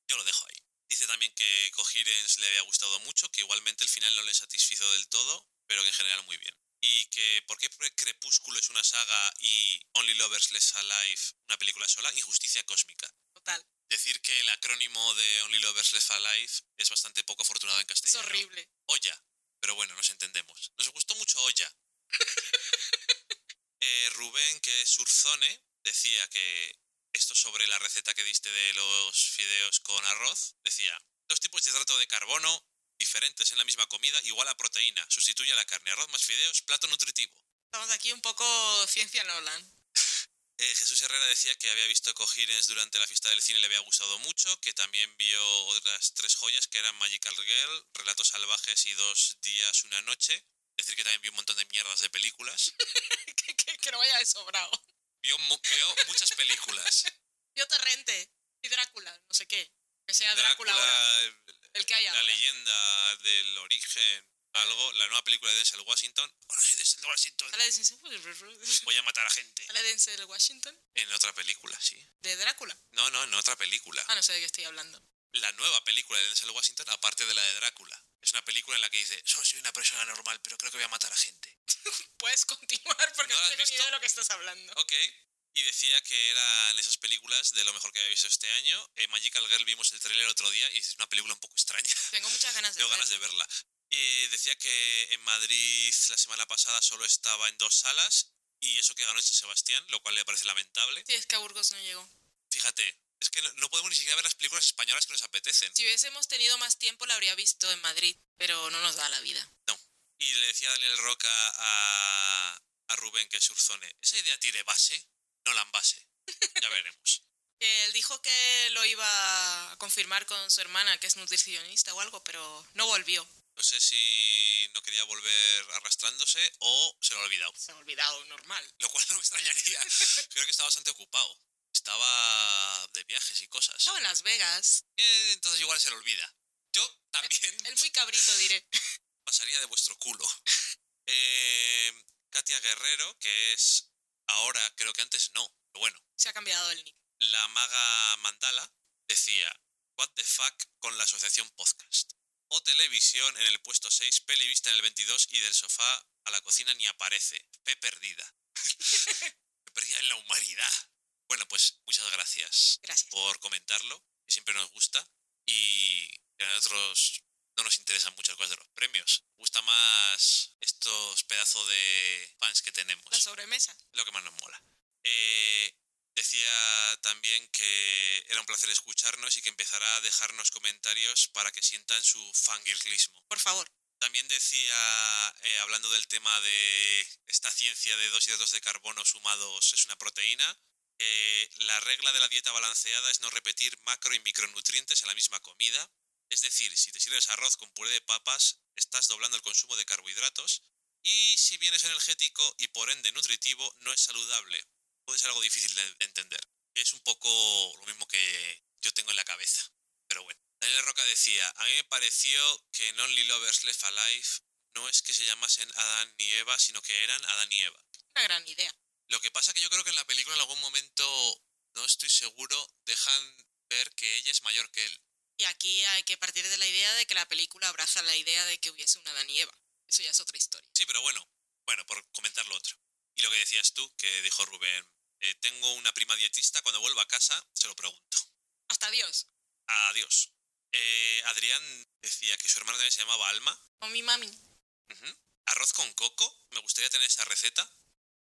Yo lo dejo ahí. Dice también que Coherence le había gustado mucho, que igualmente el final no le satisfizo del todo, pero que en general muy bien. Y que por qué Crepúsculo es una saga y Only Lovers Left Alive una película sola, injusticia cósmica. Total. Decir que el acrónimo de Only Lovers Left Alive es bastante poco afortunado en Es castellano. horrible. Olla. Pero bueno, nos entendemos. Nos gustó mucho Olla. Eh, Rubén, que es Urzone, decía que esto sobre la receta que diste de los fideos con arroz, decía, dos tipos de hidrato de carbono diferentes en la misma comida igual a proteína. Sustituye a la carne, arroz más fideos, plato nutritivo. Estamos aquí un poco ciencia Nolan. Eh, Jesús Herrera decía que había visto Coherence durante la fiesta del cine y le había gustado mucho, que también vio otras tres joyas que eran Magical Girl, Relatos Salvajes y Dos Días, Una Noche. Decir que también vio un montón de mierdas de películas. que, que- que no vaya de sobrado. Vio, mu- vio muchas películas. Yo Torrente y Drácula, no sé qué. Que sea Drácula, ahora. El que haya. la leyenda del origen, algo, la nueva película de Denzel Washington. Soy Denzel Washington. Sale Denzel, Voy a matar a gente. sale Denzel Washington En otra película, sí. de Drácula. No, no, en otra película. Ah, no sé de qué estoy hablando. la nueva película de Denzel Washington, aparte de la de Drácula. Es una película en la que dice, solo soy una persona normal, pero creo que voy a matar a gente. Puedes continuar porque ¿No no, tengo ni visto? idea de lo que estás hablando. Ok. Y decía que eran esas películas de lo mejor que había visto este año. En Magical Girl vimos el tráiler otro día y es una película un poco extraña. Tengo muchas ganas de Tengo ganas de verla. verla. Y decía que en Madrid la semana pasada solo estaba en dos salas y eso que ganó San Sebastián, lo cual le parece lamentable. Sí, es que a Burgos no llegó. Fíjate, es que no- no podemos ni siquiera ver las películas españolas que nos apetecen. Si hubiésemos tenido más tiempo, la habría visto en Madrid, pero no nos da la vida. Y le decía Daniel Roca a, a Rubén, que es Urzone, ¿esa idea tiene base? No la base. Ya veremos. Él dijo que lo iba a confirmar con su hermana, que es nutricionista o algo, pero no volvió. No sé si no quería volver arrastrándose o se lo ha olvidado. Se ha olvidado, normal. Lo cual no me extrañaría. Creo que está bastante ocupado. Estaba de viajes y cosas. Estaba en Las Vegas. Eh, entonces igual se lo olvida. Yo también El muy cabrito, diré. pasaría de vuestro culo. Eh, Katia Guerrero, que es ahora, creo que antes no, pero bueno, Se ha cambiado el nick. la maga Mandala decía, what the fuck con la asociación podcast. O televisión en el puesto 6, peli vista en el 22 y del sofá a la cocina ni aparece. P perdida. P perdida en la humanidad. Bueno, pues muchas gracias Gracias. por comentarlo, que siempre nos gusta. Y a nosotros no nos interesan muchas cosas de los premios. Gusta más estos pedazos de fans que tenemos. La sobremesa. lo que más nos mola. Eh, decía también que era un placer escucharnos y que empezará a dejarnos comentarios para que sientan su fangirlismo. Por favor. También decía, eh, hablando del tema de esta ciencia de dos hidratos de carbono sumados es una proteína, que la regla de la dieta balanceada es no repetir macro y micronutrientes en la misma comida. Es decir, si te sirves arroz con puré de papas, estás doblando el consumo de carbohidratos. Y si bien es energético y por ende nutritivo, no es saludable. Puede ser algo difícil de de entender. Es un poco lo mismo que yo tengo en la cabeza. Pero bueno. Daniel Roca decía, a mí me pareció que en Only Lovers Left Alive no es que se llamasen Adán y Eva, sino que eran Adán y Eva. Una gran idea. Lo que pasa que yo creo que en la película en algún momento, no estoy seguro, dejan ver que ella es mayor que él. Y aquí hay que partir de la idea de que la película abraza la idea de que hubiese una Adán y Eva. Eso ya es otra historia. Sí, pero bueno, bueno, por comentar lo otro. Y lo que decías tú, que dijo Rubén, eh, tengo una prima dietista, cuando vuelva a casa se lo pregunto. Hasta Dios. Adiós. Eh, Adrián decía que su hermana también se llamaba Alma. O mi mami. Ujú. Arroz con coco, me gustaría tener esa receta,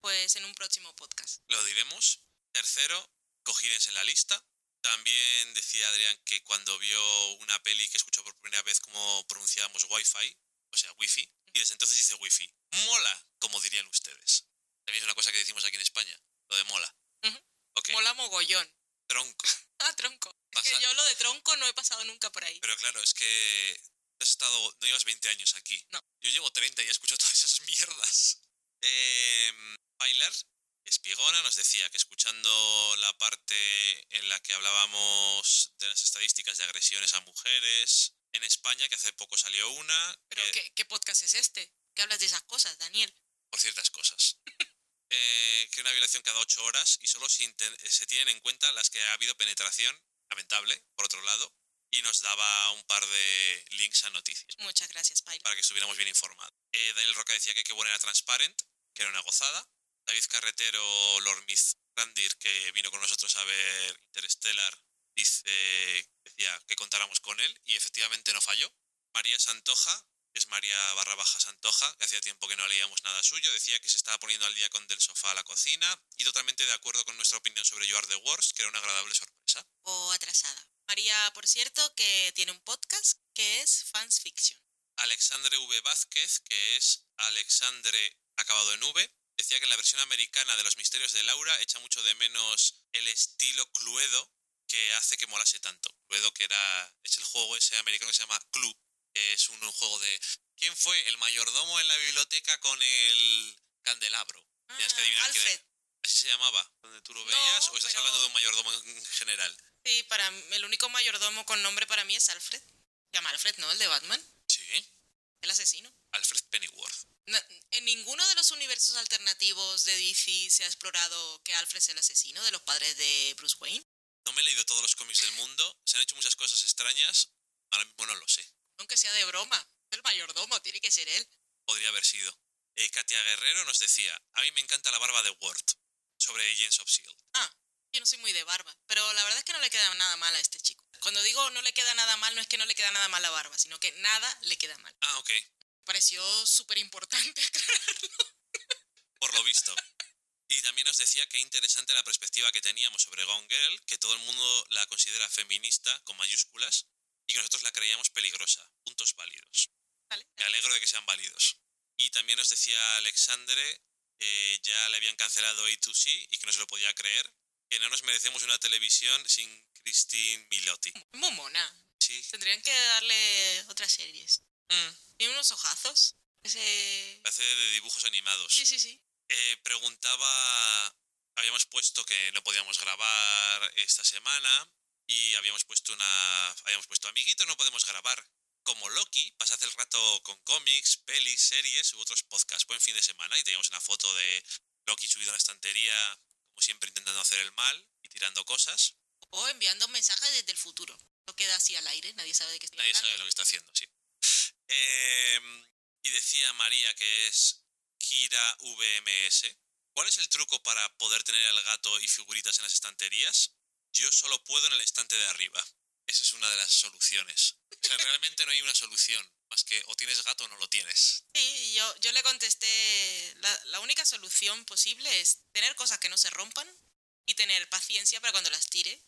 Pues en un próximo podcast. lo diremos. Tercero, cojines en la lista. También decía Adrián que cuando vio una peli que escuchó por primera vez cómo pronunciábamos Wi-Fi, o sea, Wi-Fi, y desde entonces dice Wi-Fi. Mola, como dirían ustedes. También es una cosa que decimos aquí en España, lo de mola. Ujú. Ok, Mola mogollón. tronco. Ah, tronco. Es Pasa- que yo lo de tronco no he pasado nunca por ahí. Pero claro, es que has estado, no llevas 20 años aquí. No. Yo llevo 30 y he escuchado todas esas mierdas. Eh, Bailar, Espigona, nos decía que escuchando la parte en la que hablábamos de las estadísticas de agresiones a mujeres en España, que hace poco salió una, Pero que- ¿qué, ¿qué podcast es este? ¿Qué hablas de esas cosas, Daniel? por ciertas cosas. Eh, que una violación cada 8 horas y solo se, tienen en cuenta las que ha habido penetración, lamentable, por otro lado, y nos daba un par de links a noticias Muchas gracias, Paila. para que estuviéramos bien informados. Eh, Daniel Roca decía que qué buena era Transparent, que era una gozada. David Carretero, Lord Randir, que vino con nosotros a ver Interstellar, dice, decía que contáramos con él y efectivamente no falló. María Santoja, que es María barra baja Santoja, que hacía tiempo que no leíamos nada suyo, decía que se estaba poniendo al día con Del Sofá a la cocina y totalmente de acuerdo con nuestra opinión sobre You Are the Worst, que era una agradable sorpresa. O atrasada. María, por cierto, que tiene un podcast que es Fans Fiction. Alexandre V. Vázquez, que es Alexandre acabado en V, decía que en la versión americana de Los Misterios de Laura echa mucho de menos el estilo Cluedo que hace que molase tanto. Cluedo, que era es el juego ese americano que se llama Clue, que es un, un juego de ¿quién fue el mayordomo en la biblioteca con el candelabro? Tienes que adivinar quién Ah, Alfred. era. ¿Así se llamaba? ¿Donde tú lo No, veías? ¿O estás pero- hablando de un mayordomo en general? Sí, para el único mayordomo con nombre para mí es Alfred. Se llama Alfred, ¿no? El de Batman. El asesino. Alfred Pennyworth. No, en ninguno de los universos alternativos de DC se ha explorado que Alfred es el asesino de los padres de Bruce Wayne. No me he leído todos los cómics del mundo, se han hecho muchas cosas extrañas, ahora mismo no lo sé. Aunque sea de broma. El mayordomo, tiene que ser él. podría haber sido. Eh, Katia Guerrero nos decía, a mí me encanta la barba de Word, sobre Agents of S.H.I.E.L.D. Ah, yo no soy muy de barba, pero la verdad es que no le queda nada mal a este chico. Cuando digo no le queda nada mal, no es que no le queda nada mal la barba, sino que nada le queda mal. Ah, ok, pareció súper importante aclararlo. por lo visto. Y también nos decía que interesante la perspectiva que teníamos sobre Gone Girl, que todo el mundo la considera feminista, con mayúsculas, y que nosotros la creíamos peligrosa. Puntos válidos. ¿Vale? Me alegro de que sean válidos. Y también nos decía Alexandre que ya le habían cancelado A2C y que no se lo podía creer, que no nos merecemos una televisión sin Christine Milotti. Muy mona. Sí. Tendrían que darle otras series. Mm, Tiene unos ojazos. Ese... Hace de dibujos animados. Sí, sí, sí. Eh, preguntaba, habíamos puesto que no podíamos grabar esta semana y habíamos puesto una, habíamos puesto amiguito, no podemos grabar. Como Loki, pasad el rato con cómics, pelis, series u otros podcasts. Buen fin de semana y teníamos una foto de Loki subido a la estantería, como siempre intentando hacer el mal y tirando cosas. O enviando mensajes desde el futuro. No queda así al aire, nadie sabe de qué estoy Nadie hablando. sabe lo que está haciendo, sí. Eh, y decía María que es Kira VMS. ¿Cuál es el truco para poder tener el gato y figuritas en las estanterías? Yo solo puedo en el estante de arriba. Esa es una de las soluciones. O sea, realmente no hay una solución, más que o tienes gato o no lo tienes. Sí, yo, yo le contesté, la, la única solución posible es tener cosas que no se rompan y tener paciencia para cuando las tire,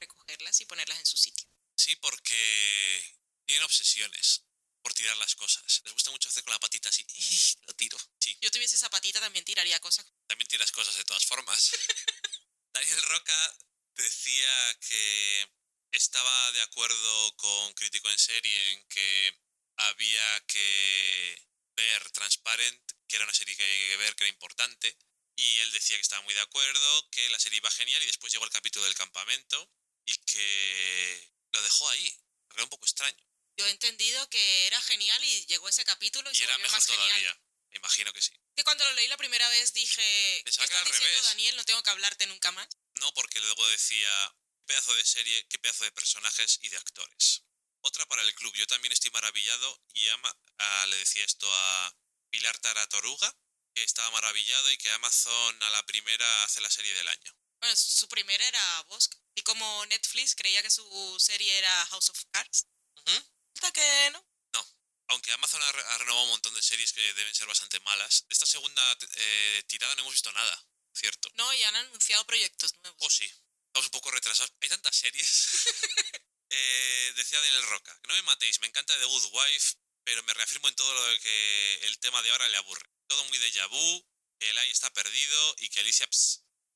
recogerlas y ponerlas en su sitio. Sí, porque tienen obsesiones por tirar las cosas. Les gusta mucho hacer con la patita así, lo tiro. Sí, Yo tuviese esa patita también tiraría cosas. también tiras cosas de todas formas. Daniel Roca decía que estaba de acuerdo con Crítico en Serie en que había que ver Transparent, que era una serie que había que ver, que era importante. Y él decía que estaba muy de acuerdo, que la serie iba genial y después llegó el capítulo del campamento y que lo dejó ahí. Era un poco extraño. Yo he entendido que era genial y llegó ese capítulo y, Y se era mejor más todavía. genial. Me imagino que sí. Que cuando lo leí la primera vez dije, ¿qué Pensaba era estás al diciendo, revés. Daniel? No tengo que hablarte nunca más. No, porque luego decía, qué pedazo de serie, qué pedazo de personajes y de actores. Otra para el club. Yo también estoy maravillado y ama, ah, le decía esto a Pilar Taratoruga, que estaba maravillado y que Amazon a la primera hace la serie del año. Bueno, su primera era Bosque. Y como Netflix creía que su serie era House of Cards. Resulta que no. Aunque Amazon ha, re- ha renovado un montón de series que deben ser bastante malas, de esta segunda eh, tirada no hemos visto nada, ¿cierto? No, y han anunciado proyectos nuevos. Oh, sí. Estamos un poco retrasados. Hay tantas series. Eh, decía Daniel Roca, no me matéis, me encanta The Good Wife, pero me reafirmo en todo lo de que el tema de ahora le aburre. Todo muy de vu, que Eli está perdido y que Alicia...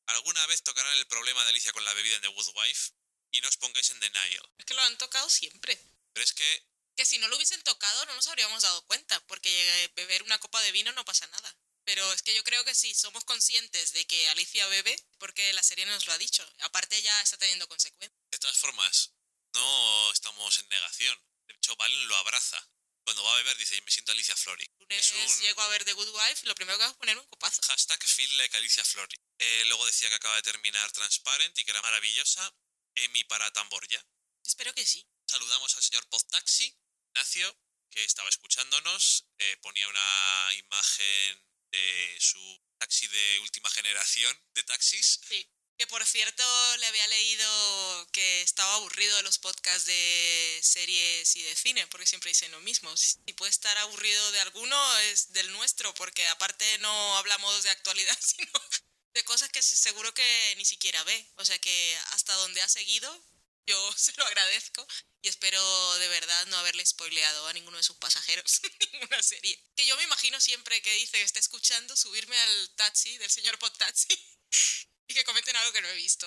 alguna vez tocarán el problema de Alicia con la bebida en The Good Wife y no os pongáis en denial. Es que lo han tocado siempre. Pero es que Que si no lo hubiesen tocado no nos habríamos dado cuenta, porque beber una copa de vino no pasa nada. Pero es que yo creo que sí, somos conscientes de que Alicia bebe, porque la serie nos lo ha dicho. Aparte ya está teniendo consecuencias. De todas formas, no estamos en negación. De hecho, Valen lo abraza. Cuando va a beber dice, me siento Alicia Flori. lunes Es un- llego a ver The Good Wife, lo primero que hago es ponerme un copazo. Hashtag feel like Alicia Flori. Eh, luego decía que acaba de terminar Transparent y que era maravillosa. Emi para Tamborya. Espero que sí. Saludamos al señor Podtaxi, Ignacio, que estaba escuchándonos. Eh, ponía una imagen de su taxi de última generación de taxis. Sí. Que por cierto le había leído que estaba aburrido de los podcasts de series y de cine, porque siempre dicen lo mismo. Si puede estar aburrido de alguno es del nuestro, porque aparte no hablamos de actualidad, sino de cosas que seguro que ni siquiera ve. O sea que hasta donde ha seguido, yo se lo agradezco y espero de verdad no haberle spoileado a ninguno de sus pasajeros ninguna serie. Que yo me imagino siempre que dice está escuchando subirme al taxi del señor Podtaxi y que comenten algo que no he visto.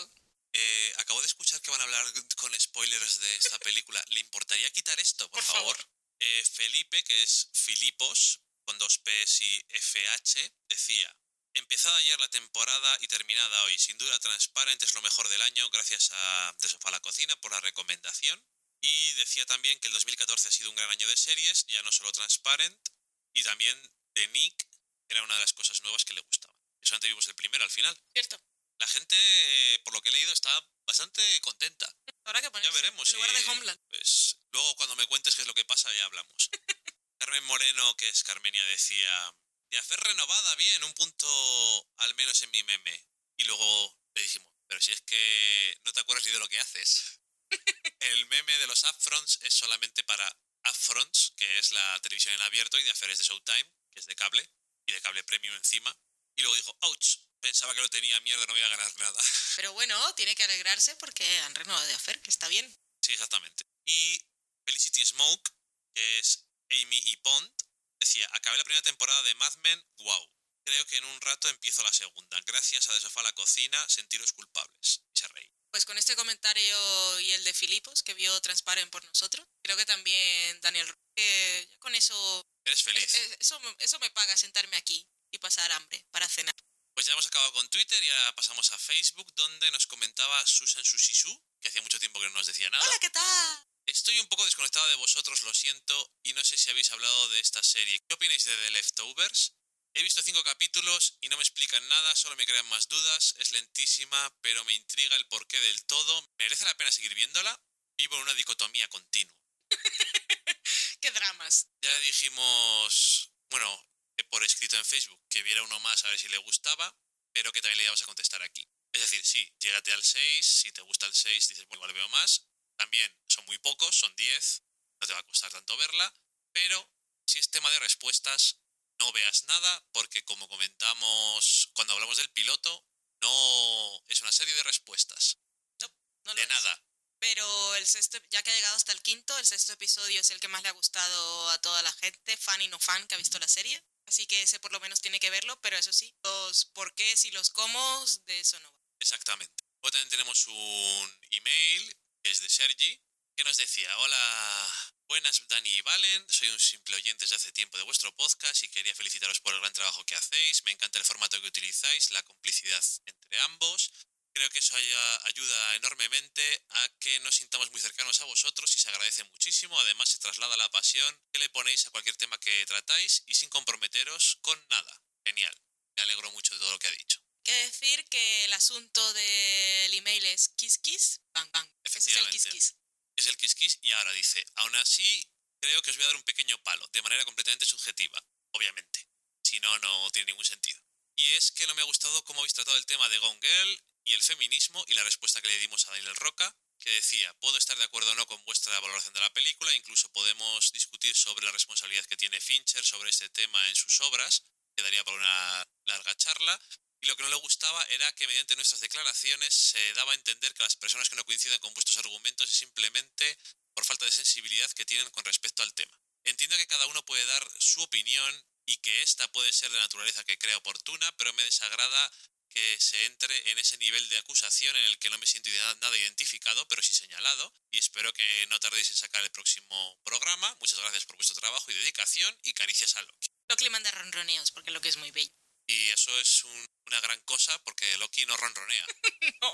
Eh, acabo de escuchar que van a hablar con spoilers de esta película. ¿Le importaría quitar esto, por, Por favor. Eh, Felipe, que es Filipos, con dos P's y FH, decía: Empezada ayer la temporada y terminada hoy. Sin duda, Transparent es lo mejor del año, gracias a De Sofá a la Cocina por la recomendación. Y decía también que el 2014 ha sido un gran año de series, ya no solo Transparent, y también The Nick era una de las cosas nuevas que le gustaba. Eso antes vimos el primero al final. ¿Cierto? La gente, eh, por lo que he leído, está bastante contenta. Habrá que ponerse Ya veremos. en lugar de Homeland. Pues luego cuando me cuentes qué es lo que pasa ya hablamos. Carmen Moreno, que es Carmenia, decía, de hacer renovada bien, un punto al menos en mi meme. Y luego le dijimos, pero si es que no te acuerdas ni de lo que haces. El meme de los upfronts es solamente para upfronts, que es la televisión en abierto, y de Affaires de Showtime, que es de cable, y de cable premium encima. Y luego dijo, ouch, pensaba que lo tenía mierda, no voy a ganar nada. Pero bueno, tiene que alegrarse porque han renovado de hacer, que está bien. Sí, exactamente. Y Felicity Smoke, que es Amy y Pond, decía, acabé la primera temporada de Mad Men, wow. Creo que en un rato empiezo la segunda. Gracias a De Sofá a la Cocina, sentiros culpables. Y se reí. Pues con este comentario y el de Filipos, que vio Transparent por nosotros, creo que también Daniel que ya con eso, ¿Eres feliz? eso, eso me paga sentarme aquí y pasar hambre para cenar. Pues ya hemos acabado con Twitter y ahora pasamos a Facebook, donde nos comentaba Susan Sushisu, que hacía mucho tiempo que no nos decía nada. Hola, ¿qué tal? Estoy un poco desconectado de vosotros, lo siento, y no sé si habéis hablado de esta serie. ¿Qué opináis de The Leftovers? He visto cinco capítulos y no me explican nada, solo me crean más dudas, es lentísima, pero me intriga el porqué del todo. ¿Merece la pena seguir viéndola? Vivo en una dicotomía continua. ¿Qué dramas? Ya dijimos, bueno, por escrito en Facebook, que viera uno más a ver si le gustaba, pero que también le íbamos a contestar aquí. Es decir, sí, llégate al 6, si te gusta el 6, dices, bueno, igual veo más, También son muy pocos, son 10, no te va a costar tanto verla, pero si es tema de respuestas, no veas nada porque como comentamos cuando hablamos del piloto, no es una serie de respuestas. No lo de es. nada. Pero el sexto, ya que ha llegado hasta el quinto, el sexto episodio es el que más le ha gustado a toda la gente, fan y no fan, que ha visto la serie. Así que ese por lo menos tiene que verlo, pero eso sí, los porqués y los cómo, de eso no va. Exactamente. Luego también tenemos un email que es de Sergi que nos decía, hola, buenas Dani y Valen, soy un simple oyente desde hace tiempo de vuestro podcast y quería felicitaros por el gran trabajo que hacéis, me encanta el formato que utilizáis, la complicidad entre ambos. Creo que eso haya- ayuda enormemente a que nos sintamos muy cercanos a vosotros y se agradece muchísimo. Además, se traslada la pasión que le ponéis a cualquier tema que tratáis y sin comprometeros con nada. Genial. Me alegro mucho de todo lo que ha dicho. Que decir que el asunto del email es kiss kiss, bang bang. Ese es el kiss kiss. es el Kiss Kiss y ahora dice, aún así creo que os voy a dar un pequeño palo, de manera completamente subjetiva, obviamente. Si no, no tiene ningún sentido. Y es que no me ha gustado cómo habéis tratado el tema de Gone Girl y el feminismo y la respuesta que le dimos a Daniel Roca, que decía, puedo estar de acuerdo o no con vuestra valoración de la película, incluso podemos discutir sobre la responsabilidad que tiene Fincher sobre este tema en sus obras, quedaría para una larga charla, y lo que no le gustaba era que mediante nuestras declaraciones se daba a entender que las personas que no coincidan con vuestros argumentos es simplemente por falta de sensibilidad que tienen con respecto al tema. Entiendo que cada uno puede dar su opinión y que esta puede ser de naturaleza que crea oportuna, pero me desagrada que se entre en ese nivel de acusación en el que no me siento nada identificado, pero sí señalado, y espero que no tardéis en sacar el próximo programa. Muchas gracias por vuestro trabajo y dedicación, y caricias a Loki. Loki manda ronroneos porque Loki es muy bello. Y eso es un- una gran cosa porque Loki no ronronea. No.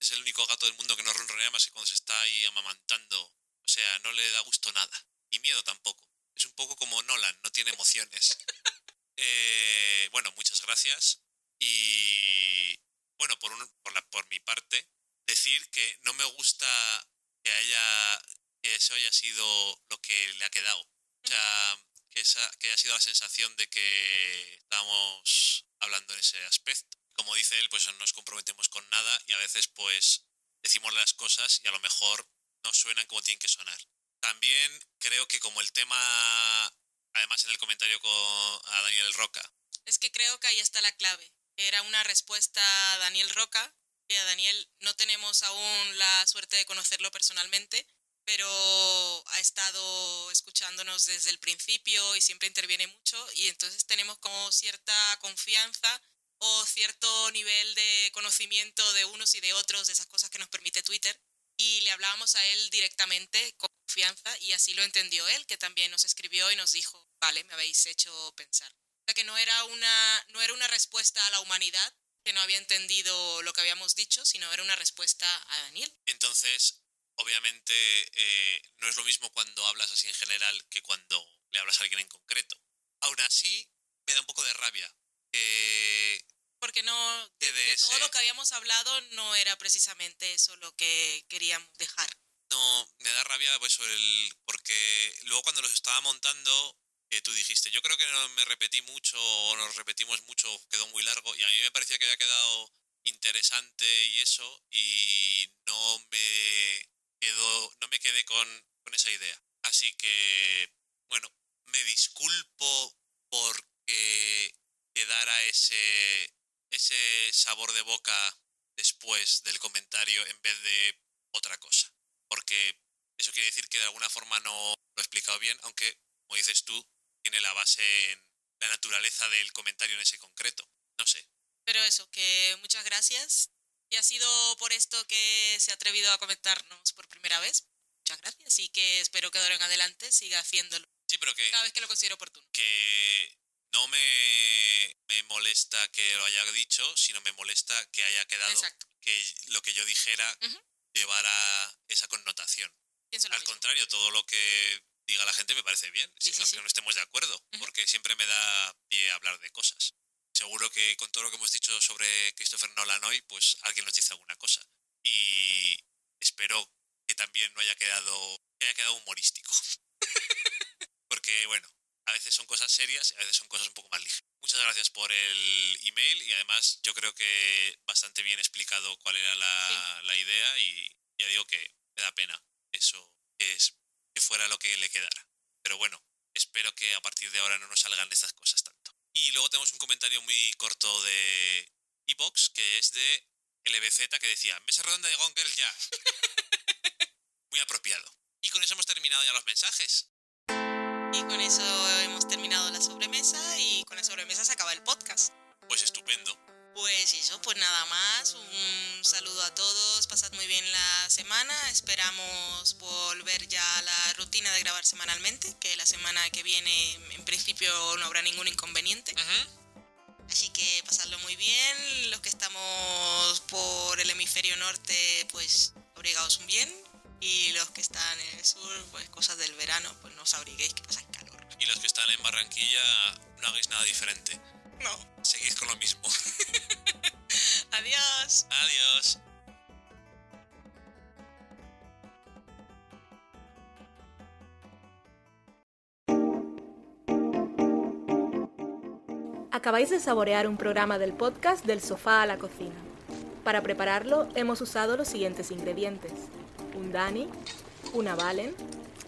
Es el único gato del mundo que no ronronea más que cuando se está ahí amamantando. O sea, no le da gusto nada. Ni miedo tampoco. Es un poco como Nolan, no tiene emociones. Eh, bueno, muchas gracias. Y bueno, por, un- por, la, por mi parte, decir que no me gusta que haya que eso haya sido lo que le ha quedado. O sea, que, esa, que haya sido la sensación de que estábamos hablando en ese aspecto. Como dice él, pues no nos comprometemos con nada y a veces pues decimos las cosas y a lo mejor no suenan como tienen que sonar. También creo que como el tema, además en el comentario con, a Daniel Roca, Es que creo que ahí está la clave. Era una respuesta a Daniel Roca, que a Daniel no tenemos aún la suerte de conocerlo personalmente, pero ha estado escuchándonos desde el principio y siempre interviene mucho y entonces tenemos como cierta confianza o cierto nivel de conocimiento de unos y de otros de esas cosas que nos permite Twitter y le hablábamos a él directamente con confianza y así lo entendió él, que también nos escribió y nos dijo, vale, me habéis hecho pensar. O sea que no era una, no era una respuesta a la humanidad, que no había entendido lo que habíamos dicho, sino era una respuesta a Daniel. Entonces, obviamente, eh, no es lo mismo cuando hablas así en general que cuando le hablas a alguien en concreto. Aún así, me da un poco de rabia que Porque no, de, de todo lo que habíamos hablado no era precisamente eso lo que queríamos dejar. no me da rabia pues, el, porque luego cuando los estaba montando, que tú dijiste, yo creo que no me repetí mucho o nos repetimos mucho, quedó muy largo y a mí me parecía que había quedado interesante y eso y no me quedó, no me quedé con, con esa idea. Así que, bueno, me disculpo porque quedara ese, ese sabor de boca después del comentario en vez de otra cosa. Porque eso quiere decir que de alguna forma no lo he explicado bien, aunque, como dices tú, tiene la base en la naturaleza del comentario en ese concreto. No sé. Pero eso, que muchas gracias. Y ha sido por esto que se ha atrevido a comentarnos por primera vez. Muchas gracias y que espero que de ahora en adelante siga haciéndolo Sí, pero que, cada vez que lo considero oportuno. que no me, me molesta que lo haya dicho, sino me molesta que haya quedado Exacto. que lo que yo dijera Ujú. llevara esa connotación. Al mismo. contrario, todo lo que diga la gente me parece bien, Sí, si- sí, aunque sí. no estemos de acuerdo, porque siempre me da pie a hablar de cosas. Seguro que con todo lo que hemos dicho sobre Christopher Nolan hoy, pues alguien nos dice alguna cosa. Y espero que también no haya quedado, que haya quedado humorístico. porque, bueno, a veces son cosas serias y a veces son cosas un poco más ligeras. Muchas gracias por el email y además yo creo que bastante bien explicado cuál era la, la idea y ya digo que me da pena eso es que fuera lo que le quedara. Pero bueno, espero que a partir de ahora no nos salgan estas cosas tanto. Y luego tenemos un comentario muy corto de Evox, que es de LBZ, que decía, mesa redonda de Gone Girl ya. muy apropiado. Y con eso hemos terminado ya los mensajes. Y con eso hemos terminado la sobremesa y con la sobremesa se acaba el podcast. Pues estupendo. Pues eso, pues nada más. Un saludo a todos. Pasad muy bien la semana. Esperamos volver ya a la rutina de grabar semanalmente, que la semana que viene en principio no habrá ningún inconveniente. Así que pasadlo muy bien. Los que estamos por el hemisferio norte, pues abrigaos bien. Y los que están en el sur, pues cosas del verano, pues no os abriguéis que pasa calor. Y los que están en Barranquilla, no hagáis nada diferente. No. Seguid con lo mismo. Adiós. Adiós. Acabáis de saborear un programa del podcast Del sofá a la cocina. Para prepararlo hemos usado los siguientes ingredientes. Un Dani, una Valen,